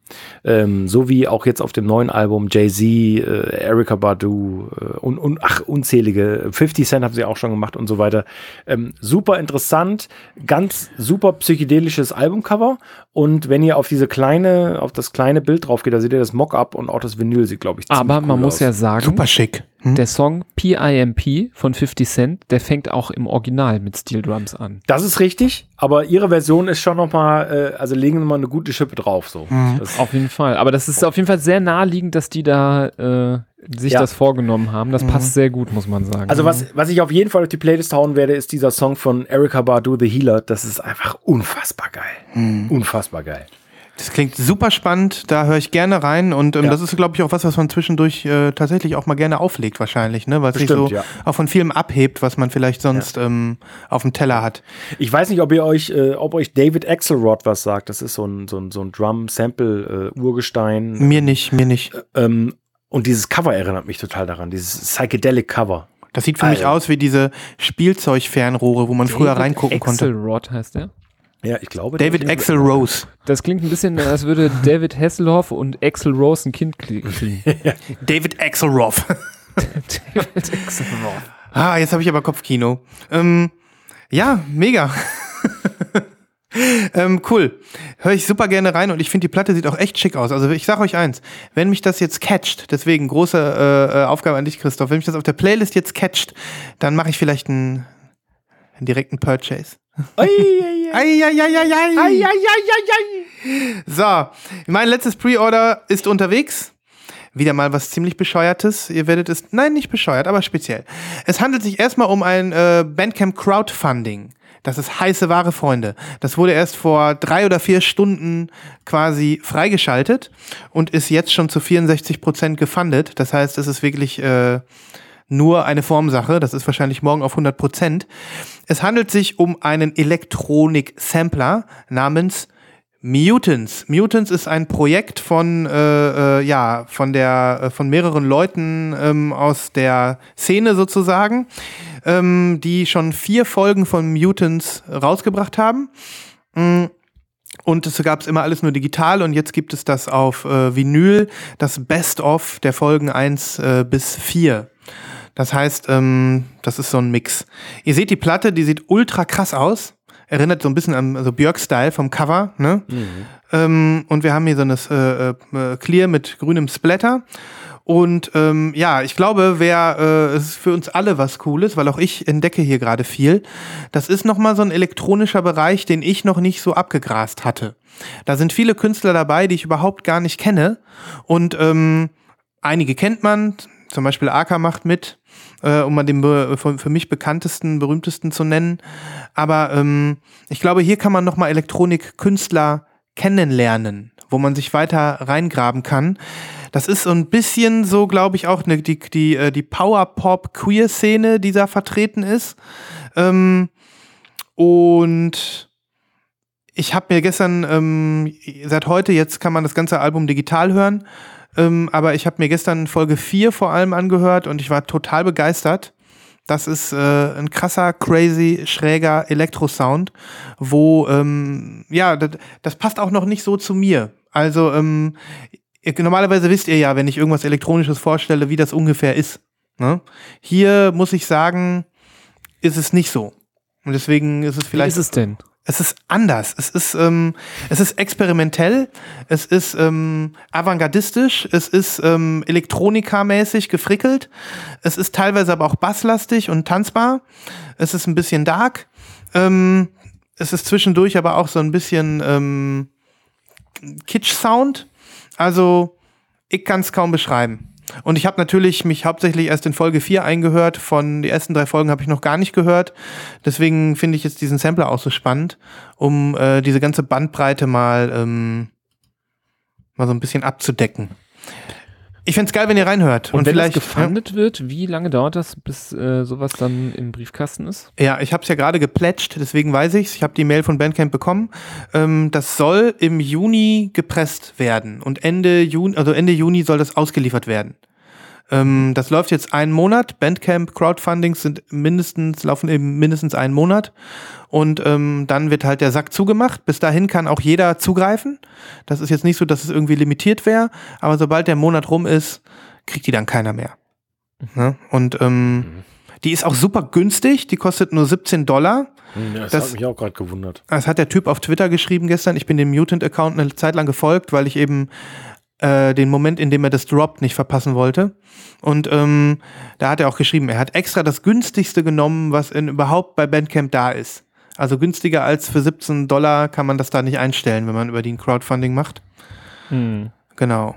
Ähm, so wie auch jetzt auf dem neuen Album Jay-Z, äh, Erykah Badu äh, und, und ach, unzählige. 50 Cent haben sie auch schon gemacht und so weiter. Ähm, super interessant, ganz super psychedelisches Albumcover. Und wenn ihr auf diese kleine, auf das kleine Bild drauf geht, da seht ihr das Mock-up und auch das Vinyl sieht, glaube ich, Aber ziemlich man cool muss aus. ja sagen, Super schick. Hm? der Song PIMP von 50 Cent, der fängt auch im Original mit Steel Drums an. Das ist richtig, aber ihre Version ist schon noch mal, äh, also legen wir mal eine gute Schippe drauf. So. Mhm. Das, Auf jeden Fall. Aber das ist auf jeden Fall sehr naheliegend, dass die da äh, sich Ja. das vorgenommen haben. Das passt sehr gut, muss man sagen. Also was, was ich auf jeden Fall auf die Playlist hauen werde, ist dieser Song von Erykah Badu, The Healer. Das ist einfach unfassbar geil. Unfassbar geil. Das klingt super spannend, da höre ich gerne rein und ähm, Ja. das ist, glaube ich, auch was, was man zwischendurch äh, tatsächlich auch mal gerne auflegt, wahrscheinlich, ne? Weil es sich so ja. auch von vielem abhebt, was man vielleicht sonst ähm, auf dem Teller hat. Ich weiß nicht, ob ihr euch, äh, ob euch David Axelrod was sagt. Das ist so ein, so ein, so ein Drum-Sample-Urgestein. Mir nicht, mir nicht. ähm, und dieses Cover erinnert mich total daran, dieses Psychedelic Cover. Das sieht für mich Alter. aus wie diese Spielzeugfernrohre, wo man früher David reingucken konnte. Axelrod heißt der. Ja, ich glaube. David Axel Rose. Das klingt ein bisschen, als würde David Hasselhoff und Axel Rose ein Kind kriegen. David Axelrod. David Axelrod. ah, jetzt habe ich aber Kopfkino. Ähm, ja, mega. ähm, cool. Höre ich super gerne rein und ich finde, die Platte sieht auch echt schick aus. Also ich sage euch eins, wenn mich das jetzt catcht, deswegen große äh, äh, Aufgabe an dich, Christoph, wenn mich das auf der Playlist jetzt catcht, dann mache ich vielleicht einen, einen direkten Purchase. So, mein letztes Pre-Order ist unterwegs. Wieder mal was ziemlich bescheuertes. Ihr werdet es, nein, nicht bescheuert, aber speziell. Es handelt sich erstmal um ein äh, Bandcamp Crowdfunding. Das ist heiße Ware, Freunde. Das wurde erst vor drei oder vier Stunden quasi freigeschaltet und ist jetzt schon zu 64 Prozent gefundet. Das heißt, es ist wirklich äh, nur eine Formsache. Das ist wahrscheinlich morgen auf 100 Prozent. Es handelt sich um einen Elektronik-Sampler namens Mutants. Mutants ist ein Projekt von äh, äh, ja von der äh, von mehreren Leuten ähm, aus der Szene sozusagen, ähm, die schon vier Folgen von Mutants rausgebracht haben. Mm. Und es gab es immer alles nur digital und jetzt gibt es das auf äh, Vinyl, das Best-of der Folgen 1 äh, bis 4. Das heißt, ähm, das ist so ein Mix. Ihr seht die Platte, die sieht ultra krass aus. erinnert so ein bisschen an also Björk-Style vom Cover, ne? Ähm, und wir haben hier so eine äh, äh, Clear mit grünem Splatter. Und ähm, ja, ich glaube, wer äh, es ist für uns alle was Cooles, weil auch ich entdecke hier gerade viel. Das ist nochmal so ein elektronischer Bereich, den ich noch nicht so abgegrast hatte. Da sind viele Künstler dabei, die ich überhaupt gar nicht kenne. Und ähm, einige kennt man, zum Beispiel Aka macht mit, äh, um mal den für mich bekanntesten, berühmtesten zu nennen. Aber ähm, ich glaube, hier kann man nochmal Elektronikkünstler kennenlernen, wo man sich weiter reingraben kann. Das ist so ein bisschen so, glaube ich, auch ne, die, die, äh, die Power-Pop-Queer-Szene, die da vertreten ist. Ähm, und ich habe mir gestern, ähm, seit heute, jetzt kann man das ganze Album digital hören, ähm, aber ich habe mir gestern Folge 4 vor allem angehört und ich war total begeistert. Das ist äh, ein krasser, crazy, schräger Elektrosound, wo, ähm, ja, das, das passt auch noch nicht so zu mir. Also, ähm, normalerweise wisst ihr ja, wenn ich irgendwas Elektronisches vorstelle, wie das ungefähr ist. Ne? Hier muss ich sagen, ist es nicht so. Und deswegen ist es Wie vielleicht. ist es denn? Es ist anders. Es ist, ähm, es ist experimentell. Es ist ähm, avantgardistisch. Es ist ähm, elektronikamäßig gefrickelt. Es ist teilweise aber auch basslastig und tanzbar. Es ist ein bisschen dark. Ähm, es ist zwischendurch aber auch so ein bisschen ähm, Kitsch-Sound. Also, ich kann es kaum beschreiben. Und ich habe natürlich mich hauptsächlich erst in Folge 4 eingehört. Von die ersten drei Folgen habe ich noch gar nicht gehört. Deswegen finde ich jetzt diesen Sampler auch so spannend, um äh, diese ganze Bandbreite mal, ähm, mal so ein bisschen abzudecken. Ich fänd's geil, wenn ihr reinhört. Und, wenn vielleicht das gefundet wird, wie lange dauert das, bis äh, sowas dann im Briefkasten ist? Ja, ich habe es ja gerade geplätscht, deswegen weiß ich's. Ich habe die Mail von Bandcamp bekommen. Ähm, das soll im Juni gepresst werden und Ende Juni, also Ende Juni soll das ausgeliefert werden. Ähm, das läuft jetzt einen Monat. Bandcamp Crowdfundings sind mindestens laufen eben mindestens einen Monat und ähm, dann wird halt der Sack zugemacht. Bis dahin kann auch jeder zugreifen. Das ist jetzt nicht so, dass es irgendwie limitiert wäre, aber sobald der Monat rum ist, kriegt die dann keiner mehr. Ne? Und ähm, die ist auch super günstig. Die kostet nur 17 Dollar. Hm, Ja, das, Das- hat mich auch gerade gewundert. Das hat der Typ auf Twitter geschrieben gestern. Ich bin dem Mutant-Account eine Zeit lang gefolgt, weil ich eben äh, den Moment, in dem er das droppt, nicht verpassen wollte. Und ähm, da hat er auch geschrieben, er hat extra das günstigste genommen, was in, überhaupt bei Bandcamp da ist. Also günstiger als für 17 Dollar kann man das da nicht einstellen, wenn man über den Crowdfunding macht. Genau.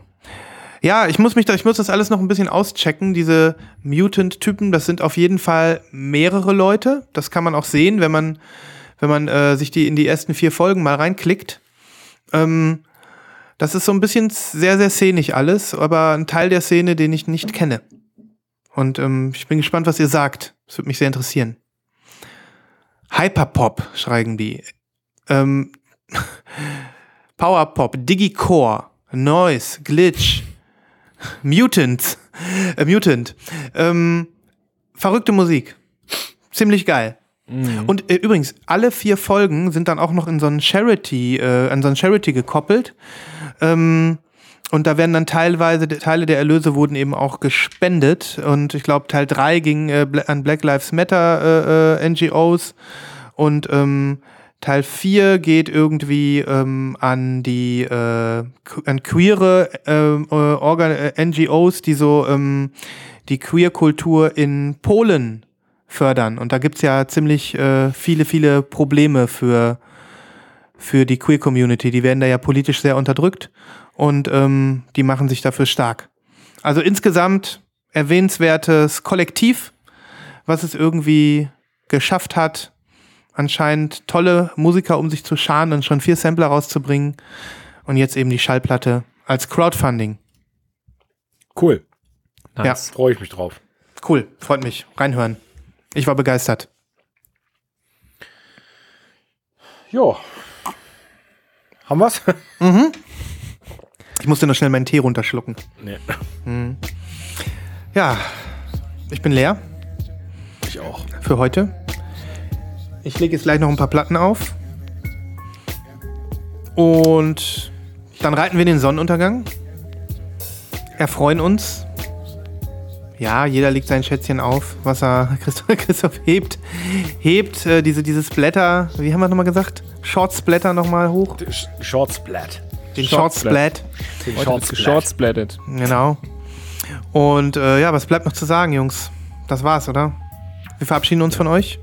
Ja, ich muss mich da, ich muss das alles noch ein bisschen auschecken. Diese Mutant-Typen, das sind auf jeden Fall mehrere Leute. Das kann man auch sehen, wenn man, wenn man äh, sich die in die ersten vier Folgen mal reinklickt. Ähm, das ist so ein bisschen sehr, sehr szenisch alles, aber ein Teil der Szene, den ich nicht kenne. Und ähm, ich bin gespannt, was ihr sagt. Das würde mich sehr interessieren. Hyperpop, schreiben die. Ähm, Powerpop, Digicore, Noise, Glitch, Mutant, äh, Mutant. Ähm, verrückte Musik. Ziemlich geil. Und äh, übrigens, alle vier Folgen sind dann auch noch in so einen Charity, äh, an so einen Charity gekoppelt. Ähm, und da werden dann teilweise, Teile der Erlöse wurden eben auch gespendet. Und ich glaube, Teil 3 ging äh, an Black Lives Matter äh, äh, NGOs. Und ähm, Teil 4 geht irgendwie ähm, an die äh, an queere äh, äh, NGOs, die so ähm, die Queer-Kultur in Polen fördern. Und da gibt's ja ziemlich äh, viele, viele Probleme für, für die Queer-Community. Die werden da ja politisch sehr unterdrückt und ähm, die machen sich dafür stark. Also insgesamt erwähnenswertes Kollektiv, was es irgendwie geschafft hat, anscheinend tolle Musiker um sich zu scharen und schon vier Sampler rauszubringen und jetzt eben die Schallplatte als Crowdfunding. Cool. Nice. Freue ich mich drauf. Cool, freut mich. Reinhören. Ich war begeistert. Ja. Haben wir's? Ich musste noch schnell meinen Tee runterschlucken. nee. Ja, ich bin leer Ich auch. für heute. Ich lege jetzt gleich noch ein paar Platten auf. Und dann reiten wir den Sonnenuntergang. Erfreuen uns Ja, jeder legt sein Schätzchen auf, was er. Christoph, Christoph hebt, hebt äh, diese, dieses Blätter, wie haben wir nochmal gesagt? Shortsblätter nochmal hoch. Short Splat. Den. Shortsplat. Den geshortsplattet. Genau. Und äh, ja, was bleibt noch zu sagen, Jungs? Das war's, oder? Wir verabschieden uns von euch.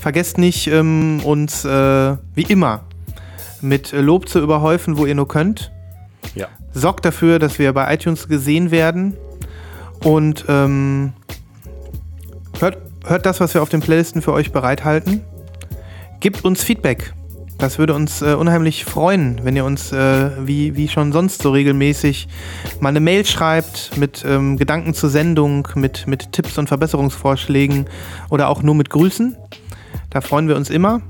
Vergesst nicht, ähm, uns äh, wie immer mit Lob zu überhäufen, wo ihr nur könnt. Ja. Sorgt dafür, dass wir bei iTunes gesehen werden. Und ähm, hört, hört das, was wir auf den Playlisten für euch bereithalten. Gebt uns Feedback. Das würde uns äh, unheimlich freuen, wenn ihr uns, äh, wie, wie schon sonst so regelmäßig, mal eine Mail schreibt mit ähm, Gedanken zur Sendung, mit, mit Tipps und Verbesserungsvorschlägen oder auch nur mit Grüßen. Da freuen wir uns immer.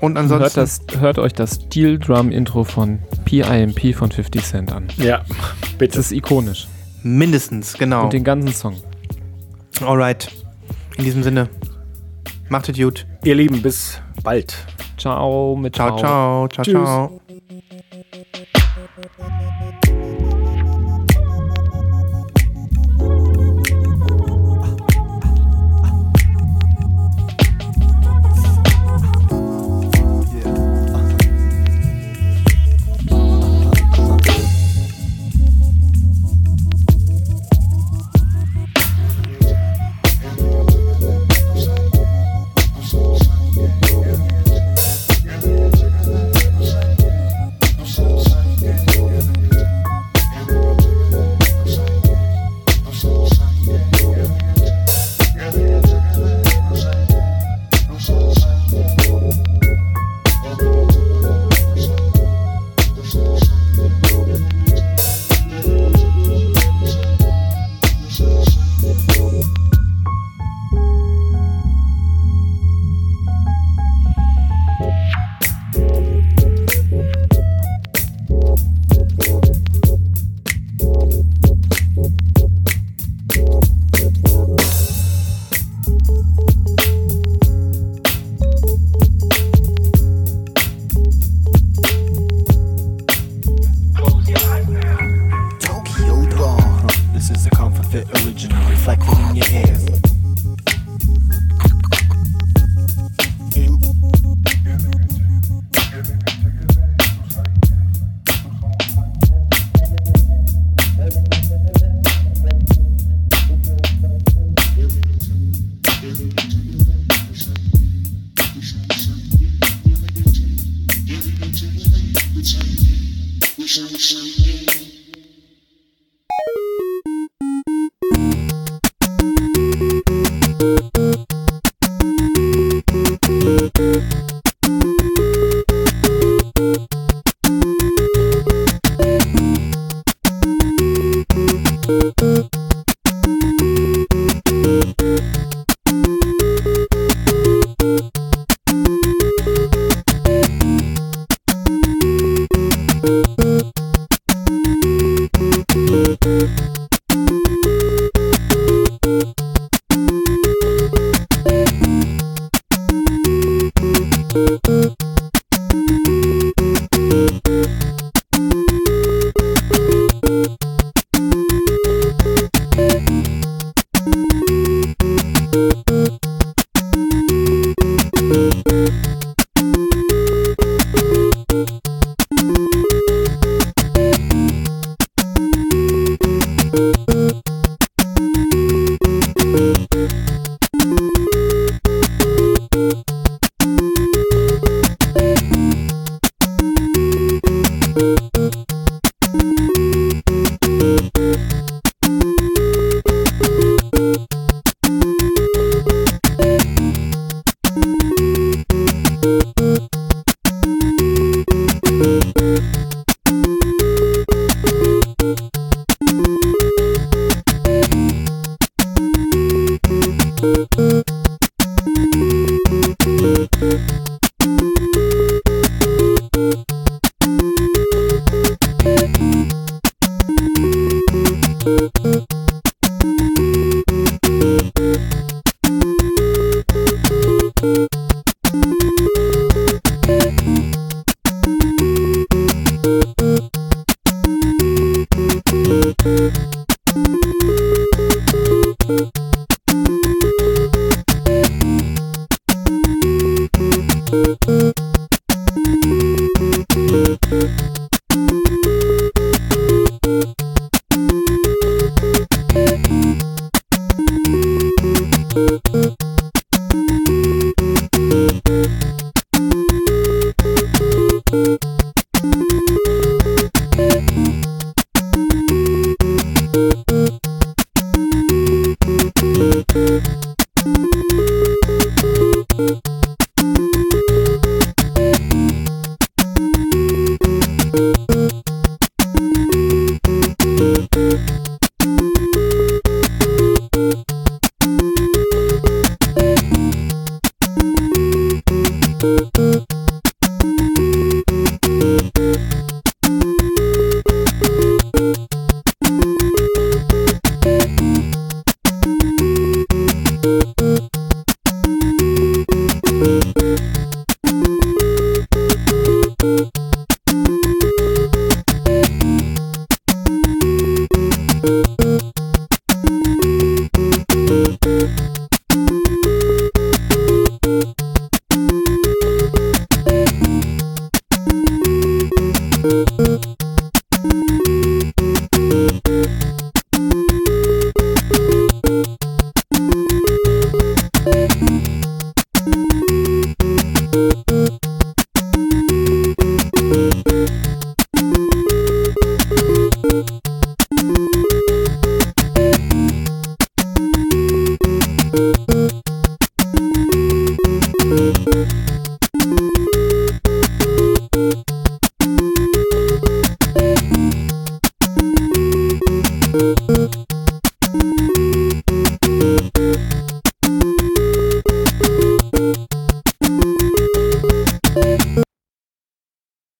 Und ansonsten. Hört, das, hört euch das Steel Drum Intro von PIMP von 50 Cent an. Ja, Das bitte. ist ikonisch. Mindestens, genau. Und den ganzen Song. Alright. In diesem Sinne. Macht es gut. Ihr Lieben, bis bald. Ciao mit Ciao, ciao. Ciao, Tschüss. ciao.